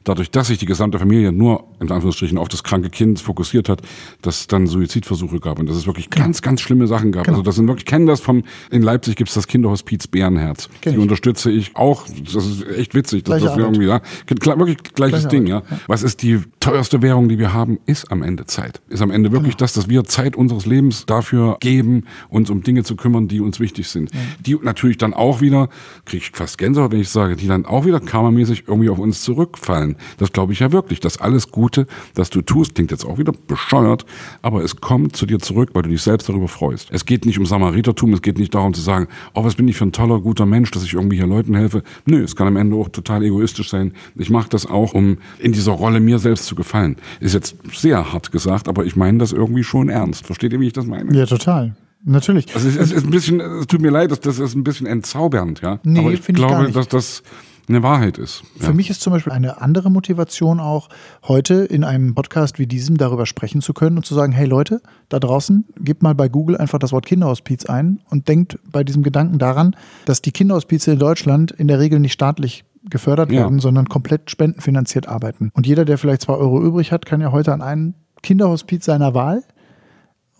dadurch, dass sich die gesamte Familie nur, in Anführungsstrichen, auf das kranke Kind fokussiert hat, dass es dann Suizidversuche gab und dass es wirklich ganz, ganz schlimme Sachen gab. Genau. Also das sind wirklich, ich kenne das vom, in Leipzig gibt es das Kinderhospiz Bärenherz. Kenn Die ich. unterstütze ich auch, das ist echt witzig, dass Gleiche das wir irgendwie, ja, wirklich gleiches Gleiche Ding, ja. Was ist die teuerste Währung, die wir haben, ist am Ende Zeit. Ist am Ende Genau. wirklich das, dass wir Zeit unseres Lebens dafür geben, uns um Dinge zu kümmern, die uns wichtig sind. Die natürlich dann auch wieder, kriege ich fast Gänsehaut, wenn ich sage, die dann auch wieder karmamäßig irgendwie auf uns zurückfallen. Das glaube ich ja wirklich. Das alles Gute, das du tust, klingt jetzt auch wieder bescheuert, aber es kommt zu dir zurück, weil du dich selbst darüber freust. Es geht nicht um Samaritertum, es geht nicht darum zu sagen, oh, was bin ich für ein toller, guter Mensch, dass ich irgendwie hier Leuten helfe. Nö, es kann am Ende auch total egoistisch sein. Ich mache das auch, um in dieser Rolle mir selbst zu gefallen. Ist jetzt sehr hart gesagt, aber ich meine das irgendwie schon ernst. Versteht ihr, wie ich das meine? Ja, total. Natürlich. Also es ist, ist ein bisschen, es tut mir leid, das, das ist ein bisschen entzaubernd, ja. Nee, aber ich ich glaube, nicht. dass das eine Wahrheit ist. Ja. Für mich ist zum Beispiel eine andere Motivation auch, heute in einem Podcast wie diesem darüber sprechen zu können und zu sagen, hey Leute, da draußen, gebt mal bei Google einfach das Wort Kinderhospiz ein und denkt bei diesem Gedanken daran, dass die Kinderhospize in Deutschland in der Regel nicht staatlich gefördert Ja. werden, sondern komplett spendenfinanziert arbeiten. Und jeder, der vielleicht zwei Euro übrig hat, kann ja heute an einen Kinderhospiz seiner Wahl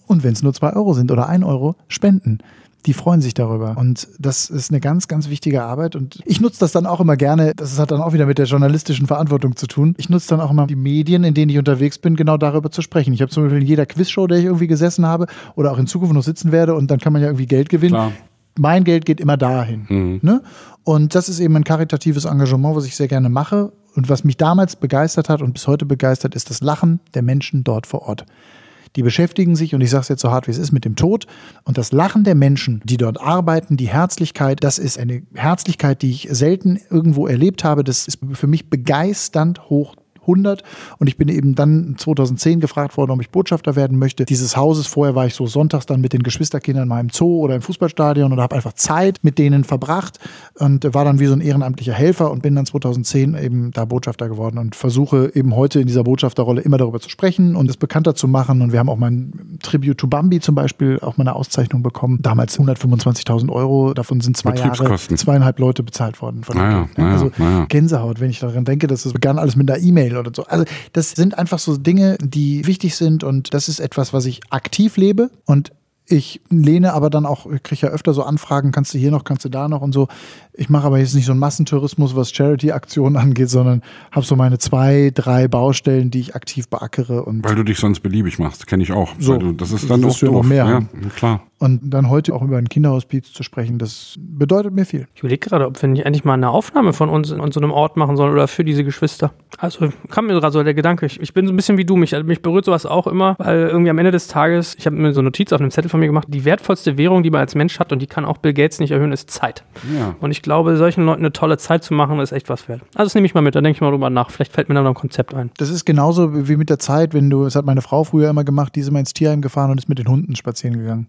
und wenn es nur zwei Euro sind oder ein Euro, spenden. die freuen sich darüber. Und das ist eine ganz, ganz wichtige Arbeit. Und ich nutze das dann auch immer gerne. Das hat dann auch wieder mit der journalistischen Verantwortung zu tun. Ich nutze dann auch immer die Medien, in denen ich unterwegs bin, genau darüber zu sprechen. Ich habe zum Beispiel in jeder Quizshow, der ich irgendwie gesessen habe oder auch in Zukunft noch sitzen werde und dann kann man ja irgendwie Geld gewinnen. Klar. Mein Geld geht immer dahin. Mhm. Ne? Und das ist eben ein karitatives Engagement, was ich sehr gerne mache. Und was mich damals begeistert hat und bis heute begeistert, ist das Lachen der Menschen dort vor Ort. Die beschäftigen sich, und ich sage es jetzt so hart, wie es ist, mit dem Tod. Und das Lachen der Menschen, die dort arbeiten, die Herzlichkeit, das ist eine Herzlichkeit, die ich selten irgendwo erlebt habe. Das ist für mich begeisternd hoch 100 und ich bin eben dann 2010 gefragt worden, ob ich Botschafter werden möchte dieses Hauses. Vorher war ich so sonntags dann mit den Geschwisterkindern mal im Zoo oder im Fußballstadion und habe einfach Zeit mit denen verbracht und war dann wie so ein ehrenamtlicher Helfer und bin dann 2010 eben da Botschafter geworden und versuche eben heute in dieser Botschafterrolle immer darüber zu sprechen und es bekannter zu machen und wir haben auch mein Tribute to Bambi zum Beispiel auch mal eine Auszeichnung bekommen. Damals 125.000 Euro, davon sind zwei Jahre zweieinhalb Leute bezahlt worden. Von Naja, dem Geld, ne? naja, also naja. Gänsehaut, wenn ich daran denke, dass es begann alles mit einer E-Mail oder so. Also das sind einfach so Dinge, die wichtig sind und das ist etwas, was ich aktiv lebe und ich lehne aber dann auch, ich kriege ja öfter so Anfragen, kannst du hier noch, kannst du da noch und so. Ich mache aber jetzt nicht so einen Massentourismus, was Charity-Aktionen angeht, sondern habe so meine zwei, drei Baustellen, die ich aktiv beackere und Weil du dich sonst beliebig machst, kenne ich auch. So. Weil du, das ist dann Das auch ja noch doof. mehr ja, klar. Und dann heute auch über ein Kinderhospiz zu sprechen, das bedeutet mir viel. Ich überlege gerade, ob wir nicht endlich mal eine Aufnahme von uns in, so einem Ort machen sollen oder für diese Geschwister. Also kam mir gerade so der Gedanke, ich, ich bin so ein bisschen wie du, mich, mich berührt sowas auch immer, weil irgendwie am Ende des Tages, ich habe mir so eine Notiz auf einem Zettel von mir gemacht, die wertvollste Währung, die man als Mensch hat und die kann auch Bill Gates nicht erhöhen, ist Zeit. Ja. Und ich glaube, solchen Leuten eine tolle Zeit zu machen, ist echt was wert. Also das nehme ich mal mit, da denke ich mal drüber nach. Vielleicht fällt mir dann noch ein Konzept ein. Das ist genauso wie mit der Zeit, wenn du, das hat meine Frau früher immer gemacht, die ist immer ins Tierheim gefahren und ist mit den Hunden spazieren gegangen.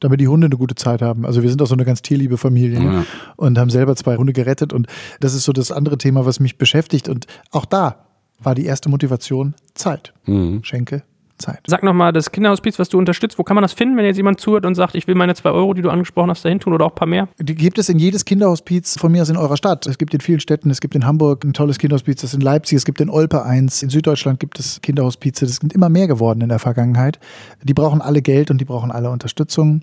Damit die Hunde eine gute Zeit haben. Also wir sind auch so eine ganz tierliebe Familie ne? Ja. und haben selber zwei Hunde gerettet. Und das ist so das andere Thema, was mich beschäftigt. Und auch da war die erste Motivation Zeit. Mhm. Schenke Zeit. Sag nochmal, das Kinderhospiz, was du unterstützt, wo kann man das finden, wenn jetzt jemand zuhört und sagt, ich will meine zwei Euro, die du angesprochen hast, dahin tun oder auch ein paar mehr? Die gibt es in jedes Kinderhospiz von mir aus in eurer Stadt. Es gibt in vielen Städten, es gibt in Hamburg ein tolles Kinderhospiz, das ist in Leipzig, es gibt in Olpe eins, in Süddeutschland gibt es Kinderhospize. Das sind immer mehr geworden in der Vergangenheit. Die brauchen alle Geld und die brauchen alle Unterstützung.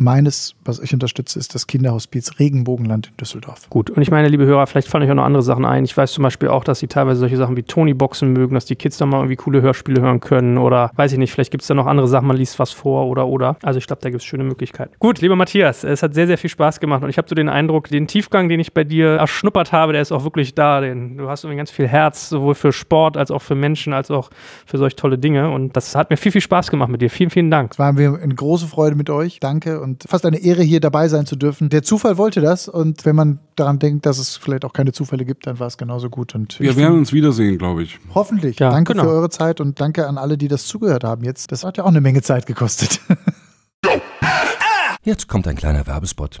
Meines, was ich unterstütze, ist das Kinderhospiz Regenbogenland in Düsseldorf. Gut, und ich meine, liebe Hörer, vielleicht fallen euch auch noch andere Sachen ein. Ich weiß zum Beispiel auch, dass sie teilweise solche Sachen wie Tony-Boxen mögen, dass die Kids da mal irgendwie coole Hörspiele hören können oder weiß ich nicht, vielleicht gibt es da noch andere Sachen, man liest was vor oder oder. Also ich glaube, da gibt es schöne Möglichkeiten. Gut, lieber Matthias, es hat sehr, sehr viel Spaß gemacht und ich habe so den Eindruck, den Tiefgang, den ich bei dir erschnuppert habe, der ist auch wirklich da. Den, du hast irgendwie ganz viel Herz, sowohl für Sport als auch für Menschen, als auch für solch tolle Dinge und das hat mir viel, viel Spaß gemacht mit dir. Vielen, vielen Dank. Es war mir eine große Freude mit euch. Danke und fast eine Ehre, hier dabei sein zu dürfen. Der Zufall wollte das und wenn man daran denkt, dass es vielleicht auch keine Zufälle gibt, dann war es genauso gut. Und Wir werden uns wiedersehen, glaube ich. hoffentlich. Ja, danke genau. für eure Zeit und danke an alle, die das zugehört haben jetzt. Das hat ja auch eine Menge Zeit gekostet. Jetzt kommt ein kleiner Werbespot.